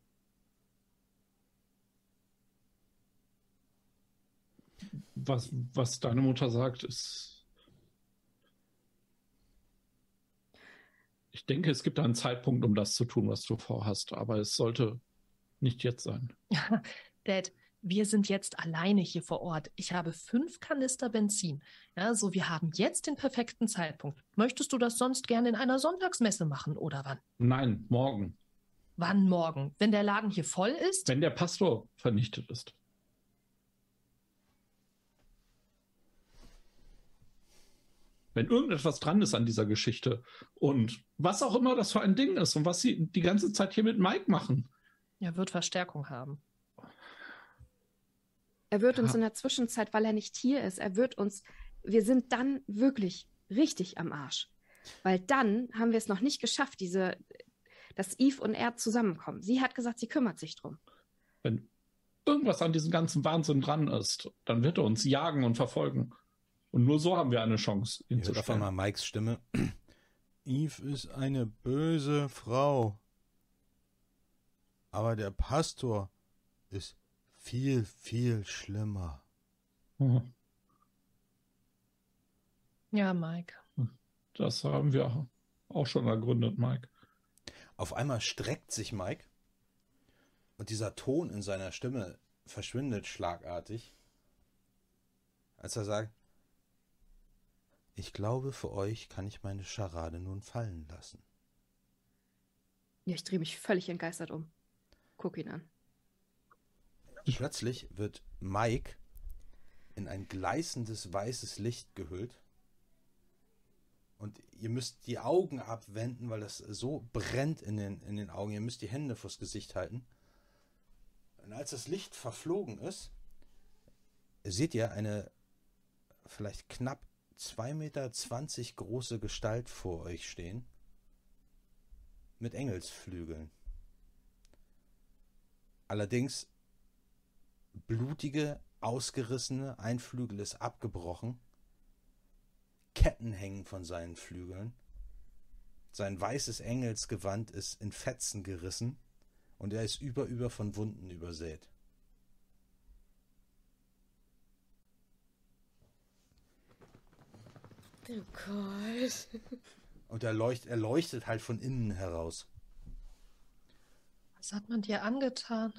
Was, was deine Mutter sagt, ist. Ich denke, es gibt einen Zeitpunkt, um das zu tun, was du vorhast, aber es sollte nicht jetzt sein. Dad, wir sind jetzt alleine hier vor Ort. Ich habe fünf Kanister Benzin. Ja, so wir haben jetzt den perfekten Zeitpunkt. Möchtest du das sonst gerne in einer Sonntagsmesse machen oder wann? Nein, morgen, Wann morgen? Wenn der Laden hier voll ist? wenn der Pastor vernichtet ist. Wenn irgendetwas dran ist an dieser Geschichte und was auch immer das für ein Ding ist und was sie die ganze Zeit hier mit Mike machen. Er wird Verstärkung haben. Er wird uns Ja. in der Zwischenzeit, weil er nicht hier ist, er wird uns, wir sind dann wirklich richtig am Arsch. Weil dann haben wir es noch nicht geschafft, diese, dass Eve und er zusammenkommen. Sie hat gesagt, sie kümmert sich drum. Wenn irgendwas an diesem ganzen Wahnsinn dran ist, dann wird er uns jagen und verfolgen. Und nur so haben wir eine Chance, ihn Ihr zu stellen. einmal Mikes Stimme. Eve ist eine böse Frau. Aber der Pastor ist viel, viel schlimmer. Mhm. Ja, Mike. Das haben wir auch schon ergründet, Mike. Auf einmal streckt sich Mike und dieser Ton in seiner Stimme verschwindet schlagartig, als er sagt, ich glaube, für euch kann ich meine Scharade nun fallen lassen. Ja, ich drehe mich völlig entgeistert um. Guck ihn an. Plötzlich wird Mike in ein gleißendes weißes Licht gehüllt. Und ihr müsst die Augen abwenden, weil das so brennt in den, in den Augen. Ihr müsst die Hände vors Gesicht halten. Und als das Licht verflogen ist, seht ihr eine vielleicht knapp 2,20 Meter große Gestalt vor euch stehen. Mit Engelsflügeln. Allerdings blutige, ausgerissene, ein Flügel ist abgebrochen. Ketten hängen von seinen Flügeln. Sein weißes Engelsgewand ist in Fetzen gerissen und er ist über über von Wunden übersät. Oh Gott. Und er, leucht, er leuchtet halt von innen heraus. Was hat man dir angetan?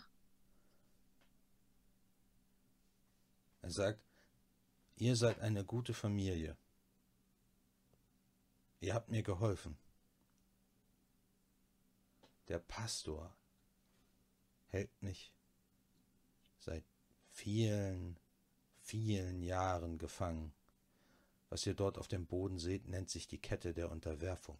Er sagt, ihr seid eine gute Familie. Ihr habt mir geholfen. Der Pastor hält mich seit vielen, vielen Jahren gefangen. Was ihr dort auf dem Boden seht, nennt sich die Kette der Unterwerfung.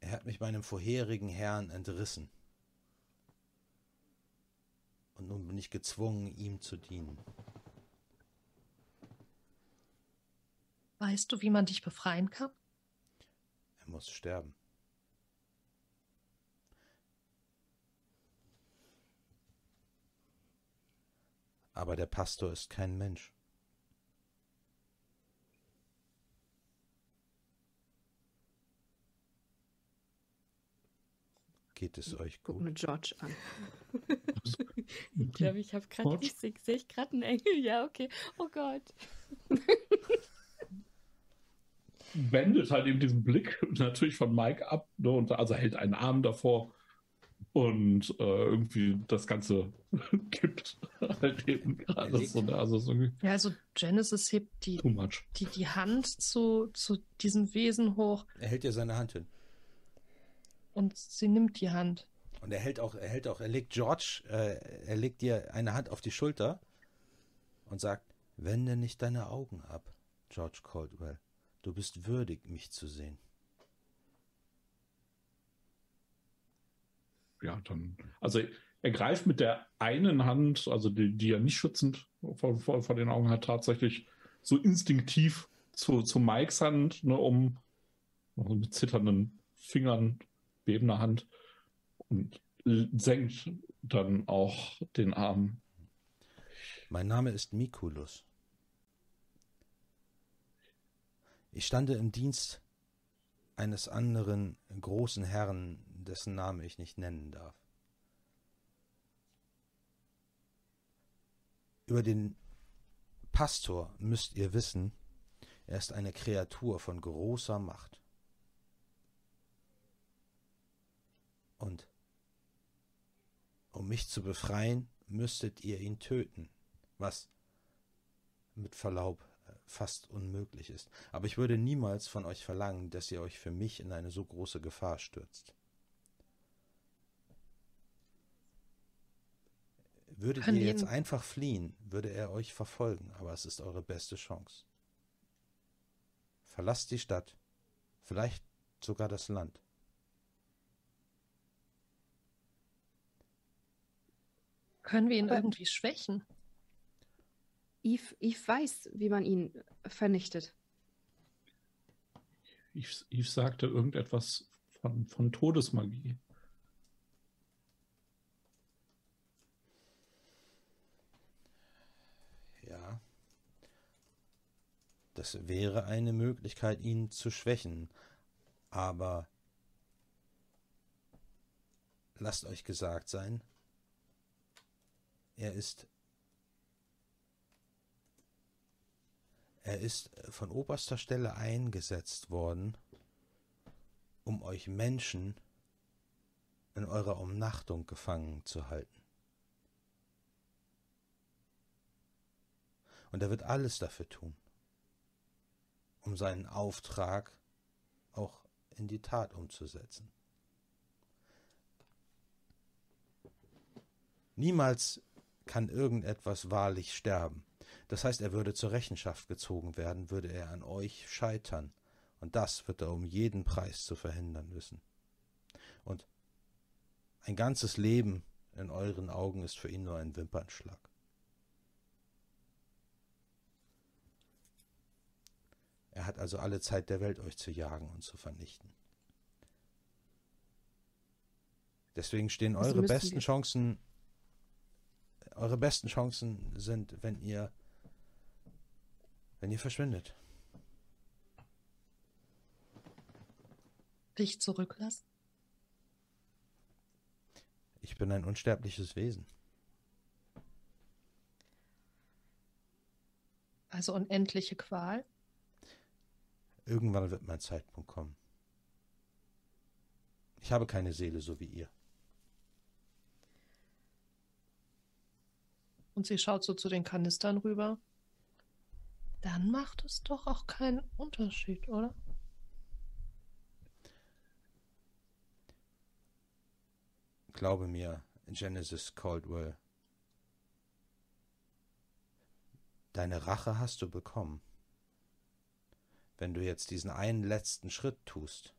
Er hat mich meinem vorherigen Herrn entrissen. Und nun bin ich gezwungen, ihm zu dienen. Weißt du, wie man dich befreien kann? Er muss sterben. Aber der Pastor ist kein Mensch. Geht es euch Guck gut? mir George an. Ich glaube, ich habe gerade, ich sehe seh ich gerade einen Engel. Ja, okay. Oh Gott. wendet halt eben diesen Blick natürlich von Mike ab ne, und also hält einen Arm davor und äh, irgendwie das Ganze kippt halt eben gerade so. Ne? Also, so ja, also Genesis hebt die, die, die Hand zu, zu diesem Wesen hoch. Er hält ihr seine Hand hin. Und sie nimmt die Hand. Und er hält auch, er hält auch, er legt George, äh, er legt dir eine Hand auf die Schulter und sagt, wende nicht deine Augen ab, George Caldwell. Du bist würdig, mich zu sehen. Ja, dann, also er greift mit der einen Hand, also die, die er nicht schützend vor, vor, vor, den Augen hat, tatsächlich so instinktiv zu, zu Mikes Hand, ne, um mit zitternden Fingern, bebender Hand und senkt dann auch den Arm. Mein Name ist Mikulus. Ich stande im Dienst eines anderen großen Herrn, dessen Name ich nicht nennen darf. Über den Pastor müsst ihr wissen, er ist eine Kreatur von großer Macht. Und um mich zu befreien, müsstet ihr ihn töten, was mit Verlaub fast unmöglich ist. Aber ich würde niemals von euch verlangen, dass ihr euch für mich in eine so große Gefahr stürzt. Würdet ihr jetzt einfach fliehen, würde er euch verfolgen, aber es ist eure beste Chance. Verlasst die Stadt, vielleicht sogar das Land. Können wir ihn irgendwie schwächen? Eve, Eve weiß, wie man ihn vernichtet. Eve, Eve sagte irgendetwas von, von Todesmagie. Das wäre eine Möglichkeit, ihn zu schwächen. Aber lasst euch gesagt sein, er ist Er ist von oberster Stelle eingesetzt worden, um euch Menschen in eurer Umnachtung gefangen zu halten. Und er wird alles dafür tun, um seinen Auftrag auch in die Tat umzusetzen. Niemals kann irgendetwas wahrlich sterben. Das heißt, er würde zur Rechenschaft gezogen werden, würde er an euch scheitern. Und das wird er um jeden Preis zu verhindern wissen. Und ein ganzes Leben in euren Augen ist für ihn nur ein Wimpernschlag. Er hat also alle Zeit der Welt, euch zu jagen und zu vernichten. Deswegen stehen also eure besten Chancen, eure besten Chancen sind, wenn ihr wenn ihr verschwindet. Dich zurücklassen? Ich bin ein unsterbliches Wesen. Also unendliche Qual? Irgendwann wird mein Zeitpunkt kommen. Ich habe keine Seele so wie ihr. Und sie schaut so zu den Kanistern rüber. Dann macht es doch auch keinen Unterschied, oder? Glaube mir, Genesis Caldwell. Deine Rache hast du bekommen. Wenn du jetzt diesen einen letzten Schritt tust,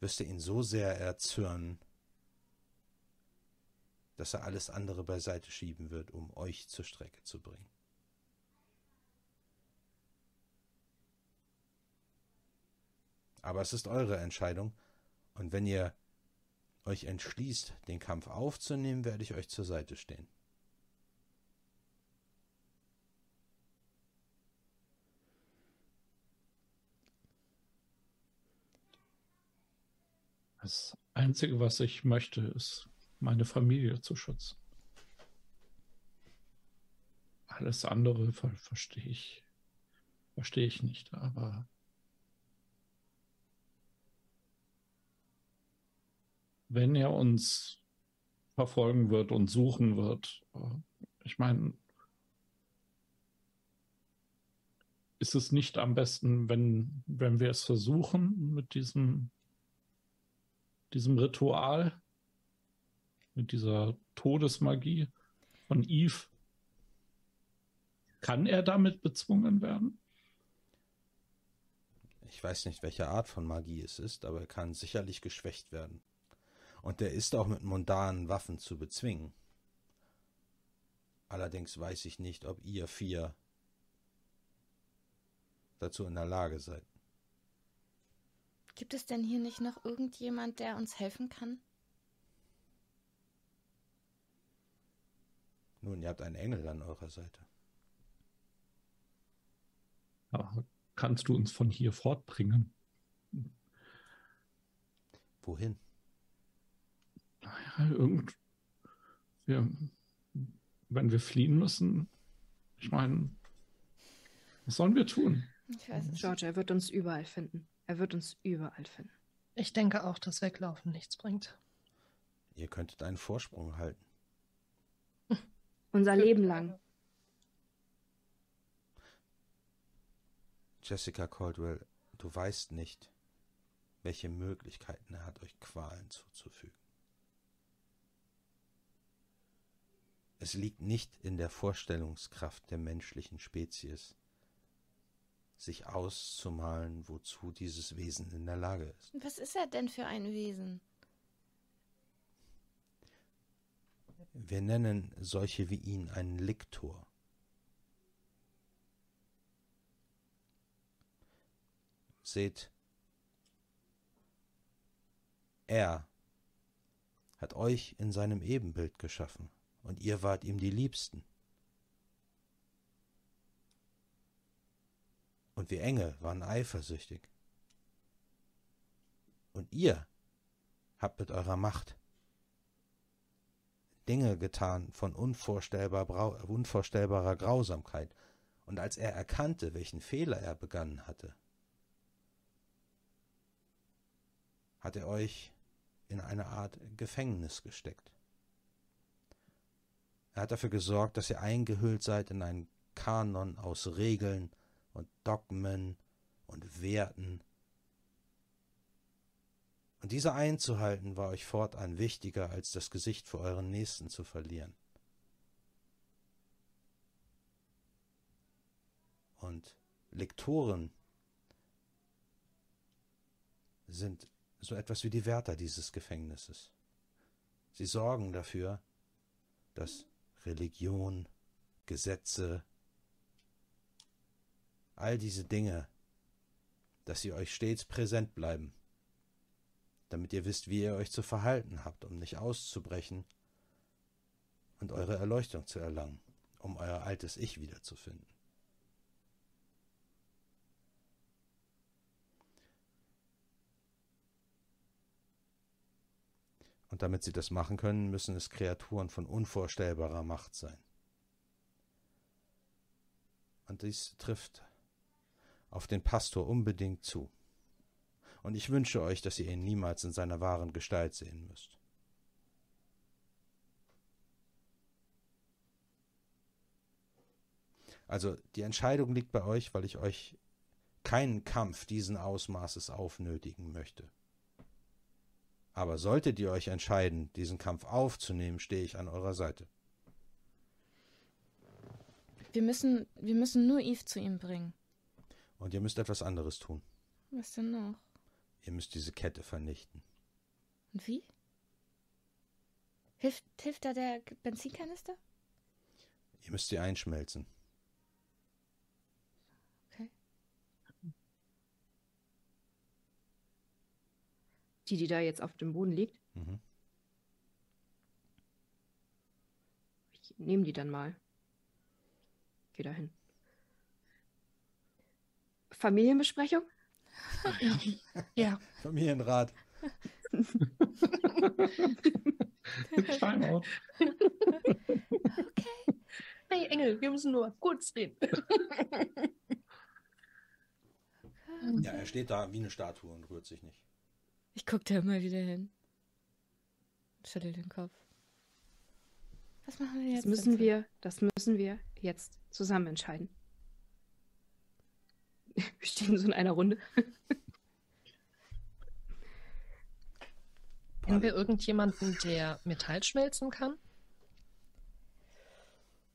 wirst du ihn so sehr erzürnen, dass er alles andere beiseite schieben wird, um euch zur Strecke zu bringen. Aber es ist eure Entscheidung. Und wenn ihr euch entschließt, den Kampf aufzunehmen, werde ich euch zur Seite stehen. Das Einzige, was ich möchte, ist, meine Familie zu schützen. Alles andere ver verstehe ich. Verstehe ich nicht, aber wenn er uns verfolgen wird und suchen wird, äh, ich meine, ist es nicht am besten, wenn, wenn wir es versuchen mit diesem, diesem Ritual, mit dieser Todesmagie von Eve? Kann er damit bezwungen werden? Ich weiß nicht, welche Art von Magie es ist, aber er kann sicherlich geschwächt werden. Und der ist auch mit mundanen Waffen zu bezwingen. Allerdings weiß ich nicht, ob ihr vier dazu in der Lage seid. Gibt es denn hier nicht noch irgendjemand, der uns helfen kann? Nun, ihr habt einen Engel an eurer Seite. Aber kannst du uns von hier fortbringen? Wohin? Naja, irgend. Wir, wenn wir fliehen müssen, ich meine, was sollen wir tun? Ich weiß es. George, er wird uns überall finden. Er wird uns überall finden. Ich denke auch, dass Weglaufen nichts bringt. Ihr könntet einen Vorsprung halten. Unser Leben lang. Jessica Caldwell, du weißt nicht, welche Möglichkeiten er hat, euch Qualen zuzufügen. Es liegt nicht in der Vorstellungskraft der menschlichen Spezies, sich auszumalen, wozu dieses Wesen in der Lage ist. Was ist er denn für ein Wesen? Wir nennen solche wie ihn einen Liktor. Seht, er hat euch in seinem Ebenbild geschaffen und ihr wart ihm die Liebsten. Und wir Engel waren eifersüchtig. Und ihr habt mit eurer Macht Dinge getan von unvorstellbar, unvorstellbarer Grausamkeit. Und als er erkannte, welchen Fehler er begangen hatte, hat er euch in eine Art Gefängnis gesteckt. Er hat dafür gesorgt, dass ihr eingehüllt seid in einen Kanon aus Regeln und Dogmen und Werten. Und diese einzuhalten war euch fortan wichtiger, als das Gesicht vor euren Nächsten zu verlieren. Und Lektoren sind so etwas wie die Wärter dieses Gefängnisses. Sie sorgen dafür, dass Religion, Gesetze, all diese Dinge, dass sie euch stets präsent bleiben, damit ihr wisst, wie ihr euch zu verhalten habt, um nicht auszubrechen und eure Erleuchtung zu erlangen, um euer altes Ich wiederzufinden. Und damit sie das machen können, müssen es Kreaturen von unvorstellbarer Macht sein. Und dies trifft auf den Pastor unbedingt zu. Und ich wünsche euch, dass ihr ihn niemals in seiner wahren Gestalt sehen müsst. Also die Entscheidung liegt bei euch, weil ich euch keinen Kampf diesen Ausmaßes aufnötigen möchte. Aber solltet ihr euch entscheiden, diesen Kampf aufzunehmen, stehe ich an eurer Seite. Wir müssen, wir müssen nur Eve zu ihm bringen. Und ihr müsst etwas anderes tun. Was denn noch? Ihr müsst diese Kette vernichten. Und wie? Hilft, hilft da der Benzinkanister? Ihr müsst sie einschmelzen. Okay. Die, die da jetzt auf dem Boden liegt. Mhm. Ich nehme die dann mal. Geh da hin. Familienbesprechung? Ja, Familienrat. Timeout. hey Engel, wir müssen nur kurz reden. Ja, er steht da wie eine Statue und rührt sich nicht. Ich gucke da immer wieder hin. Schüttel den Kopf. Was machen wir jetzt? Das müssen wir, das müssen wir jetzt zusammen entscheiden. Wir stehen so in einer Runde. Kennen wir irgendjemanden, der Metall schmelzen kann?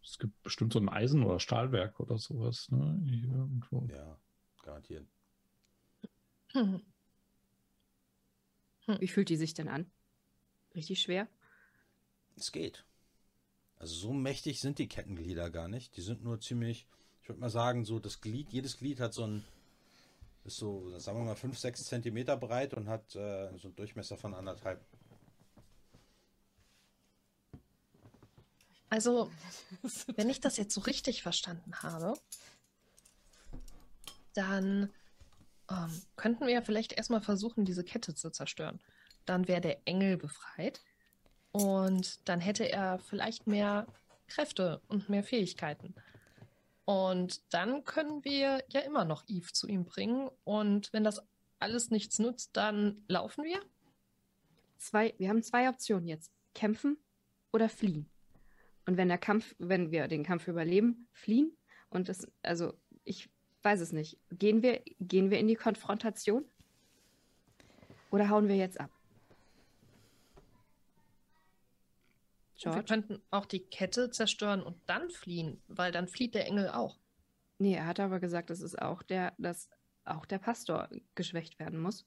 Es gibt bestimmt so ein Eisen- oder Stahlwerk oder sowas. Ne? Hier irgendwo. Ja, garantiert. Hm. Wie fühlt die sich denn an? Richtig schwer? Es geht. Also so mächtig sind die Kettenglieder gar nicht. Die sind nur ziemlich, ich würde mal sagen, so das Glied, jedes Glied hat so ein, ist so, sagen wir mal, 5, 6 Zentimeter breit und hat äh, so einen Durchmesser von anderthalb. Also, wenn ich das jetzt so richtig verstanden habe, dann ähm, könnten wir ja vielleicht erstmal versuchen, diese Kette zu zerstören. Dann wäre der Engel befreit und dann hätte er vielleicht mehr Kräfte und mehr Fähigkeiten. Und dann können wir ja immer noch Eve zu ihm bringen. Und wenn das alles nichts nützt, dann laufen wir. Zwei, wir haben zwei Optionen jetzt. Kämpfen oder fliehen. Und wenn der Kampf, wenn wir den Kampf überleben, fliehen. Und das, also ich weiß es nicht. Gehen wir, gehen wir in die Konfrontation? Oder hauen wir jetzt ab? Wir George? könnten auch die Kette zerstören und dann fliehen, weil dann flieht der Engel auch. Nee, er hat aber gesagt, dass es auch der, dass auch der Pastor geschwächt werden muss.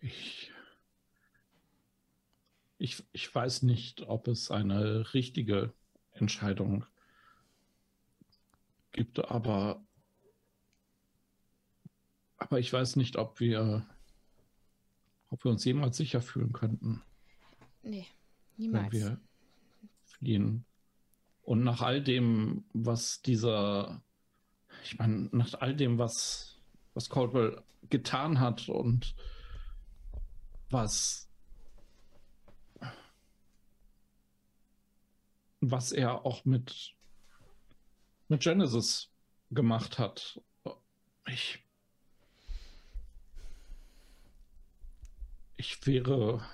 Ich, ich, ich weiß nicht, ob es eine richtige Entscheidung gibt, aber, aber ich weiß nicht, ob wir, ob wir uns jemals sicher fühlen könnten, Nee, wenn niemals. wir fliehen. Und nach all dem, was dieser, ich meine, nach all dem, was, was Caldwell getan hat und was, was er auch mit, mit Genesis gemacht hat. Ich, ich wäre,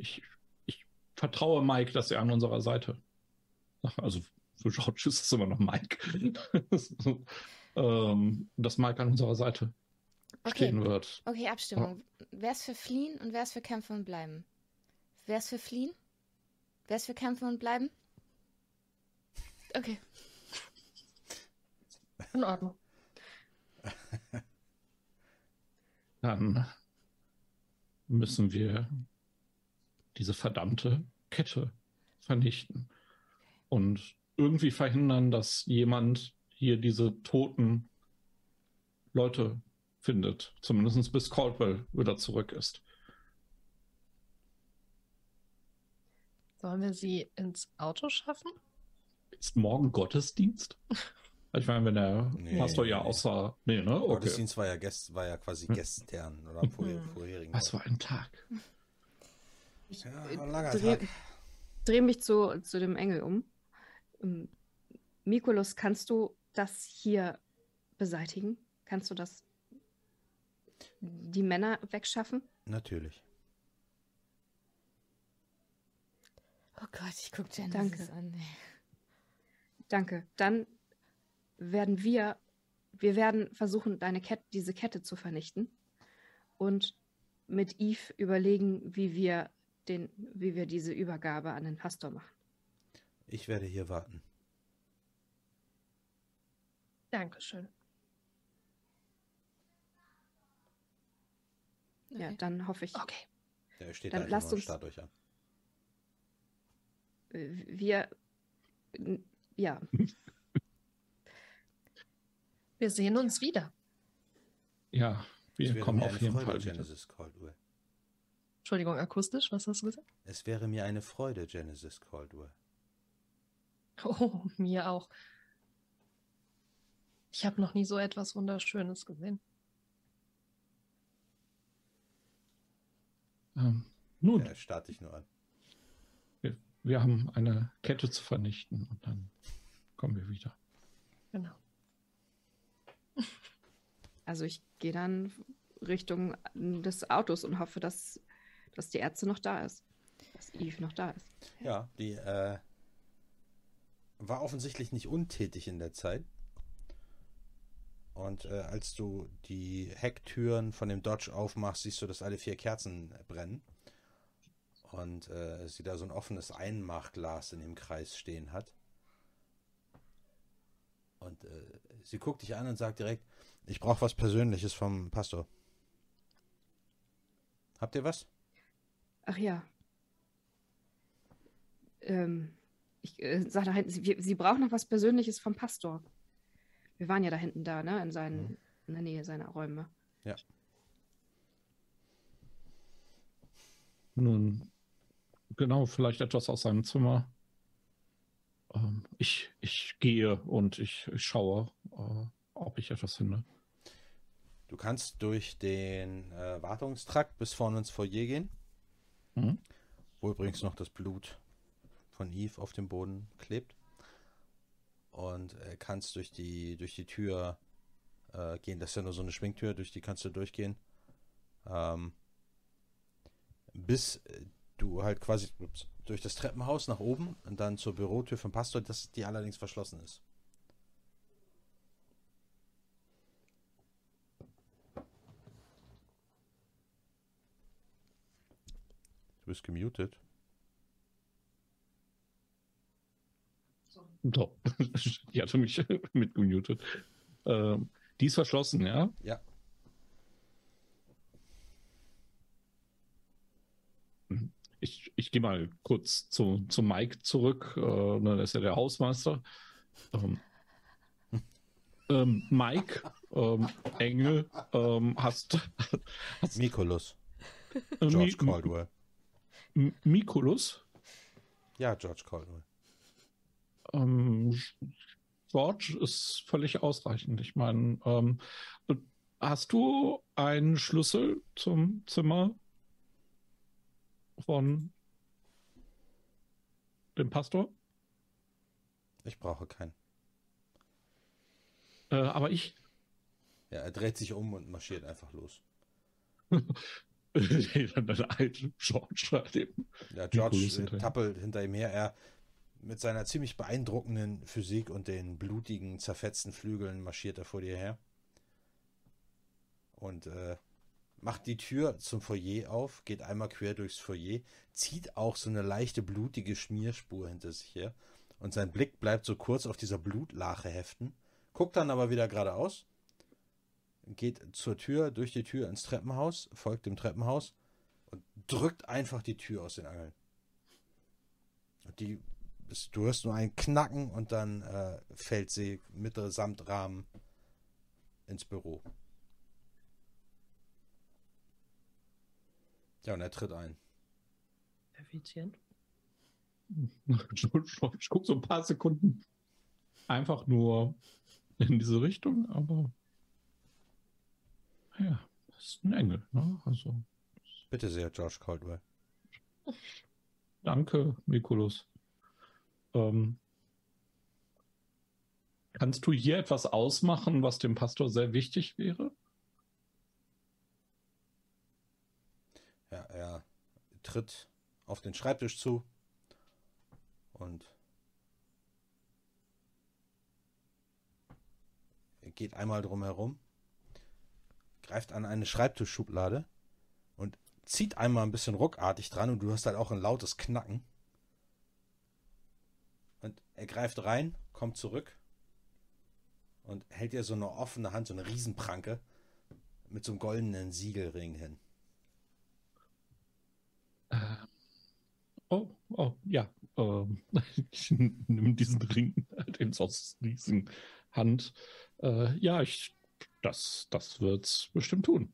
ich, ich vertraue Mike, dass er an unserer Seite, also für George ist es immer noch Mike, ähm, dass Mike an unserer Seite Okay, stehen wird. okay, Abstimmung. Wer ist für Fliehen und wer ist für Kämpfen und Bleiben? Wer ist für Fliehen? Wer ist für Kämpfen und Bleiben? Okay. In Ordnung. Dann müssen wir diese verdammte Kette vernichten und irgendwie verhindern, dass jemand hier diese toten Leute findet. Zumindest bis Caldwell wieder zurück ist. Sollen wir sie ins Auto schaffen? Ist morgen Gottesdienst? Ich meine, wenn der Nee, Pastor ja nee. außer. Nee, ne? Okay. Gottesdienst war ja, gest, war ja quasi Hm. gestern oder vorher, vorherigen. Was für ein Tag. Ich Ja, äh, langer dreh, mich zu, zu dem Engel um. Ähm, Mikulus, kannst du das hier beseitigen? Kannst du das die Männer wegschaffen? Natürlich. Oh Gott, ich gucke Genesis Danke. an. ey. Danke. Dann werden wir, wir werden versuchen, deine Kette, diese Kette zu vernichten und mit Eve überlegen, wie wir den, wie wir diese Übergabe an den Pastor machen. Ich werde hier warten. Dankeschön. Ja, Okay. dann hoffe ich, Okay. Der steht Dann da lasst uns- starrt euch an. äh, wir, ja, Wir sehen uns wieder. Ja, wir kommen auf jeden Freude, Fall wieder. Genesis Caldwell. Entschuldigung, akustisch, was hast du gesagt? Es wäre mir eine Freude, Genesis Caldwell. Oh, mir auch. Ich habe noch nie so etwas Wunderschönes gesehen. Ähm, nun, Er starrt dich nur an. wir, wir haben eine Kette zu vernichten und dann kommen wir wieder. Genau. Also ich gehe dann Richtung des Autos und hoffe, dass, dass die Ärzte noch da ist. Dass Eve noch da ist. Ja, die äh, war offensichtlich nicht untätig in der Zeit. Und äh, als du die Hecktüren von dem Dodge aufmachst, siehst du, dass alle vier Kerzen brennen. Und äh, sie da so ein offenes Einmachglas in dem Kreis stehen hat. Und äh, sie guckt dich an und sagt direkt, ich brauche was Persönliches vom Pastor. Habt ihr was? Ach ja. Ähm, ich äh, sage da hinten, sie, sie braucht noch was Persönliches vom Pastor. Wir waren ja da hinten da, ne? In, seinen, Mhm. in der Nähe seiner Räume. Ja. Nun, genau, vielleicht etwas aus seinem Zimmer. Ähm, ich, ich gehe und ich, ich schaue, äh, ob ich etwas finde. Du kannst durch den äh, Wartungstrakt bis vorne ins Foyer gehen, Mhm. wo übrigens noch das Blut von Eve auf dem Boden klebt. Und äh, kannst durch die, durch die Tür äh, gehen. Das ist ja nur so eine Schwingtür, durch die kannst du durchgehen. Ähm, bis äh, du halt quasi durch das Treppenhaus nach oben und dann zur Bürotür vom Pastor, das, die allerdings verschlossen ist. Bist gemutet. So, die hatte mich mitgemutet. Ähm, die ist verschlossen, ja? Ja. Ich, ich gehe mal kurz zu, zu Mike zurück. Äh, ne, ist ja der Hausmeister. Ähm, ähm, Mike, ähm, Engel, ähm, hast, hast äh, George Mi- Caldwell. M- Mikulus. Ja, George Caldwell. Ähm, George ist völlig ausreichend. Ich meine, ähm, hast du einen Schlüssel zum Zimmer von dem Pastor? Ich brauche keinen. Äh, aber ich. Ja, er dreht sich um und marschiert einfach los. Dann alte George halt eben. Ja, George äh, tappelt hinter ihm her. Er mit seiner ziemlich beeindruckenden Physik und den blutigen, zerfetzten Flügeln marschiert er vor dir her. Und äh, macht die Tür zum Foyer auf, geht einmal quer durchs Foyer, zieht auch so eine leichte blutige Schmierspur hinter sich her. Und sein Blick bleibt so kurz auf dieser Blutlache heften, guckt dann aber wieder geradeaus, geht zur Tür, durch die Tür ins Treppenhaus, folgt dem Treppenhaus und drückt einfach die Tür aus den Angeln. Und die, ist- du hörst nur ein Knacken und dann äh, fällt sie mitsamt Rahmen ins Büro. Ja, und er tritt ein. Effizient. Ich gucke so ein paar Sekunden einfach nur in diese Richtung, aber ja, das ist ein Engel. Ne? Also Bitte sehr, George Caldwell. danke, Mikulus. Ähm, kannst du hier etwas ausmachen, was dem Pastor sehr wichtig wäre? Ja, er tritt auf den Schreibtisch zu und geht einmal drum herum, greift an eine Schreibtischschublade und zieht einmal ein bisschen ruckartig dran und du hast halt auch ein lautes Knacken. Und er greift rein, kommt zurück und hält dir so eine offene Hand, so eine Riesenpranke mit so einem goldenen Siegelring hin. Äh, oh, oh, ja. Ähm, ich nehme diesen Ring halt eben so aus Hand. Äh, ja, ich, das, das wird's bestimmt tun.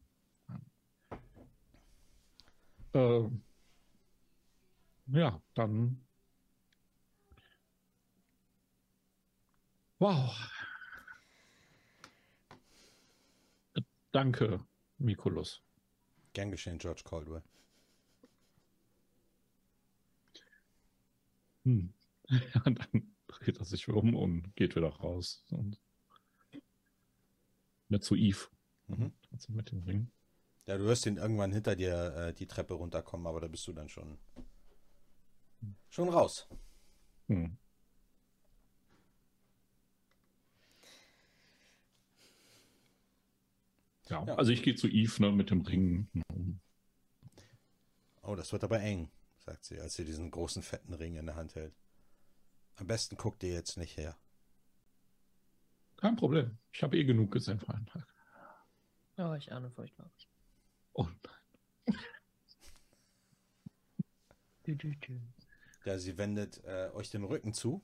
Äh, ja, dann. Wow. Danke, Mikulus. Gern geschehen, George Caldwell. Hm. Ja, dann dreht er sich um und geht wieder raus. Und nicht zu Eve. Mhm. Also mit dem Ring. Ja, du hörst ihn irgendwann hinter dir äh, die Treppe runterkommen, aber da bist du dann schon schon raus. Hm. Ja, Ja. also ich gehe zu Eve ne, mit dem Ring. Oh, das wird aber eng, sagt sie, als sie diesen großen fetten Ring in der Hand hält. Am besten guckt ihr jetzt nicht her. Kein Problem. Ich habe eh genug gesehen für einen Tag. Oh, ich ahne Furchtbares. Oh, dü. Ja, sie wendet äh, euch den Rücken zu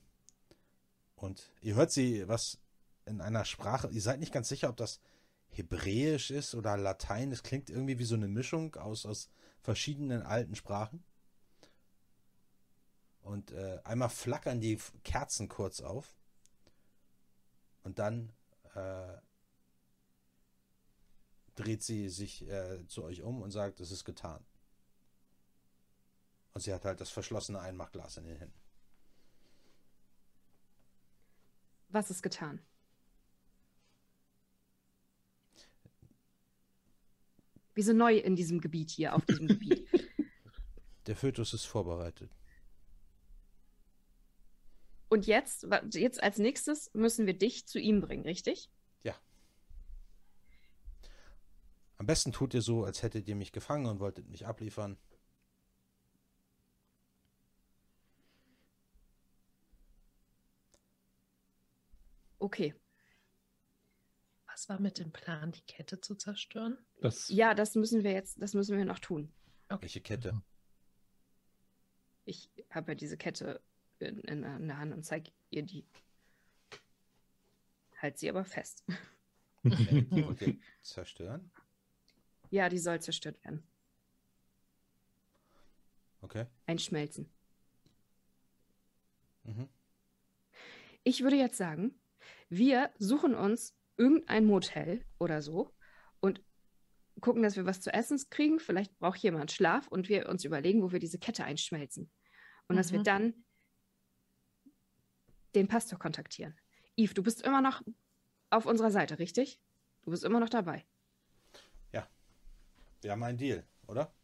und ihr hört sie was in einer Sprache. Ihr seid nicht ganz sicher, ob das Hebräisch ist oder Latein. Es klingt irgendwie wie so eine Mischung aus, aus verschiedenen alten Sprachen. Und äh, einmal flackern die Kerzen kurz auf. Und dann äh, dreht sie sich äh, zu euch um und sagt, es ist getan. Und sie hat halt das verschlossene Einmachglas in den Händen. Was ist getan? Wir sind neu in diesem Gebiet hier, auf diesem Gebiet. Der Fötus ist vorbereitet. Und jetzt, jetzt als nächstes müssen wir dich zu ihm bringen, richtig? Am besten tut ihr so, als hättet ihr mich gefangen und wolltet mich abliefern. Okay. Was war mit dem Plan, die Kette zu zerstören? das Ja, das müssen wir jetzt, das müssen wir noch tun. Welche Kette? Ich habe ja diese Kette in, in, in der Hand und zeige ihr die. Halt sie aber fest. Okay. Zerstören? Ja, die soll zerstört werden. Okay. Einschmelzen. Mhm. Ich würde jetzt sagen, wir suchen uns irgendein Motel oder so und gucken, dass wir was zu essen kriegen. Vielleicht braucht jemand Schlaf und wir uns überlegen, wo wir diese Kette einschmelzen. Und dass wir Mhm. dann den Pastor kontaktieren. Yves, du bist immer noch auf unserer Seite, richtig? Du bist immer noch dabei. Wir haben einen Deal, oder?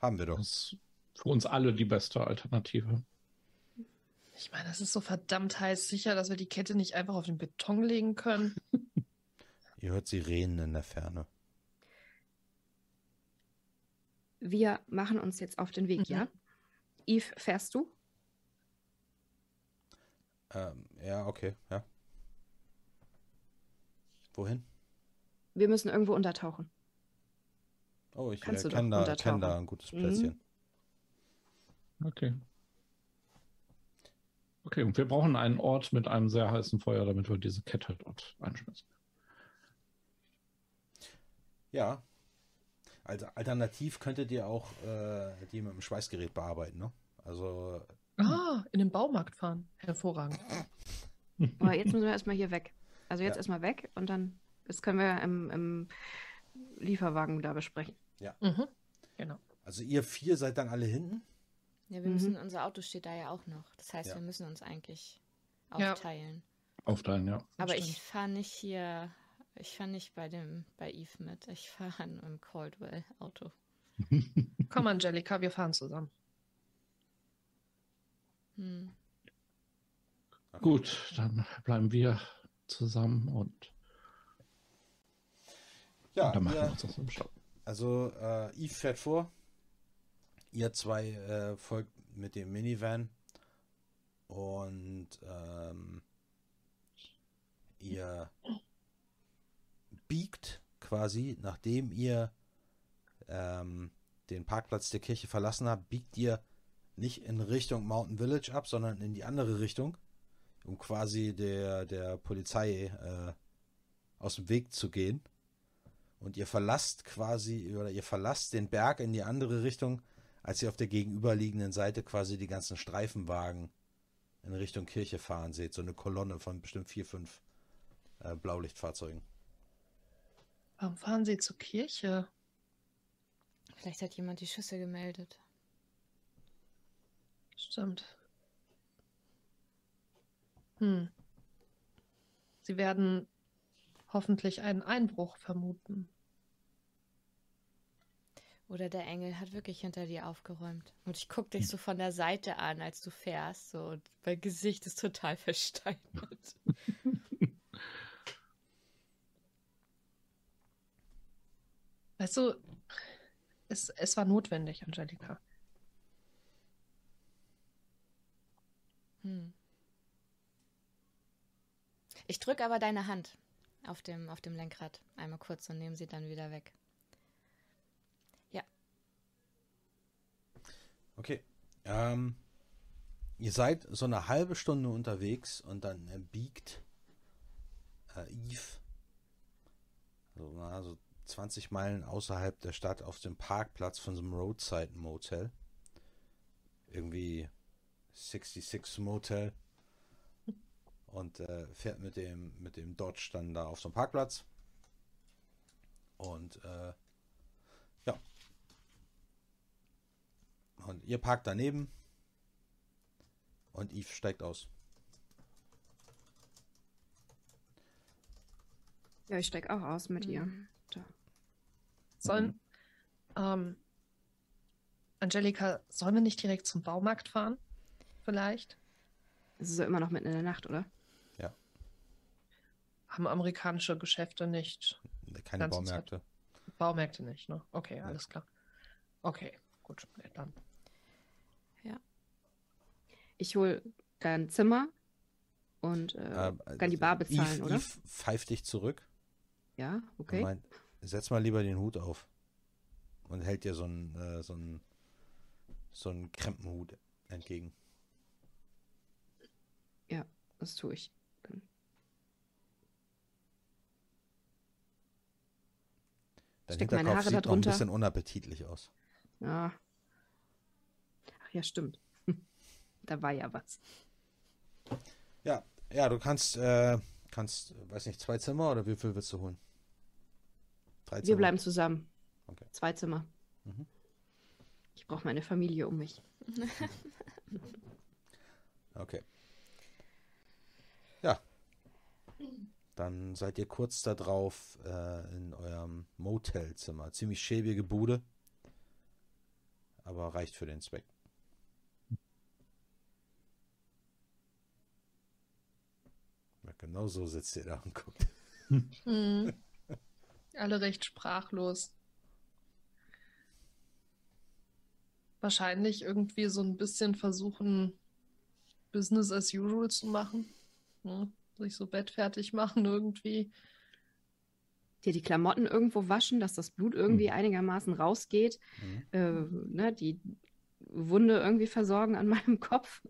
Haben wir doch. ist für uns alle die beste Alternative. Ich meine, es ist so verdammt heiß sicher, dass wir die Kette nicht einfach auf den Beton legen können. Ihr hört Sirenen in der Ferne. Wir machen uns jetzt auf den Weg, Mhm. ja? Yves, fährst du? Ähm, ja, okay, ja. Wohin? Wir müssen irgendwo untertauchen. Oh, ich Kannst äh, kenne da, kenn da ein gutes Mhm. Plätzchen. Okay. Okay, und wir brauchen einen Ort mit einem sehr heißen Feuer, damit wir diese Kette dort einschmeißen. Ja. Also alternativ könntet ihr auch äh, die mit dem Schweißgerät bearbeiten, ne? Also, Ah, in den Baumarkt fahren. Hervorragend. Aber jetzt müssen wir erstmal hier weg. Also jetzt Ja. erstmal weg und dann, das können wir im, im Lieferwagen da besprechen. Mhm. Genau. also ihr vier seid dann alle hinten? Ja, wir Mhm. müssen, unser Auto steht da ja auch noch. Das heißt, Ja. wir müssen uns eigentlich Ja. aufteilen. Aufteilen, ja. Aber stimmt. ich fahre nicht hier, ich fahre nicht bei dem, bei Eve mit. Ich fahre im Caldwell-Auto. Komm, Angelika, wir fahren zusammen. Hm. Gut, dann bleiben wir zusammen und Ja, dann machen wir uns das im Stau. also äh, Yves fährt vor. Ihr zwei äh, folgt mit dem Minivan. Und ähm, ihr biegt quasi, nachdem ihr ähm, den Parkplatz der Kirche verlassen habt, biegt ihr nicht in Richtung Mountain Village ab, sondern in die andere Richtung, um quasi der, der Polizei äh, aus dem Weg zu gehen. Und ihr verlasst quasi, oder ihr verlasst den Berg in die andere Richtung, als ihr auf der gegenüberliegenden Seite quasi die ganzen Streifenwagen in Richtung Kirche fahren seht. So eine Kolonne von bestimmt vier, fünf äh, Blaulichtfahrzeugen. Warum fahren Sie zur Kirche? Vielleicht hat jemand die Schüsse gemeldet. Stimmt. Hm. Sie werden hoffentlich einen Einbruch vermuten. Oder der Engel hat wirklich hinter dir aufgeräumt. Und ich gucke dich so von der Seite an, als du fährst. So, und mein Gesicht ist total versteinert. Weißt du, es, es war notwendig, Angelika. Hm. Ich drücke aber deine Hand auf dem, auf dem Lenkrad einmal kurz und nehme sie dann wieder weg. Ja. Okay. Ähm, ihr seid so eine halbe Stunde unterwegs und dann äh, biegt äh, Eve so, na, so 20 Meilen außerhalb der Stadt auf dem Parkplatz von so einem Roadside Motel. Irgendwie 66 Motel. Und äh, fährt mit dem, mit dem Dodge dann da auf so einem Parkplatz. Und äh, ja. Und ihr parkt daneben. Und Eve steigt aus. Ja, ich steig auch aus mit ihr. Mhm. Da. Sollen, ähm, Angelika, sollen wir nicht direkt zum Baumarkt fahren? Vielleicht? Es ist ja immer noch mitten in der Nacht, oder? Haben amerikanische Geschäfte nicht. Keine Baumärkte. Baumärkte nicht, ne? Okay, alles klar. Okay, gut, ja, dann. Ich hol dein Zimmer und äh, Ähm, kann die Bar bezahlen, Eve, oder? Eve pfeift dich zurück. Ja, okay. meint, setz mal lieber den Hut auf. Und hält dir so einen, äh, so einen, so einen Krempenhut entgegen. Das tue ich. Dein Steck meine Haare sieht da noch ein bisschen unappetitlich aus. Ja. Ach ja, stimmt. da war ja was. Ja, ja, du kannst, äh, kannst, weiß nicht, zwei Zimmer oder wie viel willst du holen? Drei Wir Zimmer. bleiben zusammen. Okay. Zwei Zimmer. Mhm. Ich brauche meine Familie um mich. Okay. Ja. Dann seid ihr kurz darauf äh, in eurem Motelzimmer. Ziemlich schäbige Bude. Aber reicht für den Zweck. Ja, genau so sitzt ihr da und guckt. Hm. Alle recht sprachlos. Wahrscheinlich irgendwie so ein bisschen versuchen, Business as usual zu machen. Ne? Sich so bettfertig machen irgendwie. Dir die Klamotten irgendwo waschen, dass das Blut irgendwie einigermaßen rausgeht. Mhm. Äh, ne, die Wunde irgendwie versorgen an meinem Kopf.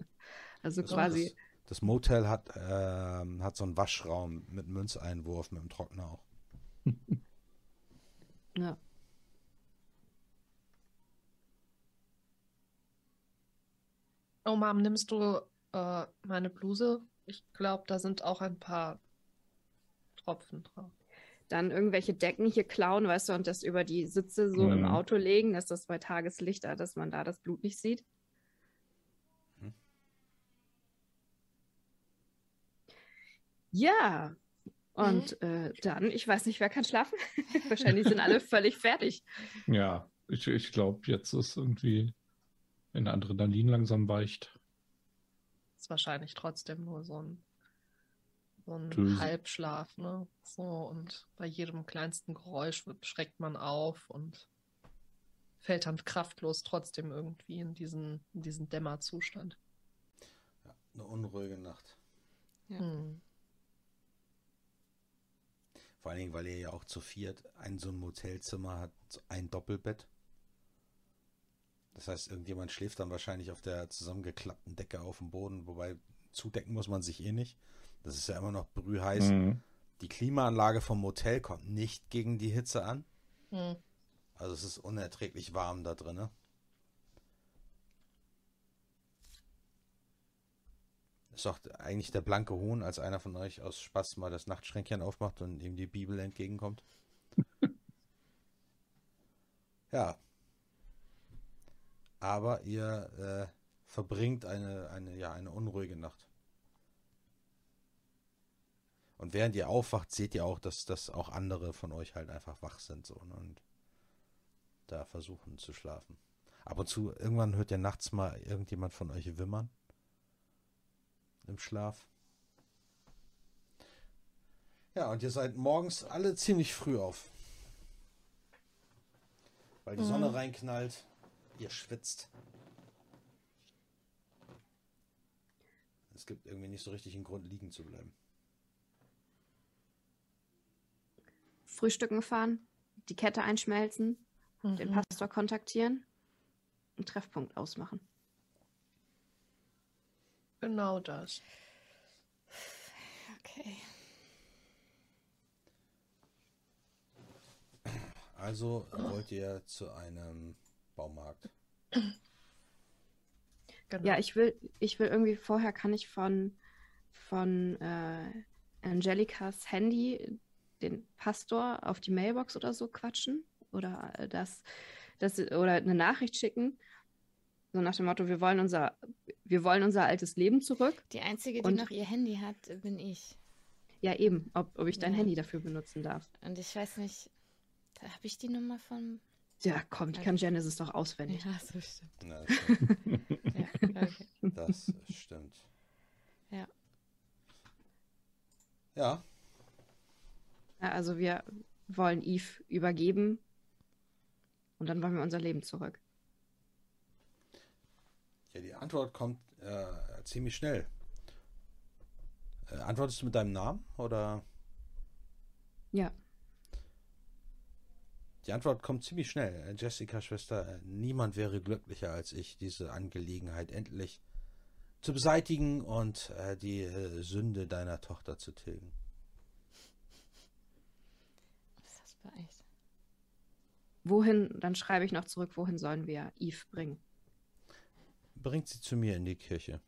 Also Das, quasi. das, das Motel hat, ähm, hat so einen Waschraum mit Münzeinwurf, mit dem Trockner auch. Ja. Oh Mom, nimmst du äh, meine Bluse? Ich glaube, da sind auch ein paar Tropfen drauf. Dann irgendwelche Decken hier klauen, weißt du, und das über die Sitze so im Mhm. Auto legen, dass das bei Tageslicht da, dass man da das Blut nicht sieht. Mhm. Ja. Und äh, dann, ich weiß nicht, wer kann schlafen? Wahrscheinlich sind alle völlig fertig. Ja, ich, ich glaube, jetzt ist irgendwie, wenn der Adrenalin langsam weicht. Ist wahrscheinlich trotzdem nur so ein, so ein. Halbschlaf, ne? So, und bei jedem kleinsten Geräusch schreckt man auf und fällt dann kraftlos trotzdem irgendwie in diesen, in diesen Dämmerzustand. Ja, eine unruhige Nacht. Ja. Hm. Vor allen Dingen, weil ihr ja auch zu viert ein so ein Motelzimmer hat, so ein Doppelbett. Das heißt, irgendjemand schläft dann wahrscheinlich auf der zusammengeklappten Decke auf dem Boden, wobei zudecken muss man sich eh nicht. Das ist ja immer noch brühheiß. Mhm. Die Klimaanlage vom Motel kommt nicht gegen die Hitze an. Hm. Also es ist unerträglich warm da drin. Ist doch eigentlich der blanke Huhn, als einer von euch aus Spaß mal das Nachtschränkchen aufmacht und ihm die Bibel entgegenkommt. ja. Aber ihr äh, verbringt eine, eine, ja, eine unruhige Nacht. Und während ihr aufwacht, seht ihr auch, dass, dass auch andere von euch halt einfach wach sind so ne? und da versuchen zu schlafen. Ab und zu, irgendwann hört ihr nachts mal irgendjemand von euch wimmern im Schlaf. Ja, und ihr seid morgens alle ziemlich früh auf. Weil die Sonne reinknallt, ihr schwitzt. Es gibt irgendwie nicht so richtig einen Grund, liegen zu bleiben. Frühstücken fahren, die Kette einschmelzen, den Mhm. Pastor kontaktieren, einen Treffpunkt ausmachen. Genau das. Okay. Also wollt ihr zu einem Baumarkt. Genau. Ja, ich will, ich will irgendwie vorher kann ich von, von äh, Angelicas Handy den Pastor auf die Mailbox oder so quatschen oder das, das oder eine Nachricht schicken. So nach dem Motto, wir wollen unser, wir wollen unser altes Leben zurück. Die einzige, die noch ihr Handy hat, bin ich. Ja, eben, ob, ob ich dein Ja. Handy dafür benutzen darf. Und ich weiß nicht, da habe ich die Nummer von. Ja, komm, die kann Genesis doch auswendig. Ja, so stimmt. Na, Ja, okay. das stimmt. Ja. Ja, Ja, also wir wollen Eve übergeben und dann wollen wir unser Leben zurück. ja die Antwort kommt äh, ziemlich schnell. Äh, antwortest du mit deinem Namen oder? Ja. Die Antwort kommt ziemlich schnell. Jessica, Schwester, äh, niemand wäre glücklicher als ich, diese Angelegenheit endlich zu beseitigen und äh, die äh, Sünde deiner Tochter zu tilgen. Das hast du echt. Wohin, dann schreibe ich noch zurück, wohin sollen wir Eve bringen? Bringt sie zu mir in die Kirche.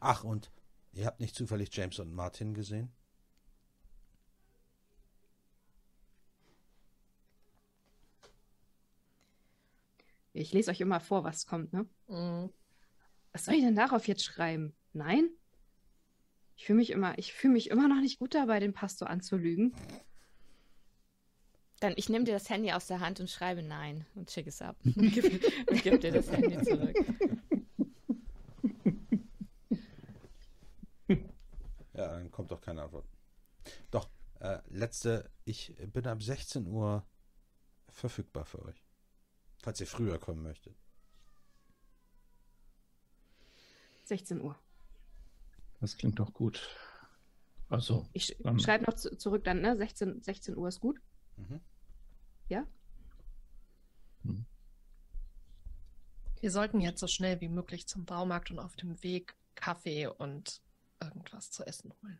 Ach, und ihr habt nicht zufällig James und Martin gesehen? Ich lese euch immer vor, was kommt, ne? Mhm. Was soll ich denn darauf jetzt schreiben? Nein? Ich fühle mich immer, ich fühle mich immer noch nicht gut dabei, den Pastor anzulügen. Dann, ich nehme dir das Handy aus der Hand und schreibe Nein und schick es ab. Und gib, und gib dir das Handy zurück. Ja, dann kommt doch keine Antwort. Doch, äh, letzte, ich bin ab 16 Uhr verfügbar für euch. Falls ihr früher kommen möchtet. 16 Uhr. Das klingt doch gut. Also, Ich sch Dann- schreibe noch zu zurück dann, ne? 16, 16 Uhr ist gut. Mhm. Ja? Wir sollten jetzt so schnell wie möglich zum Baumarkt und auf dem Weg Kaffee und irgendwas zu essen holen.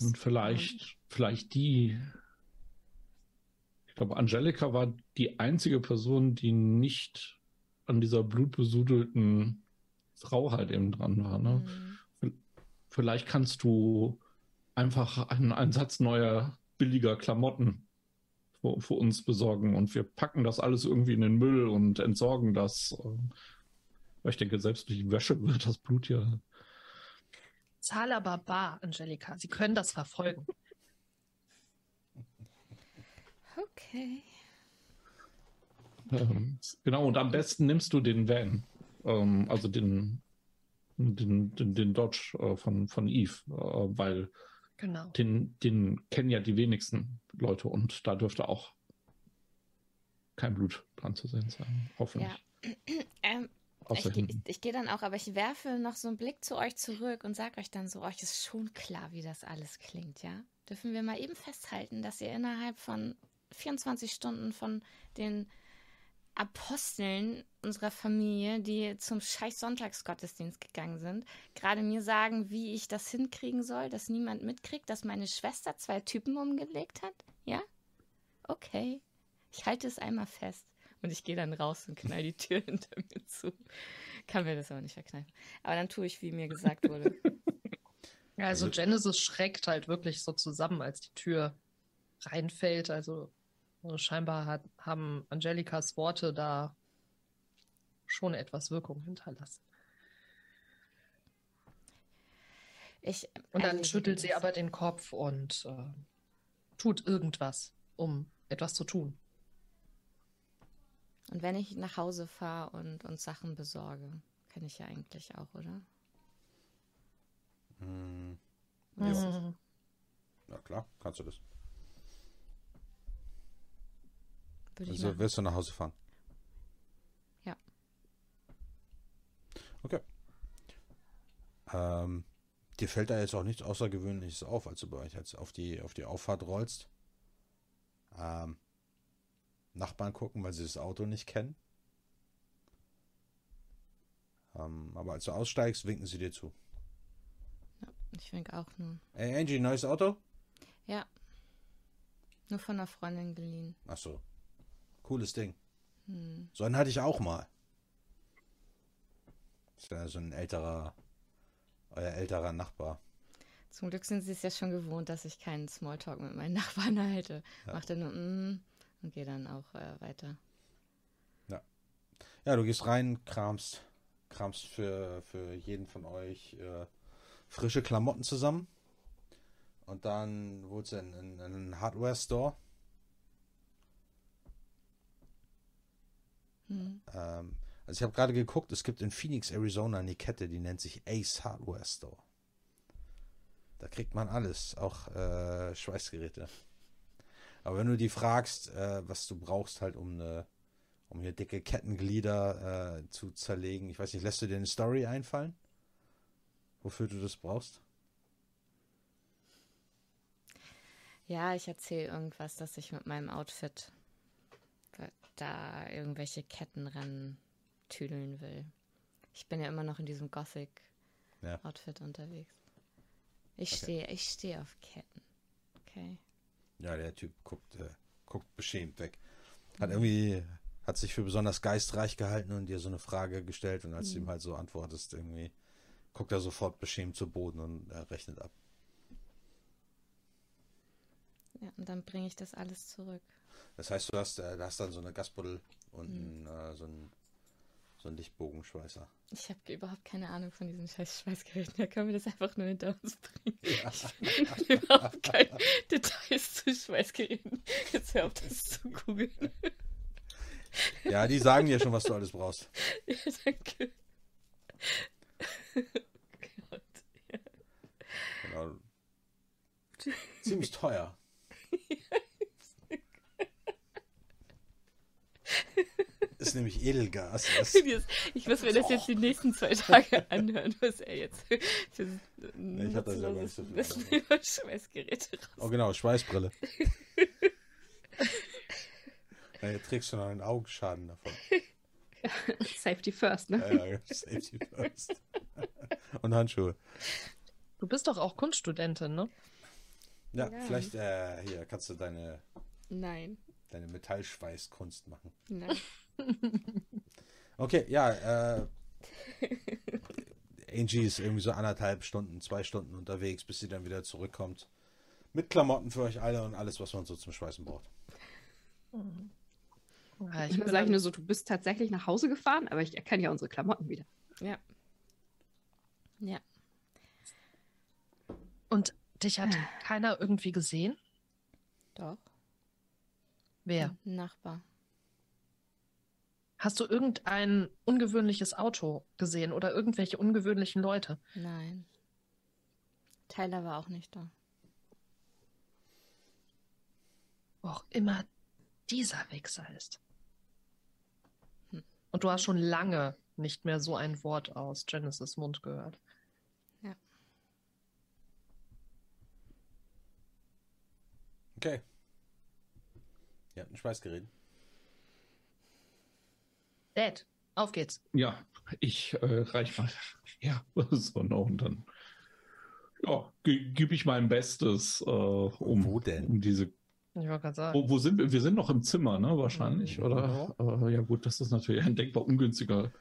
und vielleicht, vielleicht die. Ich glaube, Angelika war die einzige Person, die nicht an dieser blutbesudelten Frau halt eben dran war. Ne? Mhm. Vielleicht kannst du einfach einen, einen Satz neuer, billiger Klamotten für, für uns besorgen und wir packen das alles irgendwie in den Müll und entsorgen das. ich denke, selbst durch die Wäsche wird das Blut ja. Zahl aber bar, Angelika. Sie können das verfolgen. Okay. Ähm, genau, und am besten nimmst du den Van, ähm, also den, den, den, den Dodge äh, von, von Eve, äh, weil Genau. den, den kennen ja die wenigsten Leute und da dürfte auch kein Blut dran zu sehen sein. Hoffentlich. Ja. Ähm, ich ich, ich gehe dann auch, aber ich werfe noch so einen Blick zu euch zurück und sage euch dann so, euch ist schon klar, wie das alles klingt, ja? Dürfen wir mal eben festhalten, dass ihr innerhalb von 24 Stunden von den Aposteln unserer Familie, die zum scheiß Sonntagsgottesdienst gegangen sind, gerade mir sagen, wie ich das hinkriegen soll, dass niemand mitkriegt, dass meine Schwester zwei Typen umgelegt hat? Ja? Okay. Ich halte es einmal fest. Und ich gehe dann raus und knall die Tür hinter mir zu. Kann mir das aber nicht verkneifen. Aber dann tue ich, wie mir gesagt wurde. Ja, also Also- Genesis schreckt halt wirklich so zusammen, als die Tür reinfällt. Also scheinbar hat, haben Angelikas Worte da schon etwas Wirkung hinterlassen. Ich, Und dann schüttelt sie aber den Kopf und äh, tut irgendwas, um etwas zu tun. Und wenn ich nach Hause fahre und, und Sachen besorge, kann ich ja eigentlich auch, oder? Hm, Ja. ja klar, kannst du das. Würde ich Also machen. willst du nach Hause fahren? Ja. Okay. Ähm, dir fällt da jetzt auch nichts Außergewöhnliches auf, als du bei euch jetzt auf die, auf die Auffahrt rollst. Ähm, Nachbarn gucken, weil sie das Auto nicht kennen. Ähm, aber als du aussteigst, winken sie dir zu. Ich denke auch nur. Ey, Angie, neues Auto? Ja. Nur von einer Freundin geliehen. Ach so. Cooles Ding. Hm. So einen hatte ich auch mal. Ja so ein älterer, euer älterer Nachbar. Zum Glück sind sie es ja schon gewohnt, dass ich keinen Smalltalk mit meinen Nachbarn halte. Ja. Mach dann nur mm, und gehe dann auch äh, weiter. Ja, du gehst rein, kramst, kramst für, für jeden von euch äh, frische Klamotten zusammen. Und dann in, in, in einen Hardware-Store. Hm. Ähm, also ich habe gerade geguckt, es gibt in Phoenix, Arizona eine Kette, die nennt sich Ace Hardware Store. Da kriegt man alles, auch äh, Schweißgeräte. Aber wenn du die fragst, äh, was du brauchst, halt um eine, um hier dicke Kettenglieder äh, zu zerlegen, ich weiß nicht, lässt du dir eine Story einfallen? Wofür du das brauchst? Ja, ich erzähle irgendwas, dass ich mit meinem Outfit da irgendwelche Kettenrennen tüdeln will. Ich bin ja immer noch in diesem Ja. Gothic-Outfit unterwegs. Ich Okay. stehe, ich stehe auf Ketten. Okay. Ja, der Typ guckt, äh, guckt beschämt weg. Hat irgendwie, hat sich für besonders geistreich gehalten und dir so eine Frage gestellt und als du ihm halt so antwortest, irgendwie, guckt er sofort beschämt zu Boden und äh, rechnet ab. Ja, und dann bringe ich das alles zurück. Das heißt, du hast, äh, hast dann so eine Gasbuddel und Mhm. einen, äh, so einen so einen Lichtbogenschweißer. Ich habe überhaupt keine Ahnung von diesen scheiß Schweißgeräten. Da können wir das einfach nur hinter uns bringen. Ja. Ich habe überhaupt keine Details zu Schweißgeräten. Jetzt hör auf, das zu googeln. ja, die sagen dir schon, was du alles brauchst. Ja, danke. Gott. Genau. Ziemlich teuer. Ist nämlich Edelgas. Das, Ich muss mir das jetzt die nächsten zwei Tage anhören, was er jetzt für ich hab da selber nicht so viel Schweißgeräte raus. oh genau, Schweißbrille. ja, jetzt trägst du noch einen Augenschaden davon. Safety first, ne? Ja, ja, Safety first. Und Handschuhe. Du bist doch auch Kunststudentin, ne? Ja, Ja. vielleicht äh, hier kannst du deine, Nein, deine Metallschweißkunst machen. nein. Okay, ja, äh, Angie ist irgendwie so anderthalb Stunden, zwei Stunden unterwegs, bis sie dann wieder zurückkommt. Mit Klamotten für euch alle und alles, was man so zum Schweißen braucht. Ja, Ich sage nur so, du bist tatsächlich nach Hause gefahren, aber ich erkenne ja unsere Klamotten wieder. Ja. Ja. Und dich hat keiner irgendwie gesehen? Doch. Wer? Ein Nachbar. Hast du irgendein ungewöhnliches Auto gesehen oder irgendwelche ungewöhnlichen Leute? Nein. Tyler war auch nicht da. Wo auch immer dieser Wichser ist. Hm. Und du hast schon lange nicht mehr so ein Wort aus Genesis Mund gehört. Okay. Ihr habt ein Schweißgerät. Dad, auf geht's. Ja, ich äh, reich mal. Ja, so, no, und dann ja, ge gebe ich mein Bestes, äh, um, Wo denn? um diese. Ich wollte gerade sagen. Wo, wo sind wir? Wir sind noch im Zimmer, ne? Wahrscheinlich, Mhm. oder? Äh, ja, gut, das ist natürlich ein denkbar ungünstiger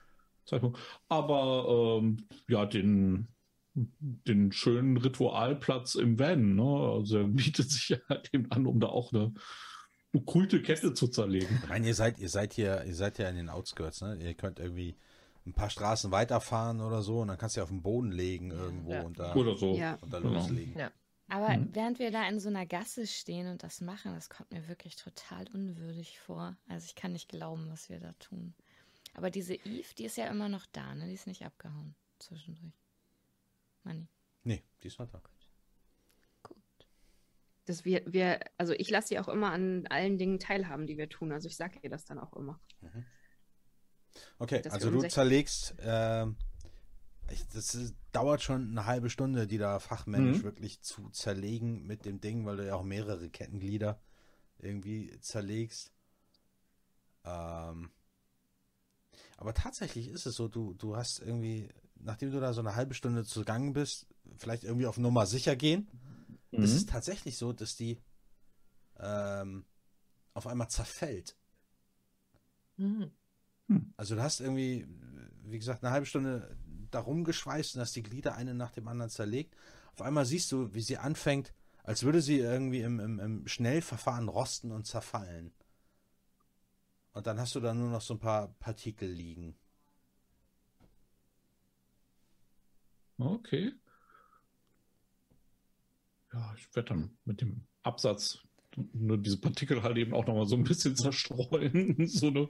Zeitpunkt. Aber ähm, ja, den, den schönen Ritualplatz im Van, ne? Also er bietet sich ja eben an, um da auch eine okkulte Kette zu zerlegen. Ich meine, ihr seid, ihr seid hier, ihr seid ja in den Outskirts, ne? Ihr könnt irgendwie ein paar Straßen weiterfahren oder so und dann kannst du ja auf den Boden legen irgendwo Ja. und da, Oder so. Ja. und da Genau. loslegen. Ja. Aber Mhm. während wir da in so einer Gasse stehen und das machen, das kommt mir wirklich total unwürdig vor. Also ich kann nicht glauben, was wir da tun. Aber diese Eve, die ist ja immer noch da, ne? Die ist nicht abgehauen zwischendurch. Manni. Nee, die ist noch da. Gut. Das wir, wir, also ich lasse sie auch immer an allen Dingen teilhaben, die wir tun. Also ich sage ihr das dann auch immer. Okay, Dass also du 16 zerlegst, ähm, ich, das ist, dauert schon eine halbe Stunde, die da fachmännisch Mhm. wirklich zu zerlegen mit dem Ding, weil du ja auch mehrere Kettenglieder irgendwie zerlegst. Ähm, aber tatsächlich ist es so, du, du hast irgendwie, nachdem du da so eine halbe Stunde zugangen bist, vielleicht irgendwie auf Nummer sicher gehen. Es Mhm. ist tatsächlich so, dass die ähm, auf einmal zerfällt. Hm. Also du hast irgendwie, wie gesagt, eine halbe Stunde da rumgeschweißt und hast die Glieder eine nach dem anderen zerlegt. Auf einmal siehst du, wie sie anfängt, als würde sie irgendwie im, im, im Schnellverfahren rosten und zerfallen. Und dann hast du da nur noch so ein paar Partikel liegen. Okay. Ja, ich werde dann mit dem Absatz nur diese Partikel halt eben auch nochmal so ein bisschen zerstreuen. so eine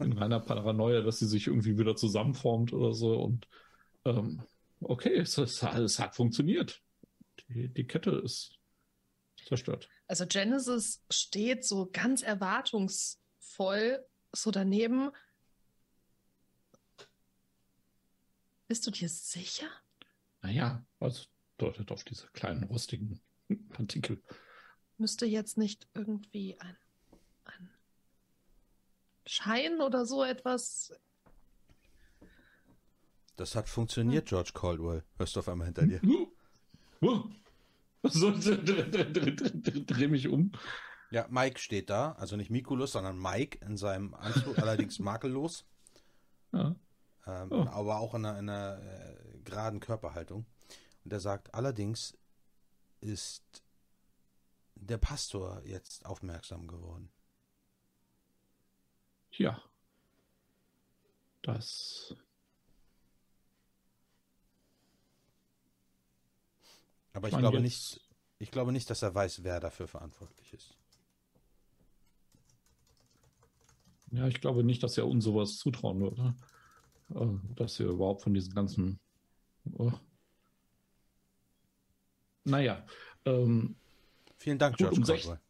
in reiner Paranoia, dass sie sich irgendwie wieder zusammenformt oder so. Und ähm, okay, es, es, es hat funktioniert. Die, die Kette ist zerstört. Also Genesis steht so ganz erwartungsvoll so daneben. Bist du dir sicher? Naja, also deutet auf diese kleinen rostigen Partikel. Müsste jetzt nicht irgendwie ein, ein Schein oder so etwas. Das hat funktioniert, George Caldwell. Hörst du auf einmal hinter dir. So, dreh mich um. Ja, Mike steht da. Also nicht Mikulus, sondern Mike in seinem Anzug, allerdings makellos. Ja. ähm, Oh. aber auch in einer, in einer äh, geraden Körperhaltung. Und er sagt, allerdings ist der Pastor jetzt aufmerksam geworden. Ja. Das. Aber ich glaube jetzt- nicht, ich glaube nicht, dass er weiß, wer dafür verantwortlich ist. Ja, ich glaube nicht, dass er uns sowas zutrauen würde. Äh, Dass wir überhaupt von diesen ganzen. Naja, ähm, Vielen Dank, Gut, George um sech- Caldwell.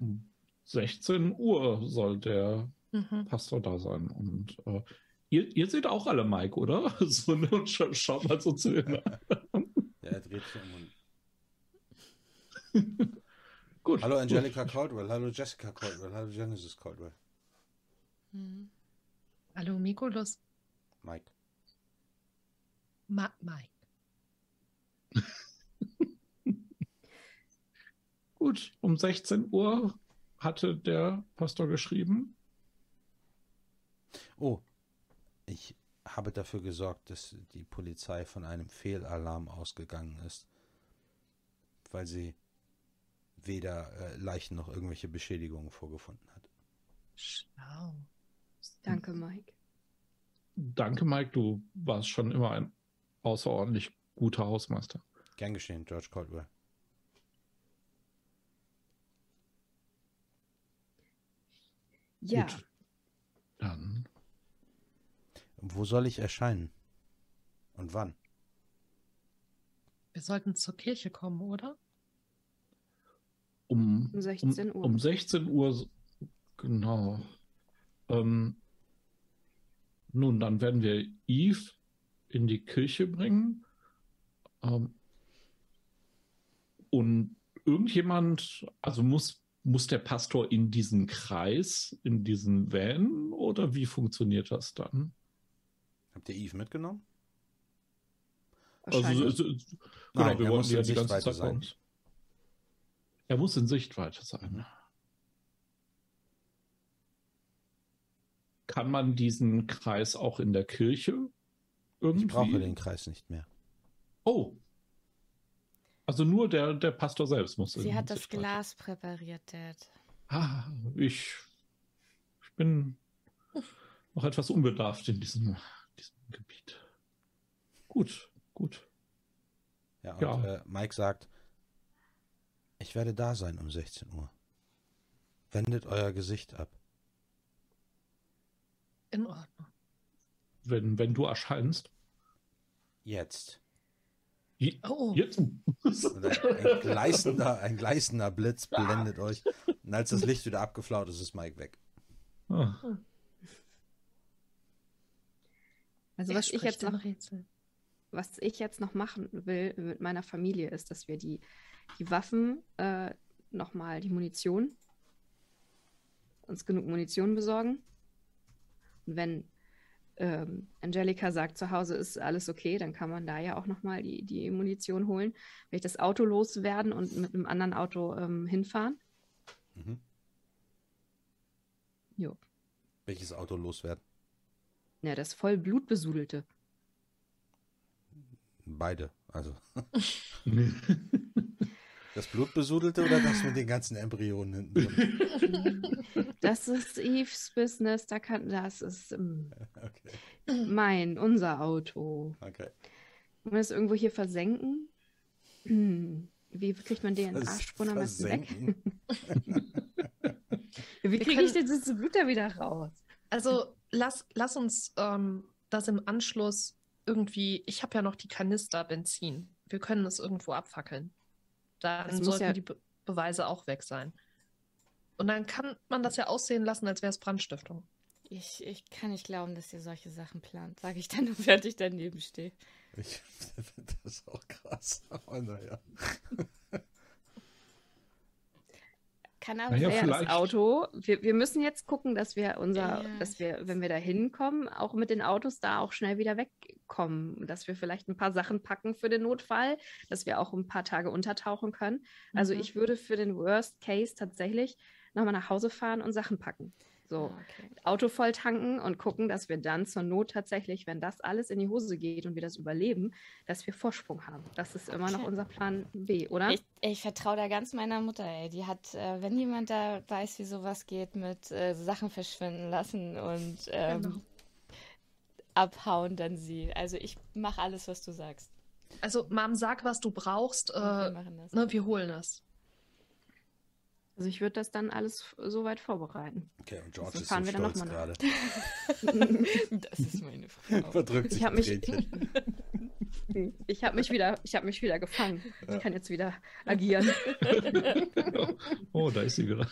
um 16 Uhr soll der Mhm. Pastor da sein. Und äh, ihr, ihr seht auch alle Mike, oder? So, ne, und scha schaut mal so zu ihm. Ja, er dreht sich um. und- Gut. Hallo Angelica Caldwell, hallo Jessica Caldwell, hallo Genesis Caldwell. Mhm. Hallo Mikulus. Mike. Ma Mike. Gut, um 16 Uhr hatte der Pastor geschrieben. Oh, ich habe dafür gesorgt, dass die Polizei von einem Fehlalarm ausgegangen ist, weil sie weder äh, Leichen noch irgendwelche Beschädigungen vorgefunden hat. Schlau. Danke, Mike. Danke, Mike, du warst schon immer ein außerordentlich guter Hausmeister. Gern geschehen, George Caldwell. Ja, Gut. Dann Wo soll ich erscheinen? Und wann? Wir sollten zur Kirche kommen, oder? um, Um 16 um, Uhr. Um 16 Uhr, genau. Ähm, nun, dann werden wir Eve in die Kirche bringen. Ähm, und irgendjemand, also muss, muss der Pastor in diesen Kreis, in diesen Van oder wie funktioniert das dann? Habt ihr Eve mitgenommen? Also, so- so- Nein, genau, wir er wollten muss ja in die ganze Sichtweite Zeit sein. uns. Er muss in Sichtweite sein. Kann man diesen Kreis auch in der Kirche irgendwie? Ich brauche den Kreis nicht mehr. Oh. Also nur der, der Pastor selbst muss Sie hat das. Glas präpariert, Dad. Ah, ich, ich bin noch etwas unbedarft in diesem, diesem Gebiet. Gut, gut. Ja, und Ja. Äh, Mike sagt, ich werde da sein um 16 Uhr. Wendet euer Gesicht ab. In Ordnung. Wenn, wenn du erscheinst. Jetzt. Oh, ein, gleißender, ein gleißender Blitz blendet euch. Und als das Licht wieder abgeflaut ist, ist Mike weg. Ah, Also was ich spricht jetzt noch Rätsel? was ich jetzt noch machen will mit meiner Familie, ist, dass wir die, die Waffen, äh, nochmal die Munition, uns genug Munition besorgen. Und wenn ähm, Angelika sagt, zu Hause ist alles okay, dann kann man da ja auch nochmal die, die Munition holen. Will ich das Auto loswerden und mit einem anderen Auto ähm, hinfahren? Mhm. Jo. Welches Auto loswerden? Ja, das voll blutbesudelte. Beide. Also das Blutbesudelte oder das mit den ganzen Embryonen hinten drin? Das ist Eves Business, da kann, das ist ähm, Okay. mein, unser Auto. okay. Wollen wir das irgendwo hier versenken? Hm. Wie kriegt man Arschsprung am besten weg? Wie kriege ich denn das Blut da wieder raus? Also lass, lass uns ähm, das im Anschluss irgendwie. Ich habe ja noch die Kanister Benzin. Wir können es irgendwo abfackeln. Dann sollten ja- die Be Beweise auch weg sein. Und dann kann man das ja aussehen lassen, als wäre es Brandstiftung. Ich, ich kann nicht glauben, dass ihr solche Sachen plant, sage ich dann, während ich daneben stehe. Ich finde das auch krass. Aber naja. Kann aber Naja, das Auto. Wir, wir müssen jetzt gucken, dass wir unser, Ja, dass wir, wenn wir da hinkommen, auch mit den Autos da auch schnell wieder wegkommen. Dass wir vielleicht ein paar Sachen packen für den Notfall, dass wir auch ein paar Tage untertauchen können. Also Mhm. ich würde für den Worst Case tatsächlich nochmal nach Hause fahren und Sachen packen. So. Ah, okay. Auto voll tanken und gucken, dass wir dann zur Not tatsächlich, wenn das alles in die Hose geht und wir das überleben, dass wir Vorsprung haben. Das ist immer noch Okay. unser Plan B, oder? Ich, ich vertraue da ganz meiner Mutter, ey. Die hat, äh, wenn jemand da weiß, wie sowas geht, mit äh, Sachen verschwinden lassen und ähm, Genau. abhauen, dann sie. Also ich mache alles, was du sagst. Also, Mom, sag, was du brauchst. Wir Äh, machen das. ne, wir holen es. Also ich würde das dann alles soweit vorbereiten. Okay, und George Dann ist fahren so wir dann stolz gerade. Das ist meine Frau. Verdrückt sich Ich ein mich-. Ich habe mich wieder, ich habe mich wieder gefangen. Ich kann jetzt wieder agieren. oh, da ist sie wieder.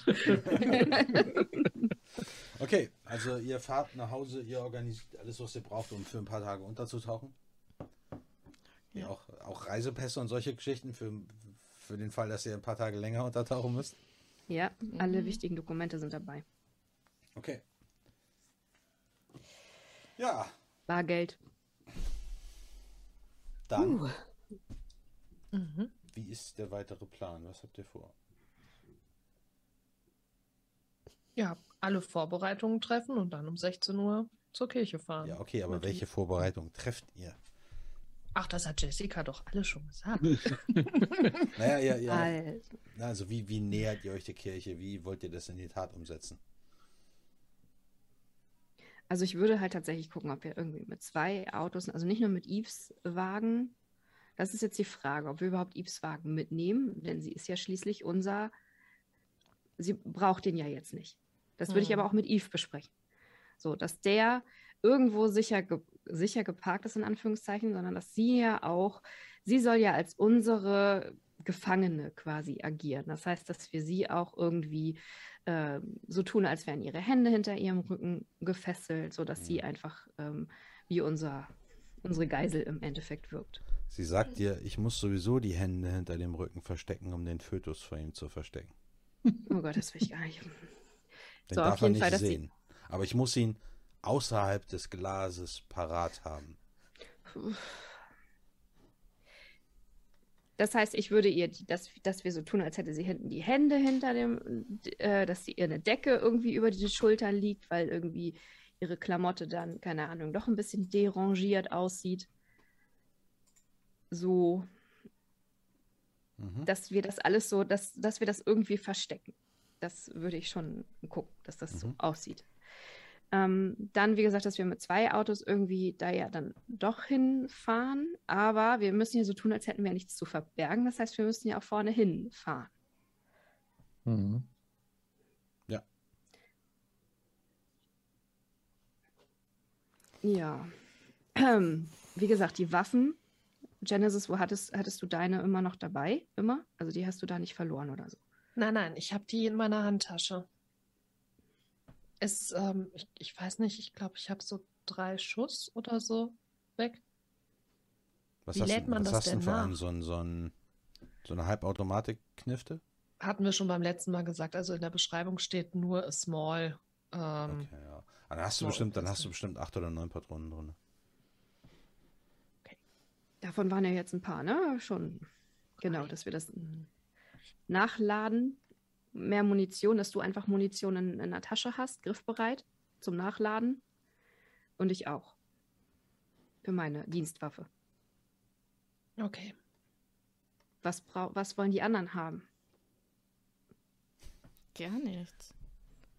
Okay, also ihr fahrt nach Hause, ihr organisiert alles, was ihr braucht, um für ein paar Tage unterzutauchen. Ja. Auch, auch Reisepässe und solche Geschichten für, für den Fall, dass ihr ein paar Tage länger untertauchen müsst. Ja, alle Mhm. wichtigen Dokumente sind dabei. Okay. Ja, Bargeld. dann, Mhm. wie ist der weitere Plan? Was habt ihr vor? Ja, alle Vorbereitungen treffen und dann um 16 Uhr zur Kirche fahren. Ja, okay, aber welche Vorbereitung trefft ihr? Ach, das hat Jessica doch alle schon gesagt. Naja, ja, ja. Also, Also wie, wie nähert ihr euch der Kirche? Wie wollt ihr das in die Tat umsetzen? also ich würde halt tatsächlich gucken, ob wir irgendwie mit zwei Autos, also nicht nur mit Yves Wagen. Das ist jetzt die Frage, ob wir überhaupt Yves Wagen mitnehmen, denn sie ist ja schließlich unser. Sie braucht den ja jetzt nicht. Das würde ich Hm. aber auch mit Yves besprechen. So, dass der irgendwo sicher, ge sicher geparkt ist, in Anführungszeichen, sondern dass sie ja auch, sie soll ja als unsere Gefangene quasi agieren. Das heißt, dass wir sie auch irgendwie äh, so tun, als wären ihre Hände hinter ihrem Rücken gefesselt, sodass sie Mhm. einfach ähm, wie unser, unsere Geisel im Endeffekt wirkt. Sie sagt dir, ich muss sowieso die Hände hinter dem Rücken verstecken, um den Fötus vor ihm zu verstecken. Oh Gott, das will ich gar nicht. Den So, darf er nicht Fall, sehen. Aber ich muss ihn außerhalb des Glases parat haben. Das heißt, ich würde ihr, dass, dass wir so tun, als hätte sie hinten die Hände hinter dem, äh, dass sie ihr eine Decke irgendwie über die Schultern liegt, weil irgendwie ihre Klamotte dann, keine Ahnung, doch ein bisschen derangiert aussieht. So, Mhm. dass wir das alles so, dass, dass wir das irgendwie verstecken. Das würde ich schon gucken, dass das so Mhm. aussieht. Ähm, dann, wie gesagt, dass wir mit zwei Autos irgendwie da ja dann doch hinfahren. Aber wir müssen ja so tun, als hätten wir nichts zu verbergen. Das heißt, wir müssen ja auch vorne hinfahren. Mhm. Ja. Ähm, wie gesagt, die Waffen. Genesis, wo hattest, hattest du deine immer noch dabei? Immer? Also die hast du da nicht verloren oder so? Nein, nein, ich habe die in meiner Handtasche. Es, ähm, ich, ich weiß nicht, ich glaube, ich habe so drei Schuss oder so weg. Was Wie hast, lädt du- man was das hast du denn denn vor allem? So, ein, so, ein, so eine Halbautomatik-Knifte? Hatten wir schon beim letzten Mal gesagt. Also in der Beschreibung steht nur a small. Ähm, Okay, ja. Ah, Dann hast du bestimmt, dann hast du ist- bestimmt acht oder neun Patronen drin. Davon waren ja jetzt ein paar, ne? Schon. Genau, dass wir das mm, nachladen. Mehr Munition, dass du einfach Munition in, in der Tasche hast, griffbereit zum Nachladen. Und ich auch. Für meine Dienstwaffe. Okay. Was, brau was wollen die anderen haben? Gar nichts.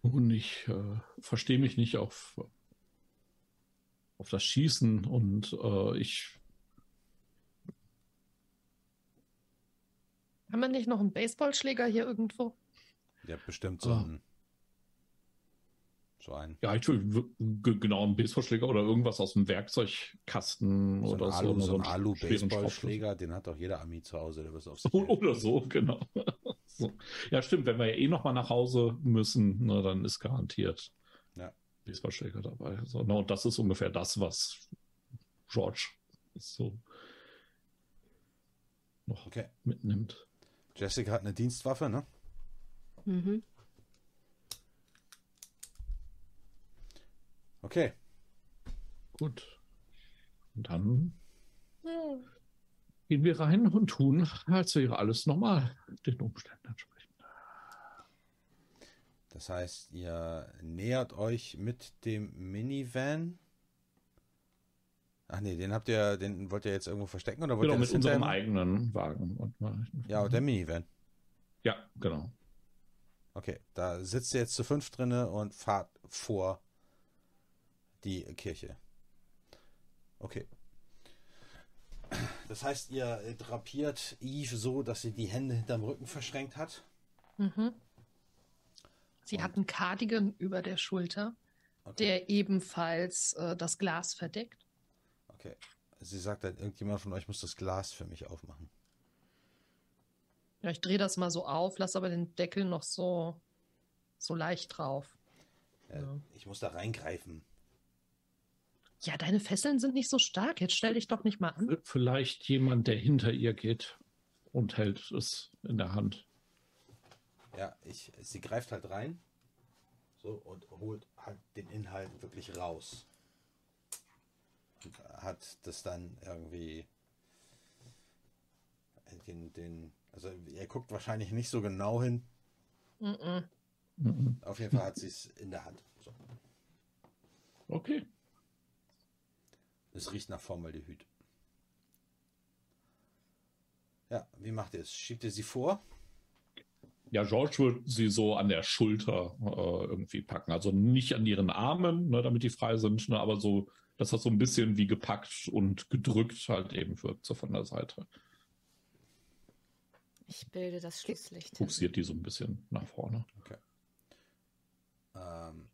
Und ich äh, verstehe mich nicht auf, auf das Schießen und äh, ich Haben wir nicht noch einen Baseballschläger hier irgendwo? Ja, bestimmt so Ah. ein. So ein. Ja, ich will genau einen Baseballschläger oder irgendwas aus dem Werkzeugkasten So oder so. Alu, so ein einen Alu schweren Schraubverschluss. Baseballschläger, den hat doch jeder Ami zu Hause, der was auf sich O- hält. Oder so, genau. so. Ja, stimmt, wenn wir ja eh nochmal nach Hause müssen, ne, dann ist garantiert Ja. Baseballschläger dabei. So, ne, und das ist ungefähr das, was George so noch Okay. mitnimmt. Jessica hat eine Dienstwaffe, ne? Mhm. Okay. Gut. Und dann gehen wir rein und tun, als wäre alles normal, den Umständen entsprechend. Das heißt, ihr nähert euch mit dem Minivan. Ach nee, den habt ihr, den wollt ihr jetzt irgendwo verstecken oder wollt Genau, ihr mit unserem hinterher- eigenen Wagen. Und mal- Ja, und der Minivan. Ja, genau. Okay, da sitzt ihr jetzt zu fünf drinne und fahrt vor die Kirche. Okay. Das heißt, ihr drapiert Eve so, dass sie die Hände hinterm Rücken verschränkt hat. Mhm. Sie Und- hat einen Cardigan über der Schulter, Okay. der ebenfalls äh, das Glas verdeckt. okay. Sie sagt dann, irgendjemand von euch muss das Glas für mich aufmachen. Ja, ich drehe das mal so auf, lasse aber den Deckel noch so, so leicht drauf. Äh, Ja. Ich muss da reingreifen. Ja, deine Fesseln sind nicht so stark. Jetzt stell dich doch nicht mal an. Vielleicht jemand, der hinter ihr geht und hält es in der Hand. Ja, ich, sie greift halt rein. So, und holt halt den Inhalt wirklich raus. Und hat das dann irgendwie. Den, den, also, er guckt wahrscheinlich nicht so genau hin. Mhm. Mhm. Auf jeden Fall hat sie es in der Hand. So. Okay. Es riecht nach Formaldehyd. Ja, wie macht ihr es? Schiebt ihr sie vor? Ja, George wird sie so an der Schulter äh, irgendwie packen. Also nicht an ihren Armen, ne, damit die frei sind, ne, aber so, dass das so ein bisschen wie gepackt und gedrückt halt eben wirkt, so von der Seite. Ich bilde das Schlusslicht. Buxiert die so ein bisschen nach vorne. Ähm,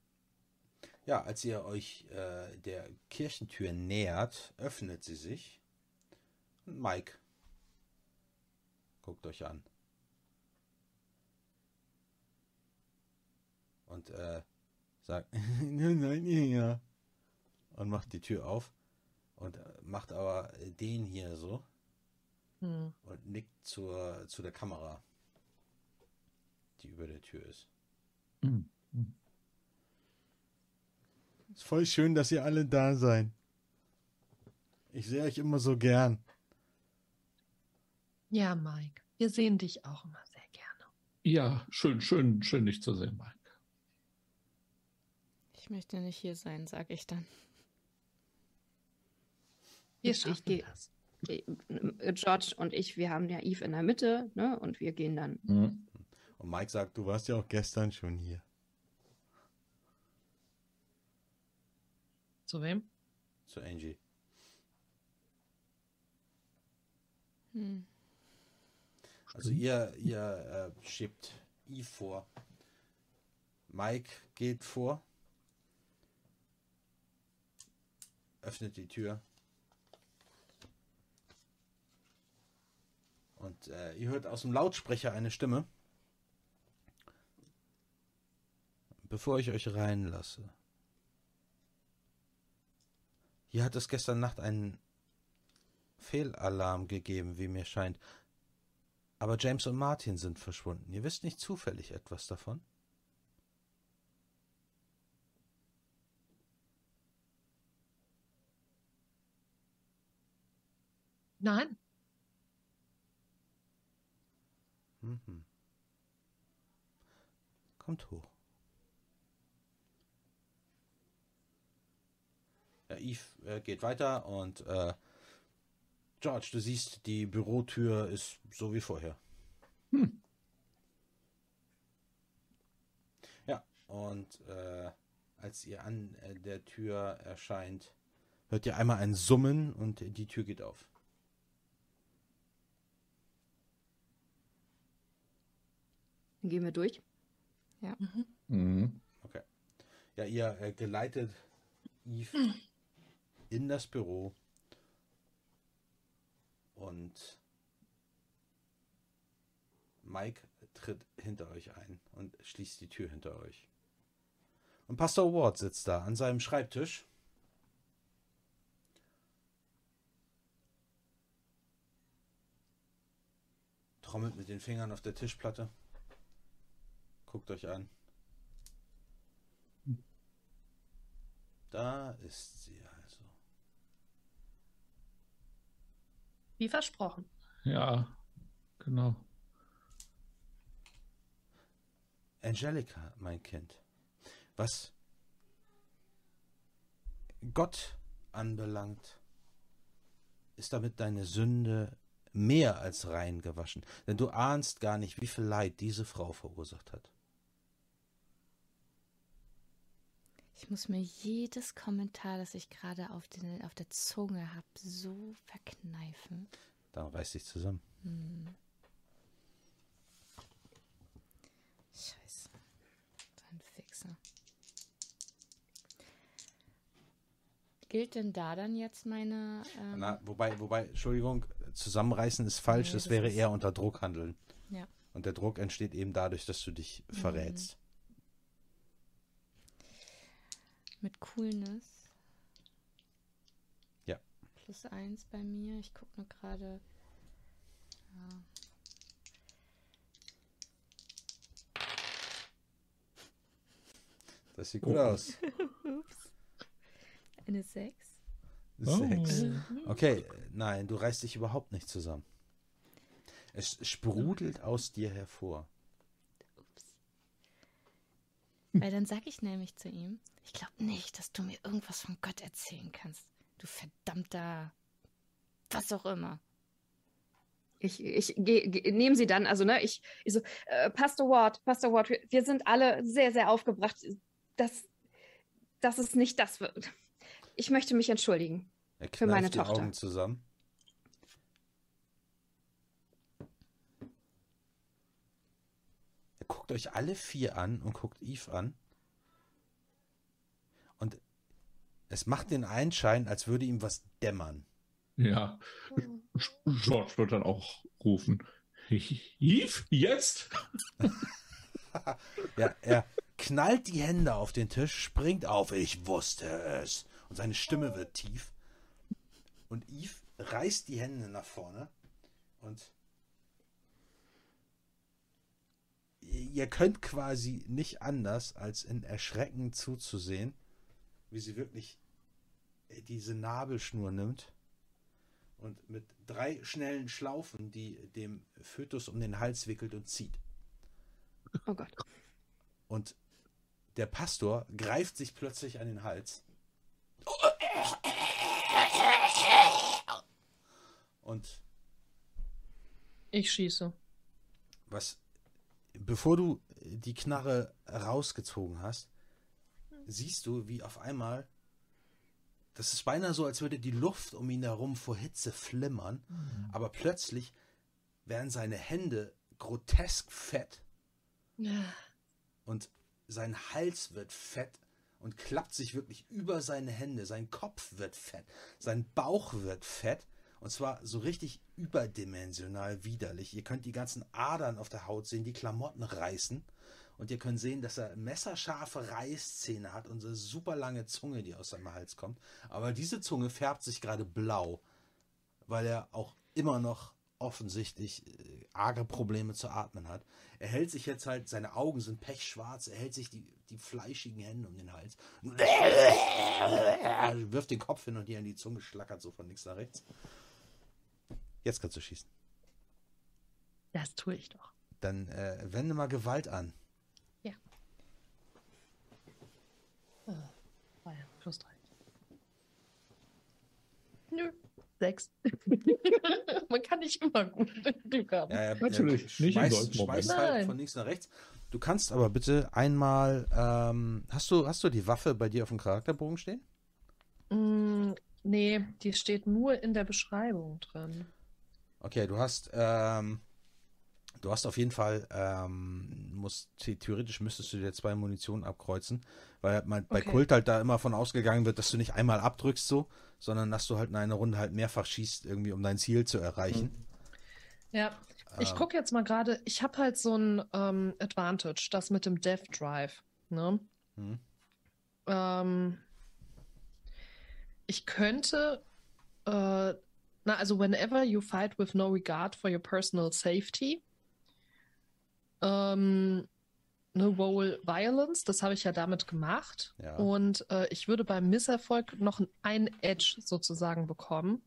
ja, als ihr euch äh, der Kirchentür nähert, öffnet sie sich. Und Mike guckt euch an. Und äh, sagt, nein, ja. Und macht die Tür auf. Und äh, macht aber den hier so Hm. und nickt zur, zu der Kamera, die über der Tür ist. Mhm. Ist voll schön, dass ihr alle da seid. Ich sehe euch immer so gern. Ja, Mike, wir sehen dich auch immer sehr gerne. Ja, schön, schön, schön, dich zu sehen, Mike. Ich möchte nicht hier sein, sage ich dann. Wir Ich- ich schaffen geh- das. Äh, George und ich, wir haben ja Eve in der Mitte, ne? Und wir gehen dann. Mhm. Und Mike sagt, du warst ja auch gestern schon hier. Zu wem? Zu Angie. Hm. Also ihr, ihr äh, schiebt Eve vor. Mike geht vor. Öffnet die Tür. Und äh, ihr hört aus dem Lautsprecher eine Stimme. Bevor ich euch reinlasse. Hier hat es gestern Nacht einen Fehlalarm gegeben, wie mir scheint. Aber James und Martin sind verschwunden. Ihr wisst nicht zufällig etwas davon? Nein. Mhm. Kommt hoch. Ja, Eve äh, geht weiter und äh, George, du siehst, die Bürotür ist so wie vorher. Hm. Ja, und äh, als ihr an äh, der Tür erscheint, hört ihr einmal ein Summen und die Tür geht auf. Dann gehen wir durch. Mhm. Mhm. Ja, ihr äh, geleitet Eve in das Büro und Mike tritt hinter euch ein und schließt die Tür hinter euch. Und Pastor Ward sitzt da an seinem Schreibtisch. Trommelt mit den Fingern auf der Tischplatte. Guckt euch an. Da ist sie also. Wie versprochen. Ja, genau. Angelica, mein Kind, was Gott anbelangt, ist damit deine Sünde mehr als rein gewaschen, denn du ahnst gar nicht, wie viel Leid diese Frau verursacht hat. Ich muss mir jedes Kommentar, das ich gerade auf, den, auf der Zunge habe, so verkneifen. Dann reiß dich zusammen. Hm. Scheiße. So ein Fixer. Gilt denn da dann jetzt meine. Ähm, Na, wobei, wobei, Entschuldigung, zusammenreißen ist falsch, Nee, das das wäre eher unter Druck handeln. Ja. Und der Druck entsteht eben dadurch, dass du dich Mhm. verrätst. Mit Coolness? Ja. Plus eins bei mir. Ich gucke nur gerade. Ja. Das sieht gut Oh. aus. Eine Sechs. Sechs. Mhm. Okay, nein, du reißt dich überhaupt nicht zusammen. Es sprudelt aus dir hervor. Ups. Weil dann sage ich nämlich zu ihm, ich glaube nicht, dass du mir irgendwas von Gott erzählen kannst. Du verdammter, was auch immer. Ich, ich nehme sie dann, also ne, ich, ich so, äh, Pastor Ward, Pastor Ward, wir, wir sind alle sehr, sehr aufgebracht. Das, das ist nicht das. Ich möchte mich entschuldigen. Er Für meine die Tochter. Augen zusammen. Er guckt euch alle vier an und guckt Eve an. Und es macht den Einschein, als würde ihm was dämmern. Ja. George wird dann auch rufen. Eve, jetzt? Ja, er knallt die Hände auf den Tisch, springt auf. Ich wusste es. Und seine Stimme wird tief. Und Eve reißt die Hände nach vorne. Und ihr könnt quasi nicht anders, als in Erschrecken zuzusehen, wie sie wirklich diese Nabelschnur nimmt und mit drei schnellen Schlaufen, die dem Fötus um den Hals wickelt und zieht. Oh Gott. Und der Pastor greift sich plötzlich an den Hals. Und Ich schieße. was, bevor du die Knarre rausgezogen hast, siehst du, wie auf einmal das ist beinahe so, als würde die Luft um ihn herum vor Hitze flimmern, aber plötzlich werden seine Hände grotesk fett und sein Hals wird fett und klappt sich wirklich über seine Hände. Sein Kopf wird fett, sein Bauch wird fett und zwar so richtig überdimensional widerlich. Ihr könnt die ganzen Adern auf der Haut sehen, die Klamotten reißen und ihr könnt sehen, dass er messerscharfe Reißzähne hat und so eine super lange Zunge, die aus seinem Hals kommt. Aber diese Zunge färbt sich gerade blau, weil er auch immer noch offensichtlich äh, arge Probleme zu atmen hat. Er hält sich jetzt halt, seine Augen sind pechschwarz, er hält sich die, die fleischigen Hände um den Hals, wirft den Kopf hin und hier in die Zunge, schlackert so von links nach rechts. Jetzt kannst du schießen. Das tue ich doch. Dann äh, wende mal Gewalt an. Äh, ah ja, plus drei. Nö. Sechs. Man kann nicht immer gut Glück haben. Ja, ja, Natürlich, ja, nicht im schmeißt, solchen Moment. schmeißt halt Nein. von links nach rechts. Du kannst aber bitte einmal, ähm, hast du, hast du die Waffe bei dir auf dem Charakterbogen stehen? Mm, nee, die steht nur in der Beschreibung drin. Okay, du hast, ähm, du hast auf jeden Fall, ähm, musst, the- theoretisch müsstest du dir zwei Munitionen abkreuzen, weil man, bei Okay. Kult halt da immer von ausgegangen wird, dass du nicht einmal abdrückst so, sondern dass du halt in einer Runde halt mehrfach schießt, irgendwie um dein Ziel zu erreichen. Ja, ich Ähm. gucke jetzt mal gerade, ich habe halt so ein ähm, Advantage, das mit dem Death Drive. Ne? Mhm. Ähm, ich könnte, äh, na, also whenever you fight with no regard for your personal safety, ähm, ne, roll violence, das habe ich ja damit gemacht. Ja. Und äh, ich würde beim Misserfolg noch ein Edge sozusagen bekommen.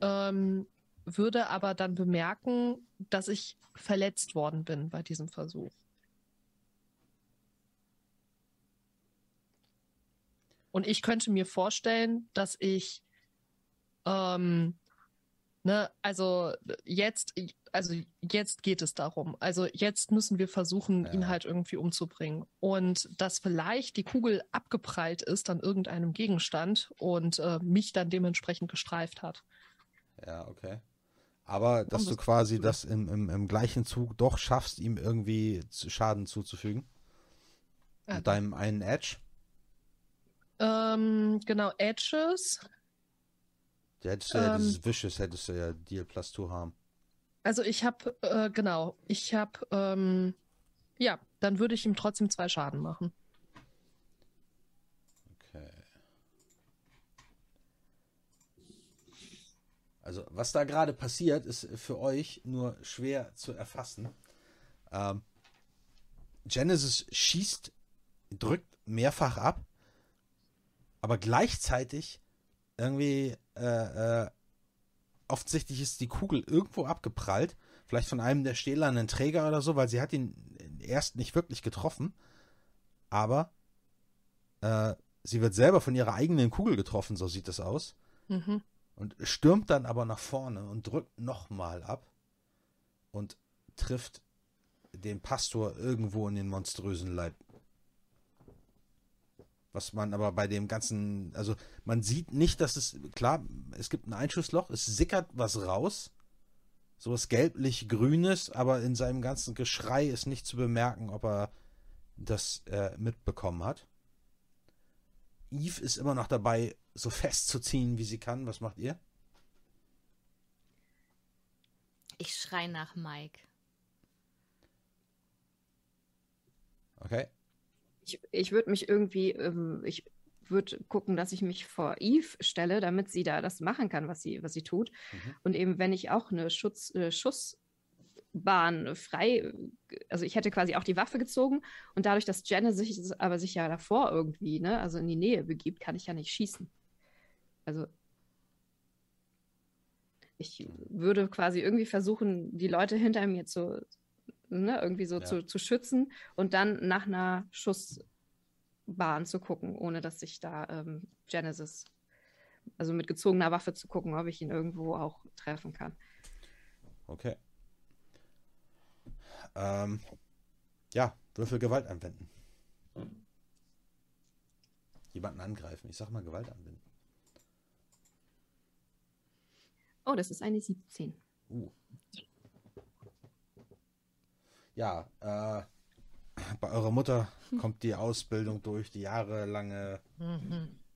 Ähm, würde aber dann bemerken, dass ich verletzt worden bin bei diesem Versuch. Und ich könnte mir vorstellen, dass ich, ähm, ne, also jetzt, also jetzt geht es darum. Also jetzt müssen wir versuchen, Ja. ihn halt irgendwie umzubringen. Und dass vielleicht die Kugel abgeprallt ist an irgendeinem Gegenstand und äh, mich dann dementsprechend gestreift hat. Ja, okay. Aber dass das- du quasi das im, im, im gleichen Zug doch schaffst, ihm irgendwie Schaden zuzufügen. Ja. Mit deinem einen Edge. Ähm, genau, Edges. Der hättest du ja Ähm. dieses Vicious, hättest du ja Deal plus 2 haben. Also ich habe, äh, genau, ich habe, ähm, ja, dann würde ich ihm trotzdem zwei Schaden machen. Okay. Also, was da gerade passiert, ist für euch nur schwer zu erfassen. Ähm, Genesis schießt, drückt mehrfach ab, aber gleichzeitig irgendwie äh, äh, offensichtlich ist die Kugel irgendwo abgeprallt, vielleicht von einem der stählernen Träger oder so, weil sie hat ihn erst nicht wirklich getroffen, aber äh, sie wird selber von ihrer eigenen Kugel getroffen, so sieht es aus. Mhm. Und stürmt dann aber nach vorne und drückt nochmal ab und trifft den Pastor irgendwo in den monströsen Leib. Was man aber bei dem ganzen, also man sieht nicht, dass es, klar, es gibt ein Einschussloch, es sickert was raus, so was gelblich-grünes, aber in seinem ganzen Geschrei ist nicht zu bemerken, ob er das äh, mitbekommen hat. Eve ist immer noch dabei, so festzuziehen, wie sie kann. Was macht ihr? Ich schrei nach Mike. Okay. Ich, ich würde mich irgendwie, ähm, ich würde gucken, dass ich mich vor Eve stelle, damit sie da das machen kann, was sie, was sie tut. Mhm. Und eben, wenn ich auch eine Schutz, äh, Schussbahn frei, also ich hätte quasi auch die Waffe gezogen und dadurch, dass Jenna sich aber sich ja davor irgendwie, ne, also in die Nähe begibt, kann ich ja nicht schießen. Also ich würde quasi irgendwie versuchen, die Leute hinter mir zu, ne, irgendwie so Ja. zu, zu schützen und dann nach einer Schussbahn zu gucken, ohne dass ich da ähm, Genesis, also mit gezogener Waffe zu gucken, ob ich ihn irgendwo auch treffen kann. Okay. Ähm, ja, Würfel Gewalt anwenden. jemanden angreifen. Ich sag mal Gewalt anwenden. Oh, das ist eine 17. Uh. Ja, äh, bei eurer Mutter kommt die Ausbildung durch, die jahrelange,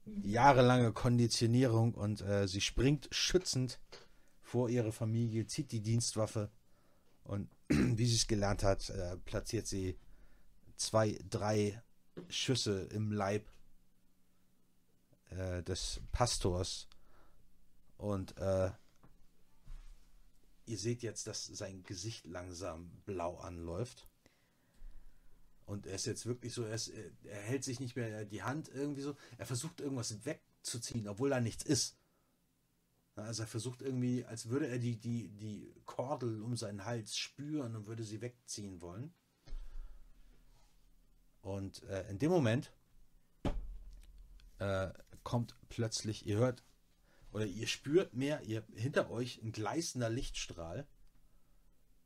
die jahrelange Konditionierung und äh, sie springt schützend vor ihre Familie, zieht die Dienstwaffe und wie sie es gelernt hat, äh, platziert sie zwei, drei Schüsse im Leib äh, des Pastors und äh, ihr seht jetzt, dass sein Gesicht langsam blau anläuft. Und er ist jetzt wirklich so, er, ist, er hält sich nicht mehr die Hand irgendwie so. Er versucht irgendwas wegzuziehen, obwohl da nichts ist. Also er versucht irgendwie, als würde er die, die, die Kordel um seinen Hals spüren und würde sie wegziehen wollen. Und äh, in dem Moment äh, kommt plötzlich, ihr hört oder ihr spürt mehr, ihr hinter euch ein gleißender Lichtstrahl.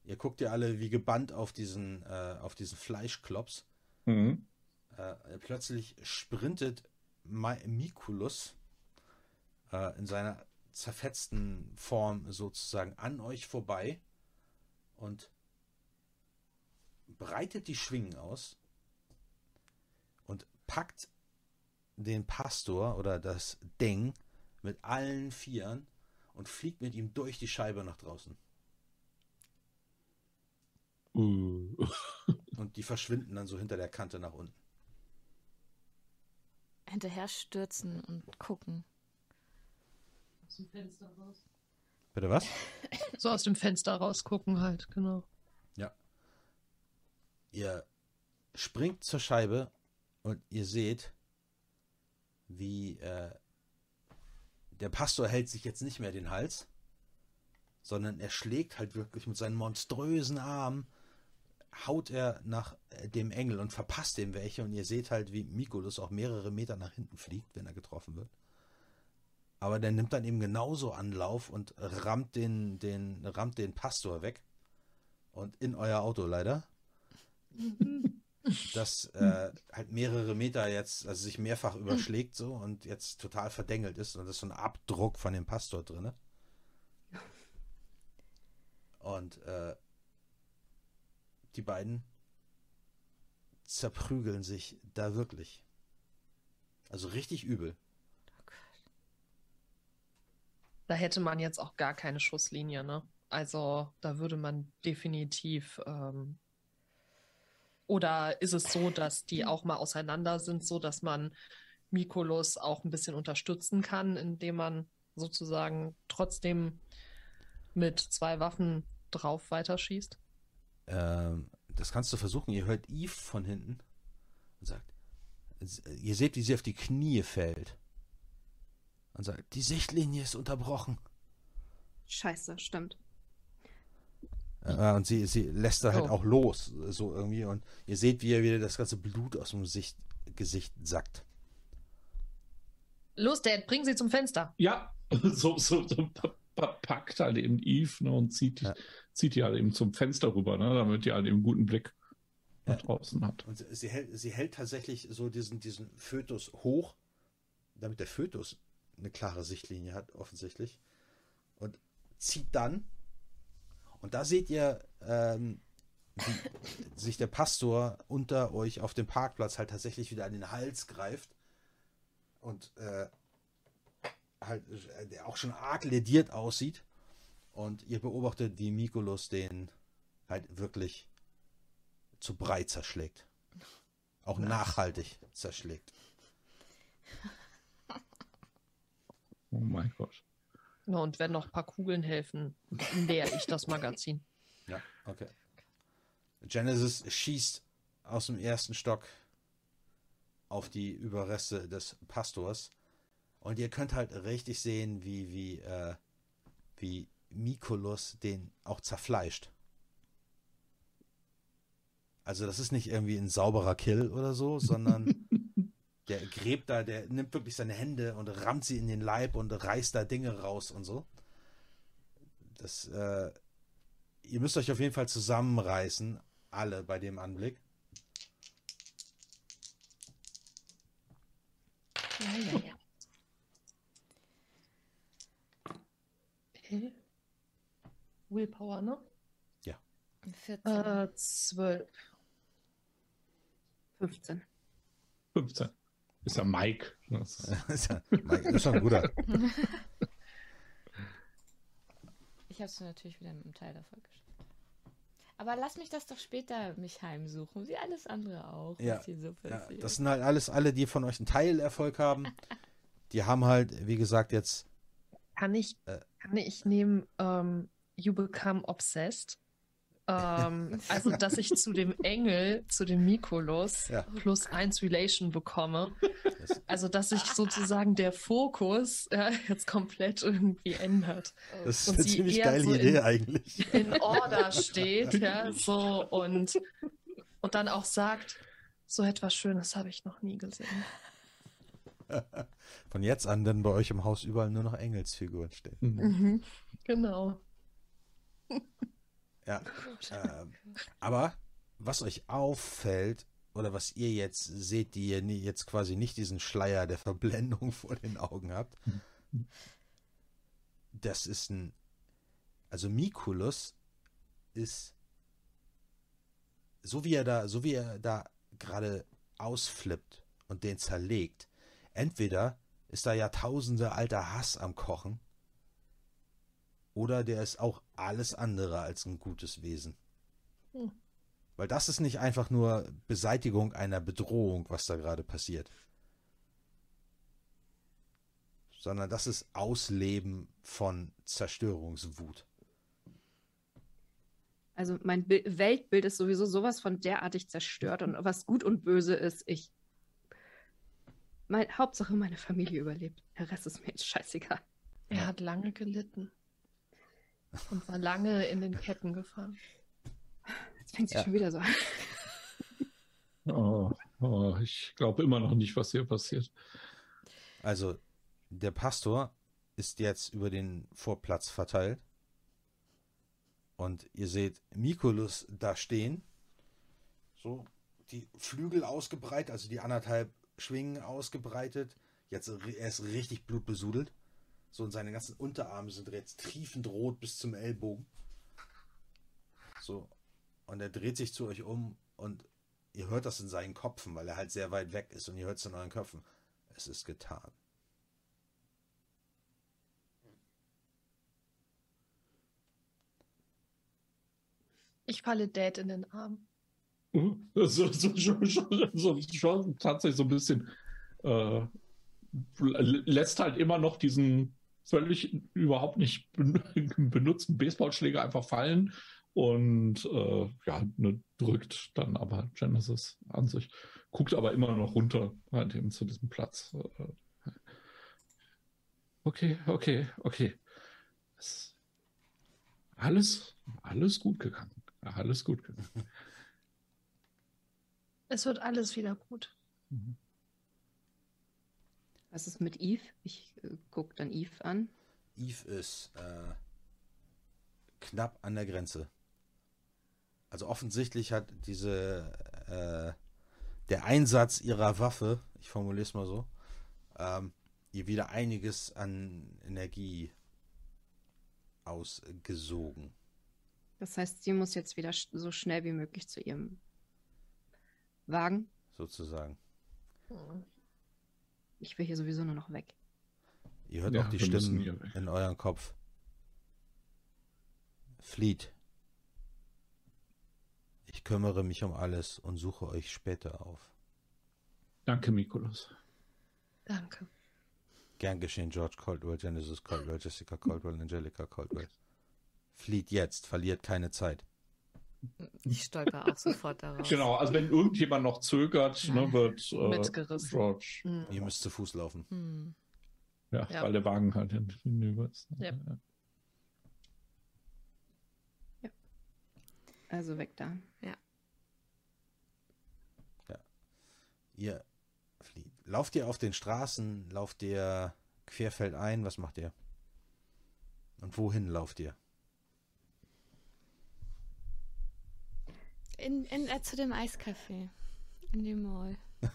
Ihr guckt ja alle wie gebannt auf diesen, äh, auf diesen Fleischklops. Mhm. Äh, plötzlich sprintet Mikulus äh, in seiner zerfetzten Form sozusagen an euch vorbei und breitet die Schwingen aus und packt den Pastor oder das Ding mit allen Vieren und fliegt mit ihm durch die Scheibe nach draußen. Uh. Und die verschwinden dann so hinter der Kante nach unten. Hinterher stürzen und gucken. Aus dem Fenster raus. Bitte was? So aus dem Fenster rausgucken halt, genau. Ihr springt zur Scheibe und ihr seht, wie äh, der Pastor hält sich jetzt nicht mehr den Hals, sondern er schlägt halt wirklich mit seinen monströsen Armen, haut er nach äh, dem Engel und verpasst dem welche und ihr seht halt, wie Mikulus auch mehrere Meter nach hinten fliegt, wenn er getroffen wird. Aber der nimmt dann eben genauso Anlauf und rammt den, den, rammt den Pastor weg. Und in euer Auto leider. Das äh, halt mehrere Meter jetzt, also sich mehrfach überschlägt so und jetzt total verdengelt ist und das ist so ein Abdruck von dem Pastor drin. Und äh, die beiden zerprügeln sich da wirklich. Also richtig übel. Da hätte man jetzt auch gar keine Schusslinie, ne? Also da würde man definitiv. Ähm, oder ist es so, dass die auch mal auseinander sind, so dass man Mikolus auch ein bisschen unterstützen kann, indem man sozusagen trotzdem mit zwei Waffen drauf weiterschießt? Ähm, das kannst du versuchen. Ihr hört Eve von hinten und sagt, ihr seht, wie sie auf die Knie fällt. Und sagt, die Sichtlinie ist unterbrochen. Scheiße, stimmt. Äh, und sie, sie lässt da halt Oh. auch los, so irgendwie. Und ihr seht, wie ihr wieder das ganze Blut aus dem Sicht, Gesicht sackt. Los, Dad, bring sie zum Fenster. Ja, so, so, so pa- pa- packt halt eben Eve ne, und zieht die, Ja. zieht die halt eben zum Fenster rüber, ne, damit die halt eben einen guten Blick nach Ja. draußen hat. Und sie hält, sie hält tatsächlich so diesen, diesen Fötus hoch, damit der Fötus eine klare Sichtlinie hat, offensichtlich. Und zieht dann. Und da seht ihr, ähm, wie sich der Pastor unter euch auf dem Parkplatz halt tatsächlich wieder an den Hals greift. Und äh, halt äh, der auch schon arg lediert aussieht. Und ihr beobachtet, wie Mikulus den halt wirklich zu Brei zerschlägt. Auch nachhaltig zerschlägt. Oh mein Gott. Ja, und wenn noch ein paar Kugeln helfen, leer ich das Magazin. Ja, okay. Genesis schießt aus dem ersten Stock auf die Überreste des Pastors. Und ihr könnt halt richtig sehen, wie, wie, äh, wie Mikulus den auch zerfleischt. Also das ist nicht irgendwie ein sauberer Kill oder so, sondern der gräbt da, der nimmt wirklich seine Hände und rammt sie in den Leib und reißt da Dinge raus und so. Das, äh, ihr müsst euch auf jeden Fall zusammenreißen, alle bei dem Anblick. Ja, ja, ja. Okay. Willpower, ne? 14. Äh, 12. 15. 15. Ist ja Mike. Das ist- ja Mike, ist schon ein guter. Ich habe es natürlich wieder mit einem Teilerfolg geschafft. Aber lass mich das doch später mich heimsuchen, wie alles andere auch, Ja, was hier so Ja, passiert. das sind halt alles alle, die von euch einen Teilerfolg haben. Die haben halt, wie gesagt, jetzt. Kann ich, Äh. kann ich nehmen, ähm, You Become Obsessed? Ähm, also, dass ich zu dem Engel, zu dem Mikolos, Ja. plus eins Relation bekomme. Also, dass sich sozusagen der Fokus ja, jetzt komplett irgendwie ändert. Das ist Und eine sie ziemlich geile so Idee in- eigentlich. in Order steht, ja, so und, und dann auch sagt, so etwas Schönes habe ich noch nie gesehen. Von jetzt an dann bei euch im Haus überall nur noch Engelsfiguren stehen. Mhm. Genau. Ja. Ähm, aber was euch auffällt, oder was ihr jetzt seht, die ihr jetzt quasi nicht diesen Schleier der Verblendung vor den Augen habt, das ist ein. Also Mikulus ist. So wie er da, so wie er da gerade ausflippt und den zerlegt, entweder ist da Jahrtausende alter Hass am Kochen, oder der ist auch alles andere als ein gutes Wesen. Hm. Weil das ist nicht einfach nur Beseitigung einer Bedrohung, was da gerade passiert. Sondern das ist Ausleben von Zerstörungswut. Also mein Bi Weltbild ist sowieso sowas von derartig zerstört und was gut und böse ist, ich. Mein, Hauptsache meine Familie überlebt. Der Rest ist mir jetzt scheißegal. Er hat lange gelitten und war lange in den Ketten gefangen. Jetzt fängt sie Ja. schon wieder so an. Oh, oh, ich glaube immer noch nicht, was hier passiert. Also, der Pastor ist jetzt über den Vorplatz verteilt. Und ihr seht Mikulus da stehen. So, die Flügel ausgebreitet, also die anderthalb Schwingen ausgebreitet. Jetzt, er ist richtig blutbesudelt. So, und seine ganzen Unterarme sind jetzt triefend rot bis zum Ellbogen. So, und er dreht sich zu euch um und ihr hört das in seinen Köpfen, weil er halt sehr weit weg ist und ihr hört es in euren Köpfen. Es ist getan. Ich falle Dad in den Arm. So, so, so, schon tatsächlich so ein bisschen äh, lässt halt immer noch diesen völlig überhaupt nicht ben- benutzten Baseballschläger einfach fallen und äh, ja, ne, drückt dann aber Genesis an sich, guckt aber immer noch runter halt eben zu diesem Platz. Äh, Okay, okay, okay. Es- Alles, alles gut gegangen. Alles gut gegangen. Es wird alles wieder gut. Mhm. Was ist mit Eve? Ich äh, gucke dann Eve an. Eve ist äh, knapp an der Grenze. Also offensichtlich hat diese äh, der Einsatz ihrer Waffe, ich formuliere es mal so, ähm, ihr wieder einiges an Energie ausgesogen. Das heißt, sie muss jetzt wieder sch so schnell wie möglich zu ihrem Wagen. sozusagen. Ich will hier sowieso nur noch weg. Ihr hört Ja, auch die Stimmen in eurem Kopf. Flieht. Ich kümmere mich um alles und suche euch später auf. Danke, Mikolas. Danke. Gern geschehen, George Caldwell, Genesis Caldwell, Jessica Caldwell, Angelica Caldwell. Flieht jetzt, verliert keine Zeit. Ich stolper auch sofort darauf. Genau, also wenn irgendjemand noch zögert, ne, wird äh, Mitgerissen. George, Hm. Ihr müsst zu Fuß laufen. Hm. ja, Ja. weil der Wagen halt hin- hinüber ist. Ja. Also weg da. Ihr flieht. Lauft ihr auf den Straßen, lauft ihr querfeldein, was macht ihr? Und wohin lauft ihr? In, in, äh, zu dem Eiscafé. In dem Mall.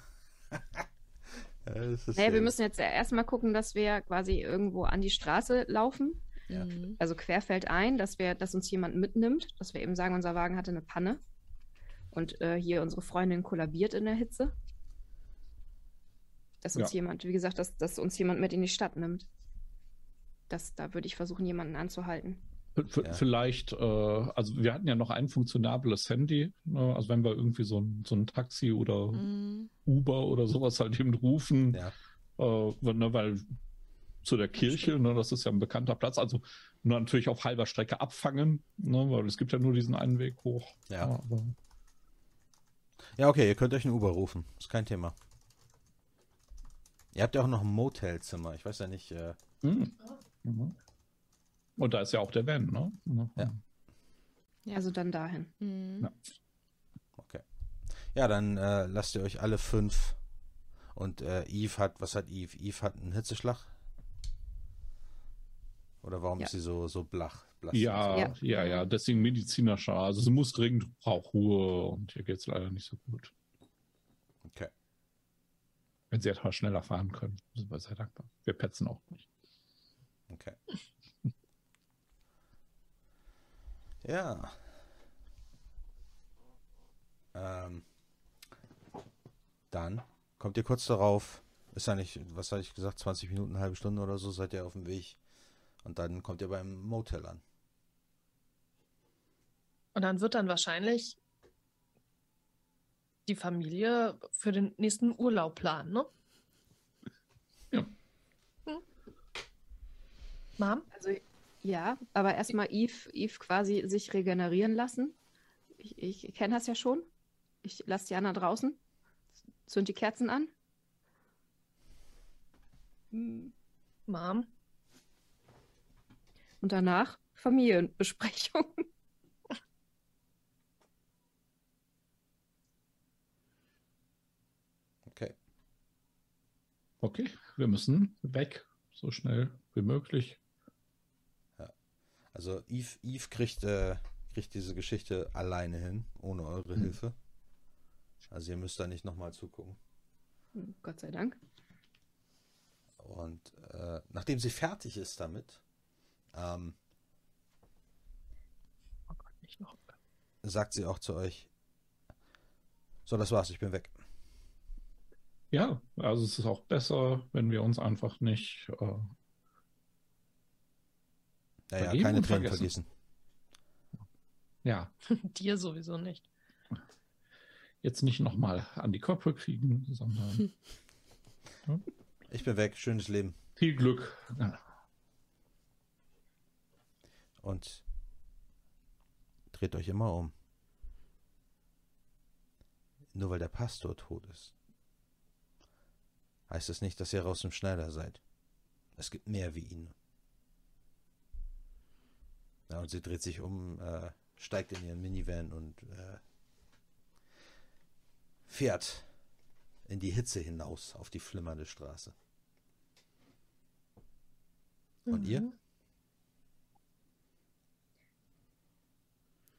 Das ist Naja, wir müssen jetzt erstmal gucken, dass wir quasi irgendwo an die Straße laufen, Ja. Mhm. also querfeldein, dass wir, dass uns jemand mitnimmt, dass wir eben sagen, unser Wagen hatte eine Panne und äh, hier unsere Freundin kollabiert in der Hitze. Dass uns Ja. jemand, wie gesagt, dass, dass uns jemand mit in die Stadt nimmt. Das, da würde ich versuchen, jemanden anzuhalten. V- Ja. Vielleicht, äh, also wir hatten ja noch ein funktionables Handy. Ne? Also wenn wir irgendwie so ein, so ein Taxi oder Mhm. Uber oder sowas halt eben rufen, Ja. äh, ne, weil zu der Kirche, ne, das ist ja ein bekannter Platz, also natürlich auf halber Strecke abfangen, ne, weil es gibt ja nur diesen einen Weg hoch. Ja. aber, Ja, okay, ihr könnt euch ein Uber rufen. Ist kein Thema. Ihr habt ja auch noch ein Motelzimmer. Ich weiß ja nicht. Äh, hm. Mhm. Und da ist ja auch der Van, ne? Ja. Ja. Also dann dahin. Mhm. Ja. okay. Ja, dann äh, lasst ihr euch alle fünf. Und äh, Eve hat, was hat Eve? Eve hat einen Hitzeschlag? Oder warum Ja. ist sie so, so blach? Ja, Ja. ja, ja, deswegen medizinischer. Also sie muss dringend, braucht Ruhe und ihr geht es leider nicht so gut. Okay. Wenn sie etwas schneller fahren können, sind wir sehr dankbar. Wir petzen auch nicht. Okay. Ja. Ähm, dann kommt ihr kurz darauf, ist ja nicht, was hatte ich gesagt, 20 Minuten, eine halbe Stunde oder so, seid ihr auf dem Weg. Und dann kommt ihr beim Motel an. Und dann wird dann wahrscheinlich die Familie für den nächsten Urlaub planen, ne? Ja. Hm. Mom? Also ja, aber erstmal Eve, Eve quasi sich regenerieren lassen. Ich, ich kenne das ja schon. Ich lasse die anderen draußen, zünd die Kerzen an. Hm, Mom? Und danach Familienbesprechung. Okay. Okay, wir müssen weg, so schnell wie möglich. Also Eve, Eve kriegt, äh, kriegt diese Geschichte alleine hin, ohne eure Hm. Hilfe. Also ihr müsst da nicht nochmal zugucken. Hm, Gott sei Dank. Und äh, nachdem sie fertig ist damit, ähm, Oh Gott, sagt sie auch zu euch, so, das war's, ich bin weg. Ja, also es ist auch besser, wenn wir uns einfach nicht. Äh, Naja, Vergeben keine Tränen vergessen. vergießen. ja, Dir sowieso nicht. jetzt nicht nochmal an die Köpfe kriegen, sondern Ich bin weg, schönes Leben. viel Glück. Ja. Und dreht euch immer um. Nur weil der Pastor tot ist, heißt es nicht, dass ihr raus dem Schneider seid. Es gibt mehr wie ihn. Ja, und sie dreht sich um, äh, steigt in ihren Minivan und äh, fährt in die Hitze hinaus auf die flimmernde Straße. Und ihr? Mhm.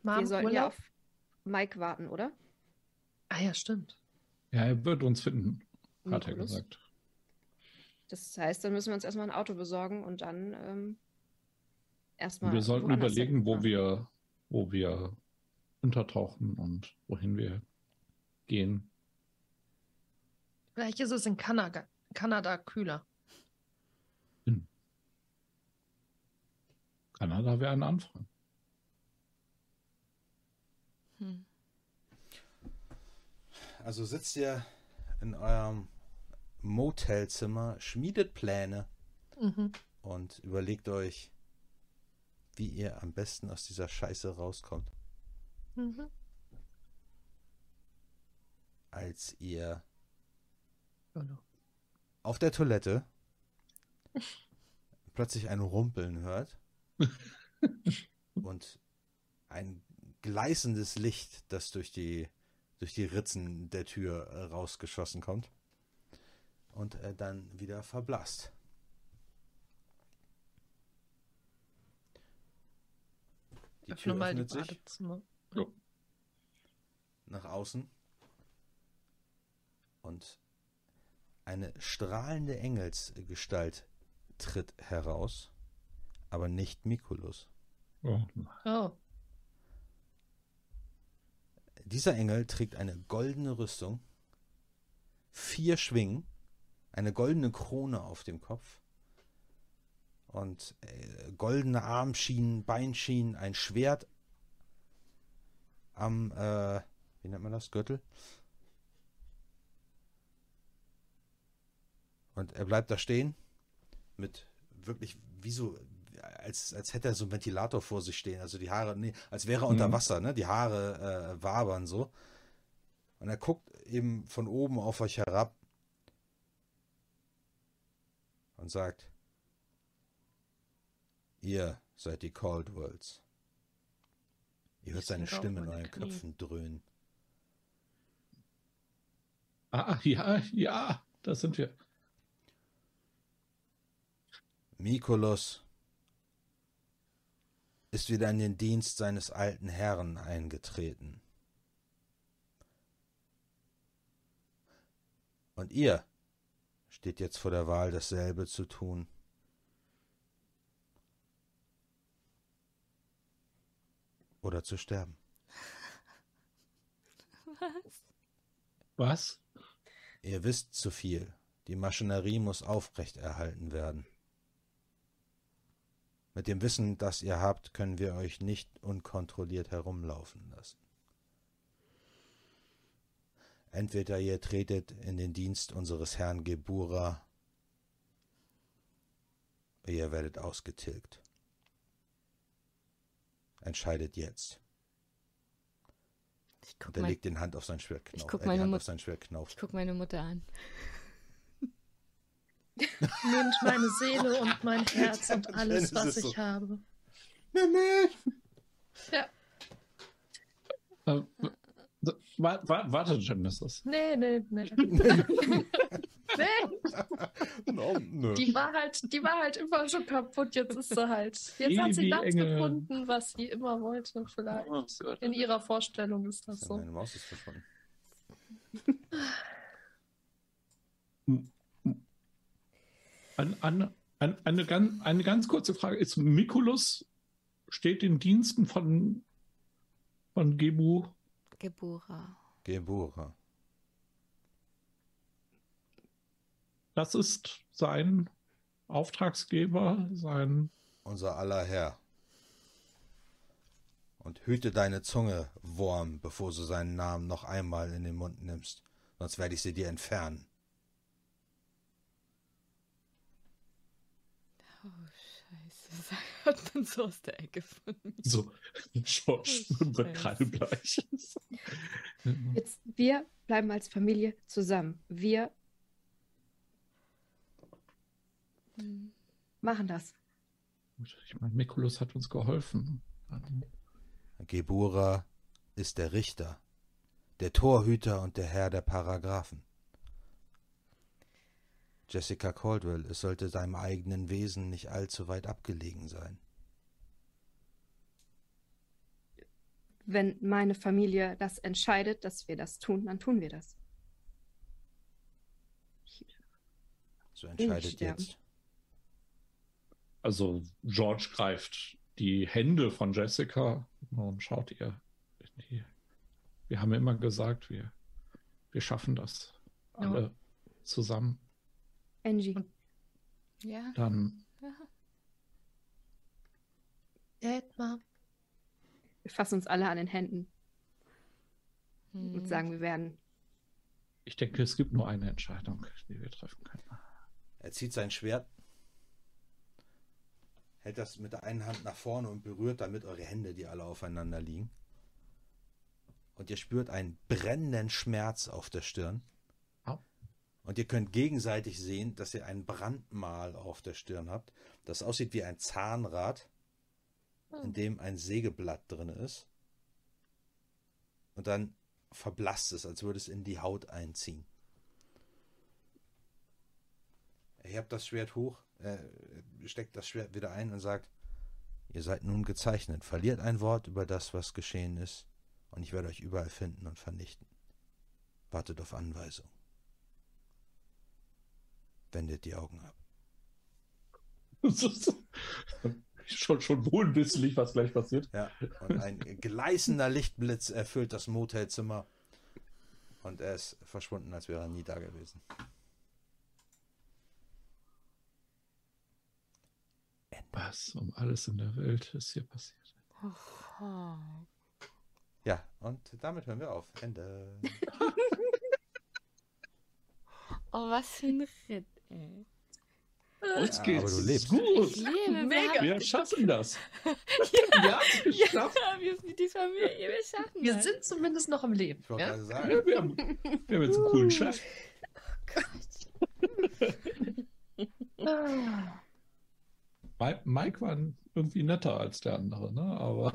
Mom, Wir sollten ja auf Mike warten, oder? Ah ja, stimmt. ja, er wird uns finden, hat er Nicholas. gesagt. Das heißt, dann müssen wir uns erstmal ein Auto besorgen und dann ähm, erstmal. Wir sollten überlegen, wo wir, wo wir untertauchen und wohin wir gehen. Vielleicht ist es in Kanada, Kanada kühler. Kanada wäre ein Anfang. Hm. Also sitzt ihr in eurem Motelzimmer, schmiedet Pläne Mhm. und überlegt euch, wie ihr am besten aus dieser Scheiße rauskommt, Mhm. als ihr Oh no. auf der Toilette plötzlich ein Rumpeln hört und ein gleißendes Licht, das durch die, durch die Ritzen der Tür rausgeschossen kommt und dann wieder verblasst. Die Öffne Tür mal die öffnet sich Badezimmer. nach außen und Eine strahlende Engelsgestalt tritt heraus, aber nicht Mikulus. Oh. Oh, Dieser Engel trägt eine goldene Rüstung, vier Schwingen, eine goldene Krone auf dem Kopf und äh, goldene Armschienen, Beinschienen, ein Schwert am, äh, wie nennt man das, Gürtel. Und er bleibt da stehen mit wirklich wie so, als, als hätte er so einen Ventilator vor sich stehen. Also die Haare, nee, als wäre er unter Mhm. Wasser, ne? Die Haare äh, wabern so. Und er guckt eben von oben auf euch herab und sagt, ihr seid die Caldwells. Ihr hört seine Stimme in euren Knie. Köpfen dröhnen. Ah, ja, ja, da sind wir. Mikolos ist wieder in den Dienst seines alten Herrn eingetreten. Und ihr steht jetzt vor der Wahl, dasselbe zu tun. Oder zu sterben. Was? Ihr wisst zu viel. Die Maschinerie muss aufrechterhalten werden. Mit dem Wissen, das ihr habt, können wir euch nicht unkontrolliert herumlaufen lassen. Entweder ihr tretet in den Dienst unseres Herrn Gebura, oder ihr werdet ausgetilgt. Entscheidet jetzt. Ich guck, Und er mein, legt den Hand auf sein Schwertknauf. Ich guck äh, die meine Hand Mut- auf sein Schwertknauf. ich guck meine Mutter an. nehmt meine Seele und mein Herz und alles, was so. ich habe. Ja, Wa wa warte, Genesis. nee, nee, nee. nee, No, nö. die war halt, die war halt immer schon kaputt. Jetzt ist sie halt. Jetzt hat sie Ewig das Engel. gefunden, was sie immer wollte, vielleicht. In ihrer Vorstellung ist das so. Meine Maus ist verschwunden. An, an, an, eine, ganz, eine ganz kurze Frage. Ist Mikulus steht in Diensten von, von Gebu? Gebura. Gebura. Das ist sein Auftragsgeber, sein. Unser aller Herr. Und hüte deine Zunge, Wurm, bevor du seinen Namen noch einmal in den Mund nimmst. Sonst werde ich sie dir entfernen. Oh, Sag hört man so aus der Ecke von mir. So, George Scheiße. wird kreidebleich. Jetzt, wir bleiben als Familie zusammen. Wir Hm. machen das. Ich meine, Mikulus hat uns geholfen. Gebura ist der Richter, der Torhüter und der Herr der Paragraphen. Jessica Caldwell, es sollte seinem eigenen Wesen nicht allzu weit abgelegen sein. Wenn meine Familie das entscheidet, dass wir das tun, dann tun wir das. So entscheidet jetzt. Also George greift die Hände von Jessica und schaut ihr in die. Wir haben immer gesagt, wir, wir schaffen das Ja. alle zusammen. Angie, Ja. Dann ja. Edmar. wir fassen uns alle an den Händen Hm. und sagen, wir werden. Ich denke, es gibt nur eine Entscheidung, die wir treffen können. Er zieht sein Schwert, hält das mit der einen Hand nach vorne und berührt damit eure Hände, die alle aufeinander liegen. Und ihr spürt einen brennenden Schmerz auf der Stirn. Und ihr könnt gegenseitig sehen, dass ihr ein Brandmal auf der Stirn habt, das aussieht wie ein Zahnrad, in dem ein Sägeblatt drin ist. Und dann verblasst es, als würde es in die Haut einziehen. Er hebt das Schwert hoch, äh, steckt das Schwert wieder ein und sagt, ihr seid nun gezeichnet, verliert ein Wort über das, was geschehen ist, und ich werde euch überall finden und vernichten. Wartet auf Anweisung. Wendet die Augen ab. Schon, schon wohlwissentlich, was gleich passiert. Ja, und ein gleißender Lichtblitz erfüllt das Motelzimmer. Und er ist verschwunden, als wäre er nie da gewesen. Was um alles in der Welt ist hier passiert? Ja, und damit hören wir auf. Ende. Oh, was für ein Ritt, ey. Uns Ja, geht's aber du lebst. gut. Ich lebe, Mega. Wir, Wir schaffen das. Ja, Wir haben es geschafft. ja, wir, die Familie, wir schaffen wir das. sind zumindest noch am Leben. Ich Ja? sagen, Ja, wir, haben, wir haben jetzt einen coolen Chef. Ah. Mi- Mike war irgendwie netter als der andere, ne? Aber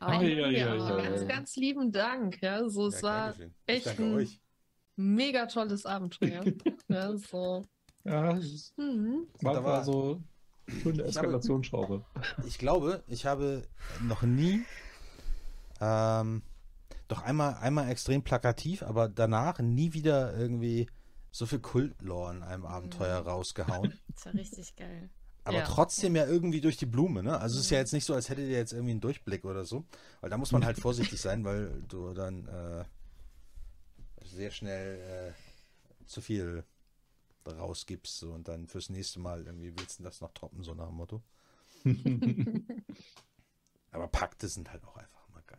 ja, ja, Ja, ja, ganz, ja. ganz lieben Dank. Ja, so, es ja, war geschehen. Ich echt danke ein euch. Mega tolles Abenteuer. ja, so. ja, Mhm. war, war so eine schöne Eskalationsschraube. Ich glaube, ich habe noch nie, ähm, doch einmal, einmal extrem plakativ, aber danach nie wieder irgendwie so viel Kultlore in einem Abenteuer rausgehauen. Das war richtig geil. Aber Ja. trotzdem ja irgendwie durch die Blume, ne? Also es ist ja jetzt nicht so, als hättet ihr jetzt irgendwie einen Durchblick oder so. Weil da muss man halt vorsichtig sein, weil du dann äh, sehr schnell äh, zu viel rausgibst so, und dann fürs nächste Mal irgendwie willst du das noch toppen, so nach dem Motto. Aber Pakte sind halt auch einfach immer geil.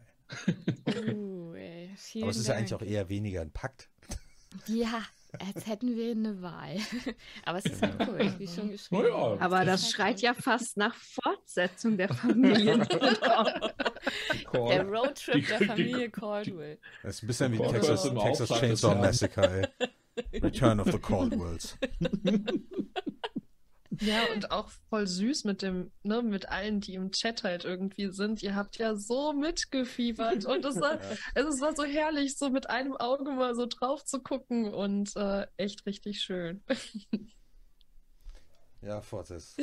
Uh, ey, Aber es ist Dank. ja eigentlich auch eher weniger ein Pakt. Ja, als hätten wir eine Wahl. Aber es ist halt cool, wie schon geschrieben. Naja. Aber Es das ist schreit halt ja fast nach Fortsetzung der Familie. Der Roadtrip Die- der die- Familie Caldwell. Das ist ein bisschen wie Texas, Texas Chainsaw. Massacre, ey. Return of the Caldwells. Ja, und auch voll süß mit dem, ne, mit allen, die im Chat halt irgendwie sind. Ihr habt ja so mitgefiebert und es war, es war so herrlich, so mit einem Auge mal so drauf zu gucken und äh, echt richtig schön. Ja, fortsetzt.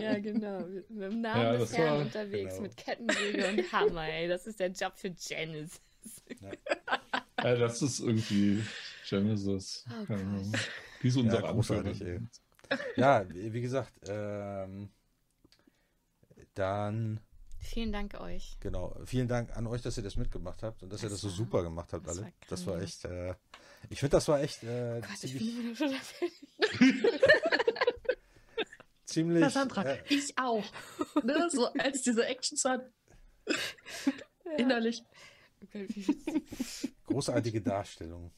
Ja, genau. Mit dem Namen Ja, des das Herrn war- unterwegs genau. mit Kettensäge und Hammer, ey. Das ist der Job für Janice. Ja, das ist irgendwie Genesis. Oh Gott. Die ist unser Ja, großartig, Anführer. Ja, wie wie gesagt, ähm, dann, Vielen Dank euch. genau, vielen Dank an euch, dass ihr das mitgemacht habt und dass ihr das Das so war- super gemacht habt das alle. war das war echt, äh, ich finde, das war echt äh, Gott, ich ziemlich, ziemlich, Sandra, äh, ich auch. Ne, so als diese Actions waren, innerlich. Oh Gott, wie großartige Darstellung.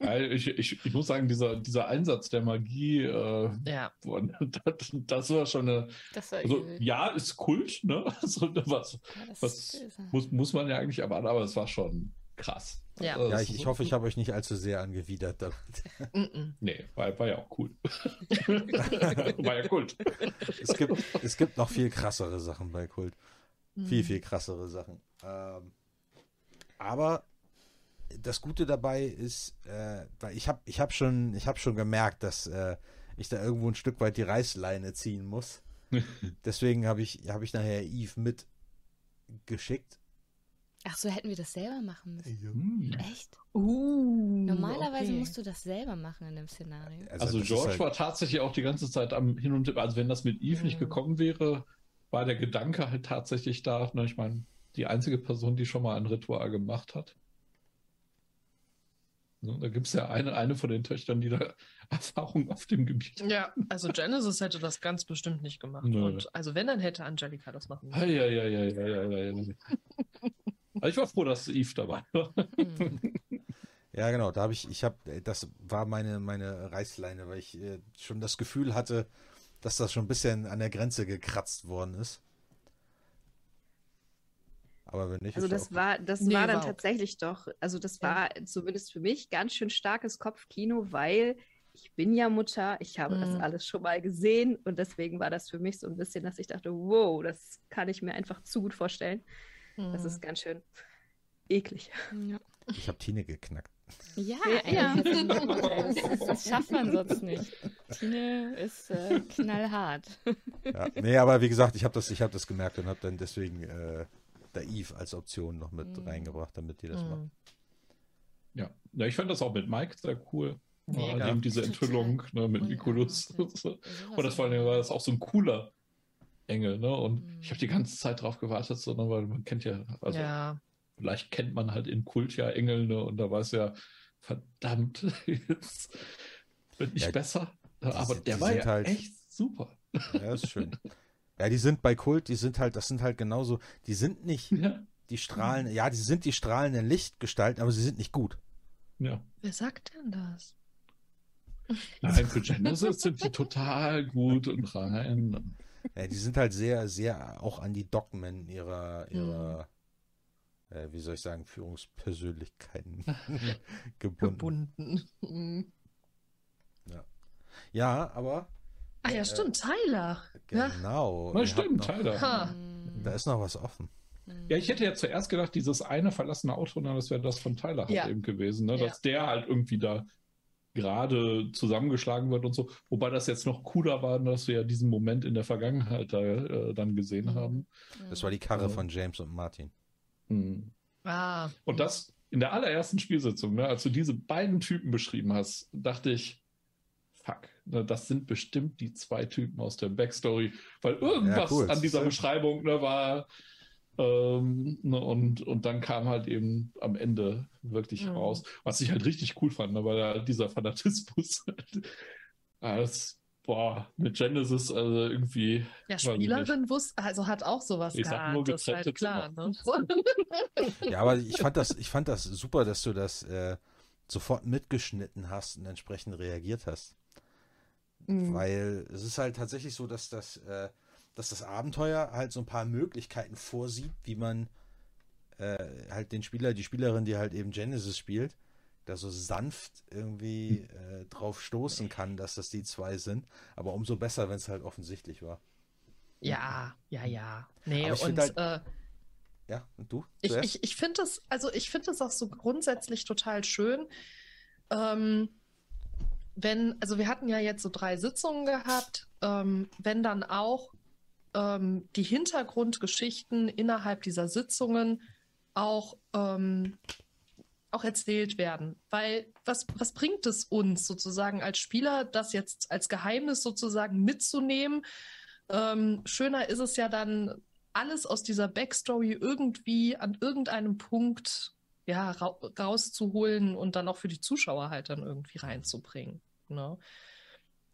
Ich, ich, ich muss sagen, dieser, dieser Einsatz der Magie, äh, Ja. das, das war schon eine. Das war Also, ja, ist Kult, ne? Also, was Ja, das was böse. muss, muss man ja eigentlich erwarten, aber es war schon krass. Ja. Also, Ja, ich, ich hoffe, ich habe euch nicht allzu sehr angewidert damit. Nee, war, war ja auch cool. war ja Kult. Es gibt, es gibt noch viel krassere Sachen bei Kult. Viel, Mhm. viel krassere Sachen. Ähm, aber das Gute dabei ist, äh, weil ich habe ich hab schon, ich hab schon gemerkt, dass äh, ich da irgendwo ein Stück weit die Reißleine ziehen muss. Deswegen habe ich, hab ich nachher Eve mitgeschickt. Ach so, hätten wir das selber machen müssen. Hm. Echt? Uh, Normalerweise okay. musst du das selber machen in dem Szenario. Also ist George halt- war tatsächlich auch die ganze Zeit am Hin und Also wenn das mit Eve nicht Mhm. gekommen wäre, war der Gedanke halt tatsächlich da. Ne? Ich meine, die einzige Person, die schon mal ein Ritual gemacht hat. Ne? Da gibt es ja eine, eine von den Töchtern, die da Erfahrung auf dem Gebiet hat. Ja, also Genesis hätte das ganz bestimmt nicht gemacht. Nö. Und also wenn, dann hätte Angelika das machen müssen. Ja, ja, ja, ja, ja, ja, ja. Aber ich war froh, dass Eve dabei war. Hm. Ja, genau, da habe ich, ich habe, das war meine, meine Reißleine, weil ich äh, schon das Gefühl hatte, dass das schon ein bisschen an der Grenze gekratzt worden ist. Aber wenn nicht, Also ist ja das war, das Nee, war dann okay. tatsächlich doch, also das Ja. war zumindest für mich ganz schön starkes Kopfkino, weil ich bin ja Mutter, ich habe das Mhm. alles schon mal gesehen und deswegen war das für mich so ein bisschen, dass ich dachte, wow, das kann ich mir einfach zu gut vorstellen. Das Mhm. ist ganz schön eklig. Ja, ich habe Tine geknackt. ja, Ja, ja. Das, das schafft man sonst nicht. Tine ist äh, knallhart. Ja, nee, aber wie gesagt, ich habe das, ich hab das gemerkt und habe dann deswegen äh, da Eve als Option noch mit Mhm. reingebracht, damit die das macht. Mhm. Ja, Ja, ich fand das auch mit Mike sehr cool. Mega. Ja, eben diese Enthüllung ne, mit Nikolus. Und das vor allem war das auch so ein cooler Engel, ne? Und Mhm. ich habe die ganze Zeit drauf gewartet, so, ne, weil man kennt ja, also ja. vielleicht kennt man halt in Kult ja Engel, ne? Und da war es ja, verdammt, jetzt wird nicht Ja, besser. Aber die- der die war ja halt- echt super. Ja, ist schön. Ja, die sind bei Kult, die sind halt, das sind halt genauso, die sind nicht Ja, die Strahlen, ja, die sind die strahlenden Lichtgestalten, aber sie sind nicht gut. ja. Wer sagt denn das? Nein, für Genesis sind die total gut und rein. Ja, die sind halt sehr, sehr auch an die Dogmen ihrer, ihrer, äh, wie soll ich sagen, Führungspersönlichkeiten gebunden. Gebunden. Mhm. Ja, aber Ah ja, stimmt, Tyler. Ja. genau. Na, stimmt, noch, Tyler. Ha. Mhm. Da ist noch was offen. Ja, ich hätte ja zuerst gedacht, dieses eine verlassene Auto, na, das wäre das von Tyler halt Ja. eben gewesen, ne? Ja. dass der halt irgendwie da gerade zusammengeschlagen wird und so. Wobei das jetzt noch cooler war, dass wir ja diesen Moment in der Vergangenheit da äh, dann gesehen Mhm. haben. Das war die Karre Ja. von James und Martin. Hm. Ah. Und das in der allerersten Spielsitzung, ne, als du diese beiden Typen beschrieben hast, dachte ich, fuck, ne, das sind bestimmt die zwei Typen aus der Backstory, weil irgendwas cool. an dieser Beschreibung ne, war. Ähm, ne, und, und dann kam halt eben am Ende wirklich Mhm. raus, was ich halt richtig cool fand, ne, weil da dieser Fanatismus, als, boah, mit Genesis, also irgendwie. Ja. Spielerin wusste, also hat auch sowas Ich sag nur geahnt, das ist halt klar. Ne? Ja, aber ich fand das, ich fand das super, dass du das äh, sofort mitgeschnitten hast und entsprechend reagiert hast. Mhm. Weil es ist halt tatsächlich so, dass das, äh, dass das Abenteuer halt so ein paar Möglichkeiten vorsieht, wie man äh, halt den Spieler, die Spielerin, die halt eben Genesis spielt, da so sanft irgendwie äh, drauf stoßen kann, dass das die zwei sind. Aber umso besser, wenn es halt offensichtlich war. Ja, ja, ja. Nee, Aber ich und halt- äh, Ja, und du? Ich, ich, ich finde das, also ich finde das auch so grundsätzlich total schön. Ähm, wenn, also wir hatten ja jetzt so drei Sitzungen gehabt, ähm, wenn dann auch ähm, die Hintergrundgeschichten innerhalb dieser Sitzungen auch, ähm, auch erzählt werden. Weil was, was bringt es uns sozusagen als Spieler, das jetzt als Geheimnis sozusagen mitzunehmen? Ähm, schöner ist es ja dann, alles aus dieser Backstory irgendwie an irgendeinem Punkt ja, ra rauszuholen und dann auch für die Zuschauer halt dann irgendwie reinzubringen. Ne?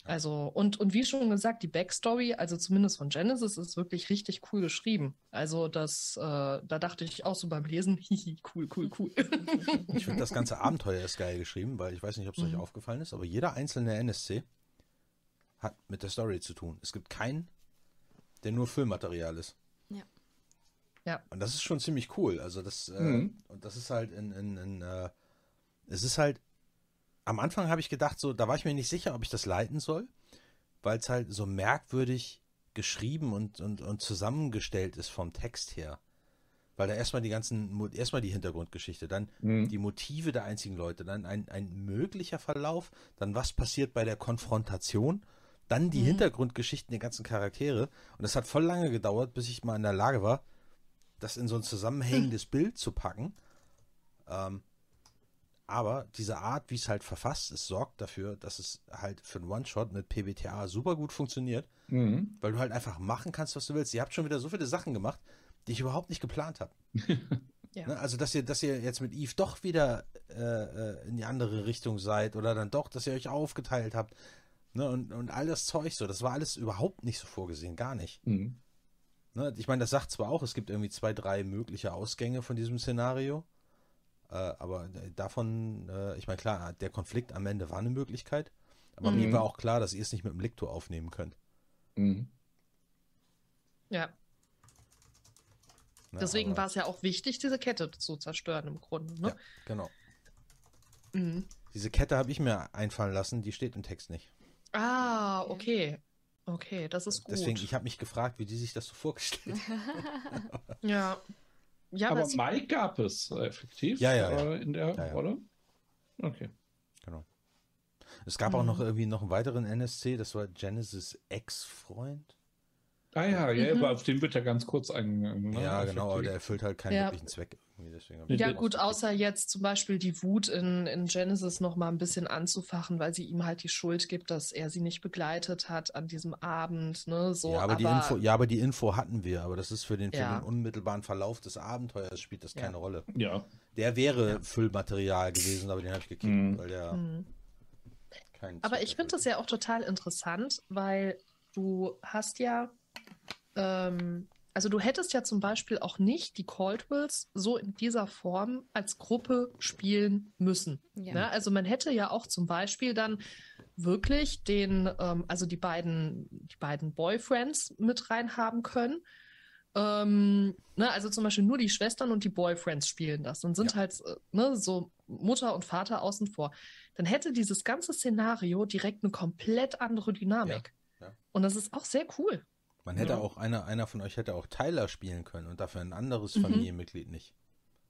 Also, und, und wie schon gesagt, die Backstory, also zumindest von Genesis, ist wirklich richtig cool geschrieben. Also, das, äh, da dachte ich auch so beim Lesen, hihi, cool, cool, cool. Ich finde, das ganze Abenteuer ist geil geschrieben, weil ich weiß nicht, ob es euch Mhm. aufgefallen ist, aber jeder einzelne NSC hat mit der Story zu tun. Es gibt keinen, der nur Füllmaterial ist. Ja. Ja. Und das ist schon ziemlich cool. Also das, äh, Mhm. und das ist halt in, in, in äh, es ist halt, am Anfang habe ich gedacht, so, da war ich mir nicht sicher, ob ich das leiten soll, weil es halt so merkwürdig geschrieben und, und, und zusammengestellt ist vom Text her. Weil da erstmal die ganzen, erstmal die Hintergrundgeschichte, dann Hm. die Motive der einzigen Leute, dann ein, ein möglicher Verlauf, dann was passiert bei der Konfrontation, dann die Mhm. Hintergrundgeschichten der ganzen Charaktere. Und es hat voll lange gedauert, bis ich mal in der Lage war, das in so ein zusammenhängendes Bild zu packen. Ähm, aber diese Art, wie es halt verfasst ist, sorgt dafür, dass es halt für einen One-Shot mit PBTA super gut funktioniert, Mhm. weil du halt einfach machen kannst, was du willst. Ihr habt schon wieder so viele Sachen gemacht, die ich überhaupt nicht geplant habe. Ja. Ne? Also, dass ihr, dass ihr jetzt mit Eve doch wieder äh, äh, in die andere Richtung seid oder dann doch, dass ihr euch aufgeteilt habt. Ne? Und, und all das Zeug so, das war alles überhaupt nicht so vorgesehen, gar nicht. Mhm. Ne? Ich meine, das sagt zwar auch, es gibt irgendwie zwei, drei mögliche Ausgänge von diesem Szenario. Äh, aber äh, davon, äh, ich meine, klar, der Konflikt am Ende war eine Möglichkeit. Aber Mhm. mir war auch klar, dass ihr es nicht mit dem Lektor aufnehmen könnt. Mhm. ja, Ne? deswegen aber, war es ja auch wichtig, diese Kette zu zerstören im Grunde. Ne? Ja, genau. Mhm. Diese Kette habe ich mir einfallen lassen, die steht im Text nicht. Ah, okay. Okay, das ist gut. Deswegen, ich habe mich gefragt, wie die sich das so vorgestellt haben. ja. Ja, Aber Mike gab es äh, effektiv Ja, ja, ja. äh, in der Ja, ja. Rolle. Okay. Genau. Es gab auch noch Mhm. irgendwie noch einen weiteren NSC, das war Genesis Ex-Freund. Ah ja, ja, Mhm. aber auf den wird ja ganz kurz eingegangen. ne? ja, genau, aber der erfüllt halt keinen Ja. wirklichen Zweck Ja, gut, außer jetzt zum Beispiel die Wut in, in Genesis noch mal ein bisschen anzufachen, weil sie ihm halt die Schuld gibt, dass er sie nicht begleitet hat an diesem Abend. Ne? So, ja, aber, die Info, ja, aber die Info hatten wir, aber das ist für den, für Ja. den unmittelbaren Verlauf des Abenteuers spielt das Ja. keine Rolle. Ja. Der wäre Füllmaterial gewesen, aber den habe ich gekickt, Mhm. weil der Hm. keinen Aber ich finde das ja auch total interessant, weil du hast ja, ähm, also du hättest ja zum Beispiel auch nicht die Caldwells so in dieser Form als Gruppe spielen müssen. Ja. Ne? Also man hätte ja auch zum Beispiel dann wirklich den, ähm, also die beiden, die beiden Boyfriends mit reinhaben können. Ähm, ne, also zum Beispiel nur die Schwestern und die Boyfriends spielen das und sind Ja. halt äh, ne, so Mutter und Vater außen vor. Dann hätte dieses ganze Szenario direkt eine komplett andere Dynamik. Ja, ja. Und das ist auch sehr cool. Man hätte Ja. auch, einer, einer von euch hätte auch Tyler spielen können und dafür ein anderes Mhm. Familienmitglied nicht.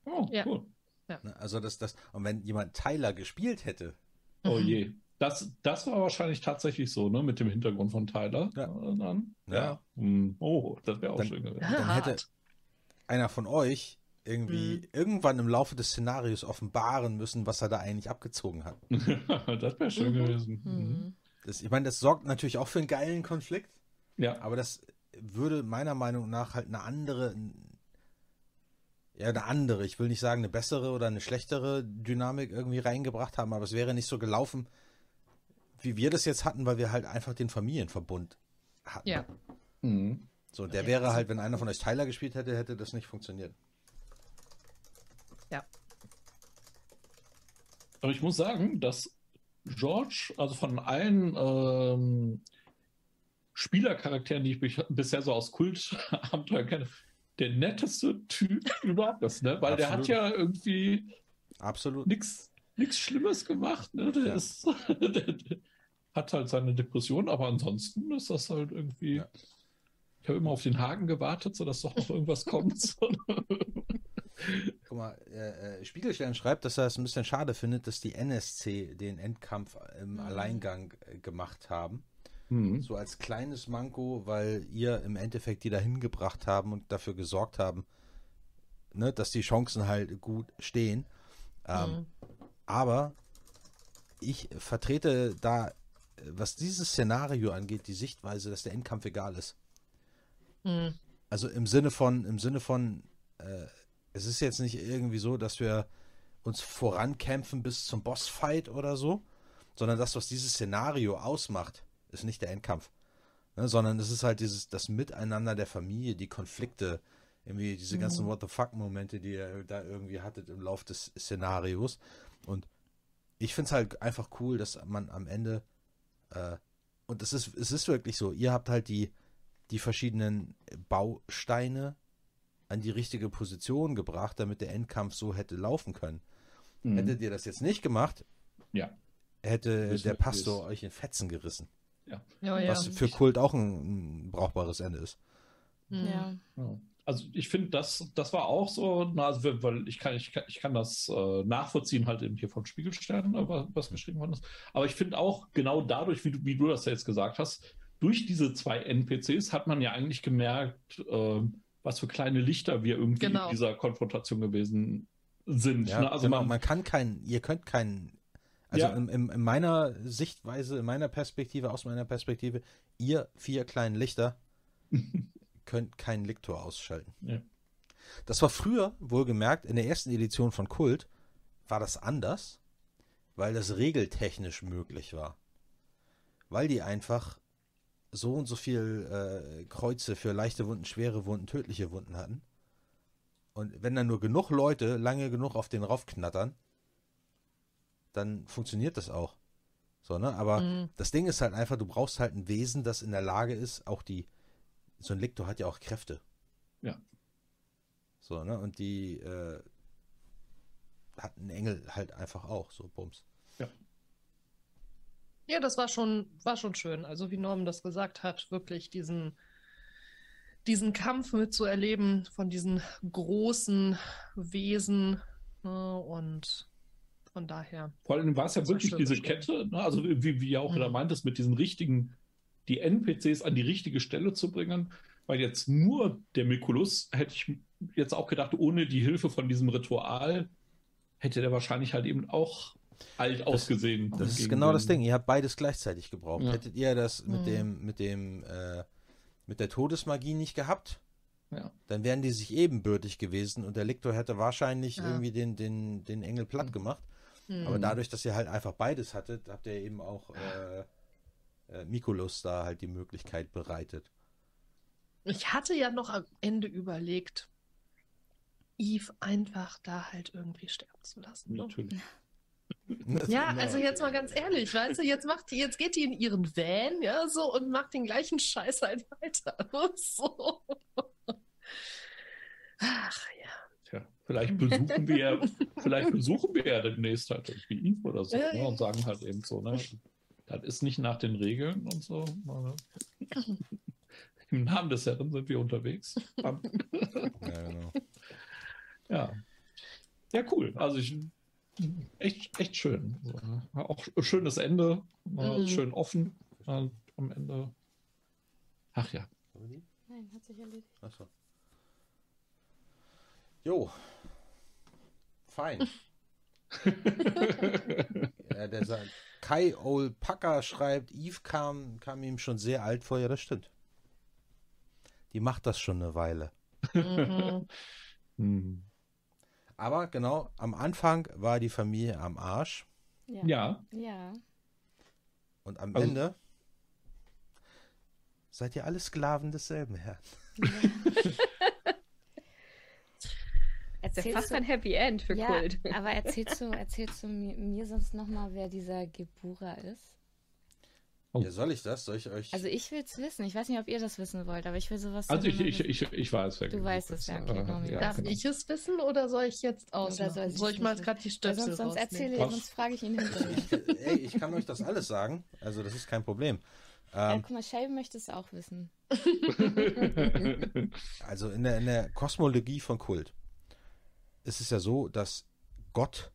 Oh, Ja. cool. Ne? Also das, das, und wenn jemand Tyler gespielt hätte, Oh Mhm. je. Das, das war wahrscheinlich tatsächlich so, ne? Mit dem Hintergrund von Tyler. Ja. Äh, Dann. Ja. Hm, Oh, das wäre auch Dann- schön gewesen. dann hätte einer von euch irgendwie Mhm. irgendwann im Laufe des Szenarios offenbaren müssen, was er da eigentlich abgezogen hat. das wäre schön Mhm. gewesen. Mhm. Hm. Das, ich meine, das sorgt natürlich auch für einen geilen Konflikt, Ja. aber das würde meiner Meinung nach halt eine andere, ja, eine andere, ich will nicht sagen eine bessere oder eine schlechtere Dynamik irgendwie reingebracht haben, aber es wäre nicht so gelaufen, wie wir das jetzt hatten, weil wir halt einfach den Familienverbund hatten. Ja. Mhm. So, der Ja, wäre also- halt, wenn einer von euch Tyler gespielt hätte, hätte das nicht funktioniert. Ja. Aber ich muss sagen, dass George, also von allen ähm, Spielercharakteren, die ich bisher so aus Kultabenteuern kenne, der netteste Typ überhaupt ist, ne? Weil der hat Absolut. ja irgendwie Absolut. nichts nichts Schlimmes gemacht. Ne? Der, Ja. ist, der, der hat halt seine Depression, aber ansonsten ist das halt irgendwie. Ja. Ich habe immer auf den Haken gewartet, sodass doch noch irgendwas kommt. So. Guck mal, äh, äh, Spiegelstern schreibt, dass er es ein bisschen schade findet, dass die NSC den Endkampf im Mhm. Alleingang äh, gemacht haben. Hm. So als kleines Manko, weil ihr im Endeffekt die dahin gebracht haben und dafür gesorgt haben, ne, dass die Chancen halt gut stehen. Ähm, Mhm. Aber ich vertrete da, was dieses Szenario angeht, die Sichtweise, dass der Endkampf egal ist. Mhm. Also im Sinne von, im Sinne von, äh, es ist jetzt nicht irgendwie so, dass wir uns vorankämpfen bis zum Bossfight oder so, sondern das, was dieses Szenario ausmacht, ist nicht der Endkampf. Ne, sondern es ist halt dieses, das Miteinander der Familie, die Konflikte, irgendwie diese ganzen Mhm. What the fuck-Momente, die ihr da irgendwie hattet im Lauf des Szenarios. Und ich finde es halt einfach cool, dass man am Ende, äh, und es ist, es ist wirklich so, ihr habt halt die, die verschiedenen Bausteine an die richtige Position gebracht, damit der Endkampf so hätte laufen können. Mhm. Hättet ihr das jetzt nicht gemacht, Ja. hätte Wissen der Pastor es- euch in Fetzen gerissen. Ja, ja. was für Kult auch ein, ein brauchbares Ende ist. Mhm. Ja. Ja. Also ich finde, das, das war auch so, na, also, weil ich kann, ich kann, ich kann das äh, nachvollziehen, halt eben hier von Spiegelsternen, äh, was, was geschrieben worden ist. Aber ich finde auch genau dadurch, wie du, wie du das ja jetzt gesagt hast, durch diese zwei NPCs hat man ja eigentlich gemerkt, ähm, was für kleine Lichter wir irgendwie Genau. in dieser Konfrontation gewesen sind. Ja, ne? Also genau, man, man kann keinen, ihr könnt keinen, also Ja. in, in, in meiner Sichtweise, in meiner Perspektive, aus meiner Perspektive, ihr vier kleinen Lichter könnt keinen Liktor ausschalten. Ja. Das war früher, wohlgemerkt, in der ersten Edition von Kult, war das anders, weil das regeltechnisch möglich war. Weil die einfach so und so viel äh, Kreuze für leichte Wunden, schwere Wunden, tödliche Wunden hatten. Und wenn dann nur genug Leute lange genug auf den raufknattern, dann funktioniert das auch. So, ne? Aber Mhm. das Ding ist halt einfach, du brauchst halt ein Wesen, das in der Lage ist, auch die, so ein Lektor hat ja auch Kräfte. Ja. So, ne? Und die äh, hat ein Engel halt einfach auch, so Bums. Ja, das war schon, war schon schön. Also wie Norman das gesagt hat, wirklich diesen, diesen Kampf mitzuerleben von diesen großen Wesen. Ne, und von daher. Vor allem war es ja Das wirklich schön, diese das. Kette, ne? also wie, wie ihr auch Mhm. da meintest, mit diesen richtigen, die NPCs an die richtige Stelle zu bringen, weil jetzt nur der Mikulus hätte ich jetzt auch gedacht, ohne die Hilfe von diesem Ritual hätte der wahrscheinlich halt eben auch alt ausgesehen. Das ist genau das den- Ding. Ihr habt beides gleichzeitig gebraucht. Ja. Hättet ihr das mit Mhm. dem, mit dem, äh, mit der Todesmagie nicht gehabt, Ja. dann wären die sich ebenbürtig gewesen und der Liktor hätte wahrscheinlich Ja. irgendwie den, den, den Engel platt Mhm. gemacht. Hm. Aber dadurch, dass ihr halt einfach beides hattet, habt ihr eben auch äh, äh, Mikulus da halt die Möglichkeit bereitet. Ich hatte ja noch am Ende überlegt, Eve einfach da halt irgendwie sterben zu lassen. Ne? Natürlich. Ja, also jetzt mal ganz ehrlich, weißt du, jetzt macht die, jetzt geht die in ihren Van, ja, so und macht den gleichen Scheiß halt weiter. So. Ach ja. Vielleicht besuchen wir, vielleicht besuchen wir ja demnächst halt irgendwie Eve oder so ne, und sagen halt eben so, ne, das ist nicht nach den Regeln und so. Ne? Im Namen des Herrn sind wir unterwegs. Ja, genau. Ja. Ja, cool. Also ich echt, echt schön. So, ne? Auch schönes Ende, äh, Mhm. schön offen äh, am Ende. Ach ja. Nein, hat sich erledigt. Achso. Jo. Fein. ja, der sagt, Kai Olpaka schreibt, Eve kam, kam ihm schon sehr alt vor. Ja, das stimmt. Die macht das schon eine Weile. Mhm. Hm. Aber genau, am Anfang war die Familie am Arsch Ja. Ja, Ja. und am Also- Ende seid ihr alle Sklaven desselben Herrn. Das ist ja Erzählst fast du, ein Happy End für ja, Kult. aber erzählst du, erzählst du mir, mir sonst nochmal, wer dieser Gebura ist? Oh. Ja, soll ich das? Soll ich euch. Also ich will es wissen. Ich weiß nicht, ob ihr das wissen wollt, aber ich will sowas. also ich, ich, ich, ich weiß. wer Du genug weißt es, ja, okay, Äh, Normi. Darf genau. ich es wissen oder soll ich jetzt ausmachen? soll Soll, ich ich mal gerade die Stöpsel sonst, sonst erzähle Was? sonst frage ich ihn hinterher. Ey, ich kann euch das alles sagen. Also, das ist kein Problem. ja, Ähm, guck mal, Shelby möchte es auch wissen. also, in der, in der Kosmologie von Kult ist es ja so, dass Gott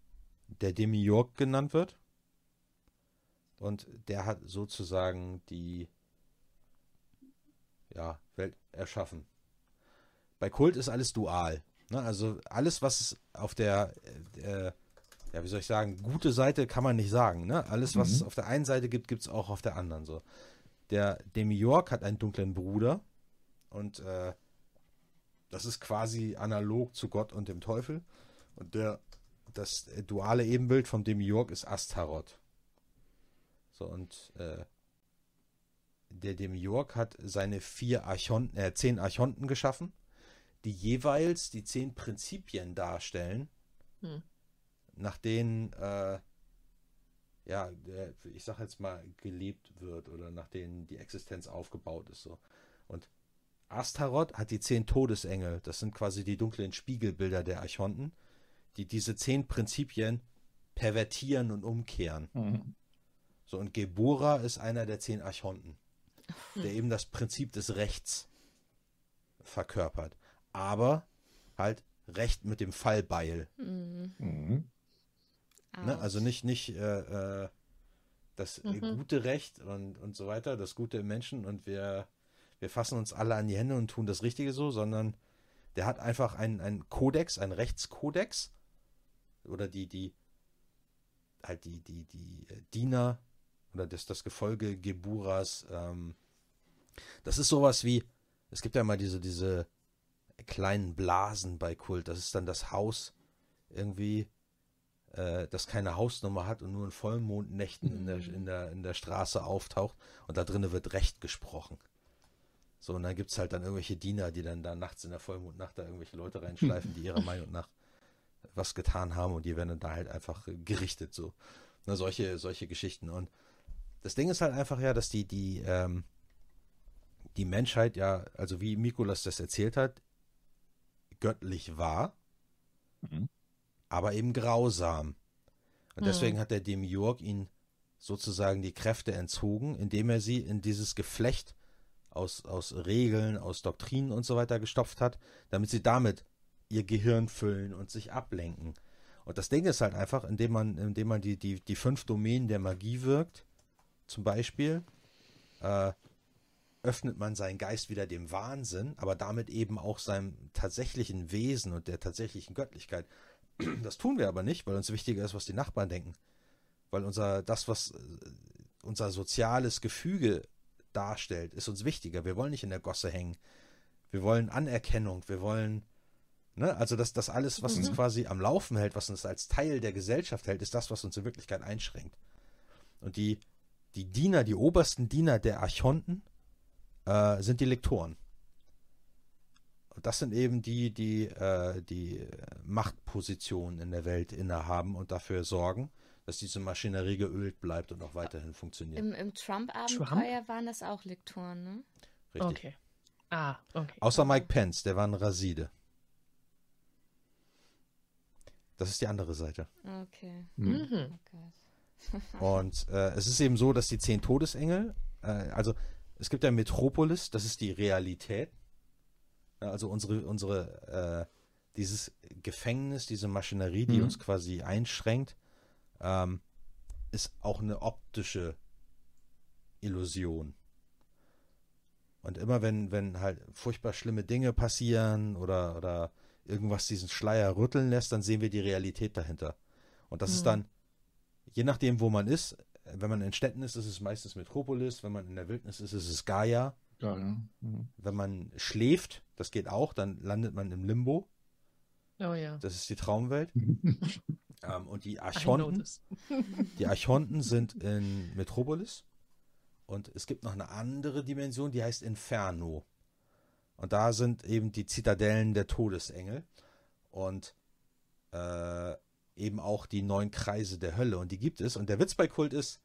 der Demiurg genannt wird. Und der hat sozusagen die ja, Welt erschaffen. Bei Kult ist alles dual. Ne? Also alles, was es auf der, äh, äh, ja, wie soll ich sagen, gute Seite kann man nicht sagen. Ne? Alles, was Mhm. es auf der einen Seite gibt, gibt es auch auf der anderen. So. Der Demiurg hat einen dunklen Bruder und äh, das ist quasi analog zu Gott und dem Teufel. Und der, das duale Ebenbild vom Demiurg ist Astaroth. So, und äh, der Demiurg hat seine vier Archonten, äh, zehn Archonten geschaffen, die jeweils die zehn Prinzipien darstellen, Hm. nach denen, äh, ja, ich sag jetzt mal, gelebt wird oder nach denen die Existenz aufgebaut ist. So. Und Astaroth hat die zehn Todesengel, das sind quasi die dunklen Spiegelbilder der Archonten, die diese zehn Prinzipien pervertieren und umkehren. Mhm. So, und Gebura ist einer der zehn Archonten, der eben das Prinzip des Rechts verkörpert. Aber halt Recht mit dem Fallbeil. Mhm. Mhm. Ne? Also nicht, nicht äh, äh, das Mhm. gute Recht und, und so weiter, das Gute im Menschen und wir, wir fassen uns alle an die Hände und tun das Richtige so, sondern der hat einfach einen, einen Kodex, einen Rechtskodex oder die, die, halt die, die, die äh, Diener oder das, das Gefolge Geburas, ähm, das ist sowas wie, es gibt ja mal diese, diese kleinen Blasen bei Kult, das ist dann das Haus irgendwie, äh, das keine Hausnummer hat und nur in Vollmondnächten in, der, in, der, in der Straße auftaucht und da drinnen wird Recht gesprochen. So, und dann gibt es halt dann irgendwelche Diener, die dann da nachts in der Vollmondnacht da irgendwelche Leute reinschleifen, die ihrer Meinung nach was getan haben und die werden dann da halt einfach gerichtet, so. Na, solche, solche Geschichten. Und das Ding ist halt einfach ja, dass die, die, ähm, die Menschheit ja, also wie Mikolas das erzählt hat, göttlich war, Mhm. aber eben grausam. Und Mhm. deswegen hat der Demiurg ihn sozusagen die Kräfte entzogen, indem er sie in dieses Geflecht aus, aus Regeln, aus Doktrinen und so weiter gestopft hat, damit sie damit ihr Gehirn füllen und sich ablenken. Und das Ding ist halt einfach, indem man, indem man die, die, die fünf Domänen der Magie wirkt, zum Beispiel, äh, öffnet man seinen Geist wieder dem Wahnsinn, aber damit eben auch seinem tatsächlichen Wesen und der tatsächlichen Göttlichkeit. Das tun wir aber nicht, weil uns wichtiger ist, was die Nachbarn denken. Weil unser, das, was äh, unser soziales Gefüge darstellt, ist uns wichtiger. Wir wollen nicht in der Gosse hängen. Wir wollen Anerkennung. Wir wollen, ne, also das, das alles, was uns quasi am Laufen hält, was uns als Teil der Gesellschaft hält, ist das, was uns in Wirklichkeit einschränkt. Und die, die Diener, die obersten Diener der Archonten, äh, sind die Lektoren. Und das sind eben die, die äh, die Machtpositionen in der Welt innehaben und dafür sorgen, dass diese Maschinerie geölt bleibt und auch weiterhin funktioniert. Im, im Trump-Abenteuer waren das auch Lektoren, ne? Richtig. Okay. Ah, okay. Außer Mike Pence, der war ein Raside. Das ist die andere Seite. Okay. Mhm. Oh Gott. Und äh, es ist eben so, dass die zehn Todesengel, äh, also es gibt ja Metropolis, das ist die Realität. Ja, also unsere, unsere, äh, dieses Gefängnis, diese Maschinerie, die Mhm. uns quasi einschränkt, ähm, ist auch eine optische Illusion. Und immer wenn, wenn halt furchtbar schlimme Dinge passieren oder, oder irgendwas diesen Schleier rütteln lässt, dann sehen wir die Realität dahinter. Und das ist Mhm. dann, je nachdem, wo man ist, wenn man in Städten ist, ist es meistens Metropolis, wenn man in der Wildnis ist, ist es Gaia. Ja, ja. Mhm. Wenn man schläft, das geht auch, dann landet man im Limbo, Oh ja. das ist die Traumwelt. ähm, und die Archonten, die Archonten sind in Metropolis. Und es gibt noch eine andere Dimension, die heißt Inferno. Und da sind eben die Zitadellen der Todesengel. Und äh, eben auch die neun Kreise der Hölle. Und die gibt es. Und der Witz bei Kult ist,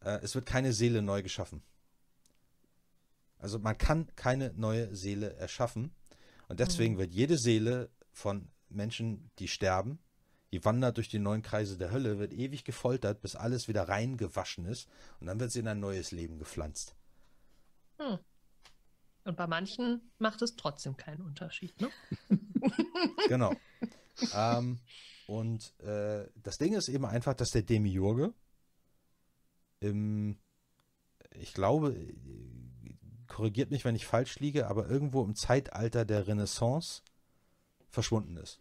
äh, es wird keine Seele neu geschaffen. Also man kann keine neue Seele erschaffen. Und deswegen wird jede Seele von Menschen, die sterben, die wandert durch die neun Kreise der Hölle, wird ewig gefoltert, bis alles wieder reingewaschen ist. Und dann wird sie in ein neues Leben gepflanzt. Hm. Und bei manchen macht es trotzdem keinen Unterschied, ne? Genau. ähm, und äh, das Ding ist eben einfach, dass der Demiurge im, ich glaube, äh, korrigiert mich, wenn ich falsch liege, aber irgendwo im Zeitalter der Renaissance verschwunden ist.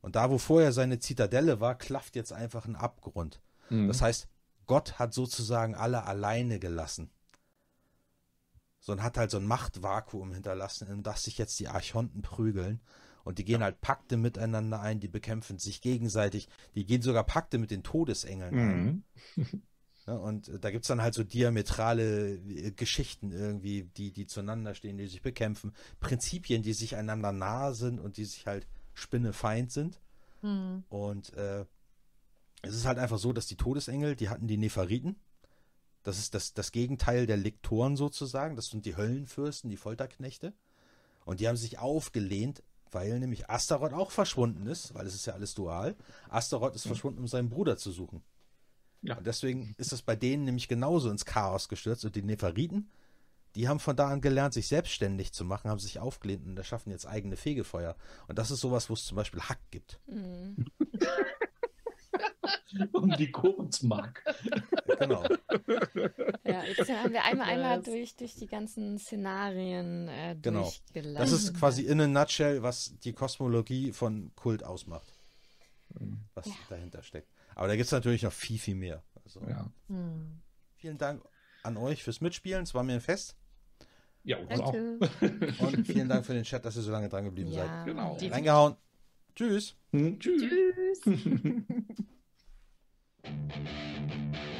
Und da, wo vorher seine Zitadelle war, klafft jetzt einfach ein Abgrund. Mhm. Das heißt, Gott hat sozusagen alle alleine gelassen. So und hat halt so ein Machtvakuum hinterlassen, in das sich jetzt die Archonten prügeln. Und die gehen halt Pakte miteinander ein, die bekämpfen sich gegenseitig, die gehen sogar Pakte mit den Todesengeln ein. Mhm. Ja, und äh, da gibt's dann halt so diametrale äh, Geschichten irgendwie, die, die zueinander stehen, die sich bekämpfen. Prinzipien, die sich einander nahe sind und die sich halt spinnefeind sind. Hm. Und äh, es ist halt einfach so, dass die Todesengel, die hatten die Nephariten. Das ist das, das Gegenteil der Lektoren sozusagen. Das sind die Höllenfürsten, die Folterknechte. Und die haben sich aufgelehnt, weil nämlich Astaroth auch verschwunden ist, weil es ist ja alles dual. Astaroth ist verschwunden, um seinen Bruder zu suchen. Ja. Und deswegen ist es bei denen nämlich genauso ins Chaos gestürzt. Und die Nephariten, die haben von da an gelernt, sich selbstständig zu machen, haben sich aufgelehnt und erschaffen jetzt eigene Fegefeuer. Und das ist sowas, wo es zum Beispiel Hack gibt. Mhm. Um die Kurzmark. Genau. Ja, jetzt haben wir einmal, einmal durch, durch die ganzen Szenarien äh, Genau. durchgelassen. Das ist quasi in a nutshell, was die Kosmologie von Kult ausmacht. Was Ja. dahinter steckt. Aber da gibt es natürlich noch viel, viel mehr. Also, ja. hm. Vielen Dank an euch fürs Mitspielen. Es war mir ein Fest. Ja, uns auch. Und vielen Dank für den Chat, dass ihr so lange dran geblieben ja, seid. Genau. Definitiv. Reingehauen. Tschüss. Hm, tschüss. Tschüss.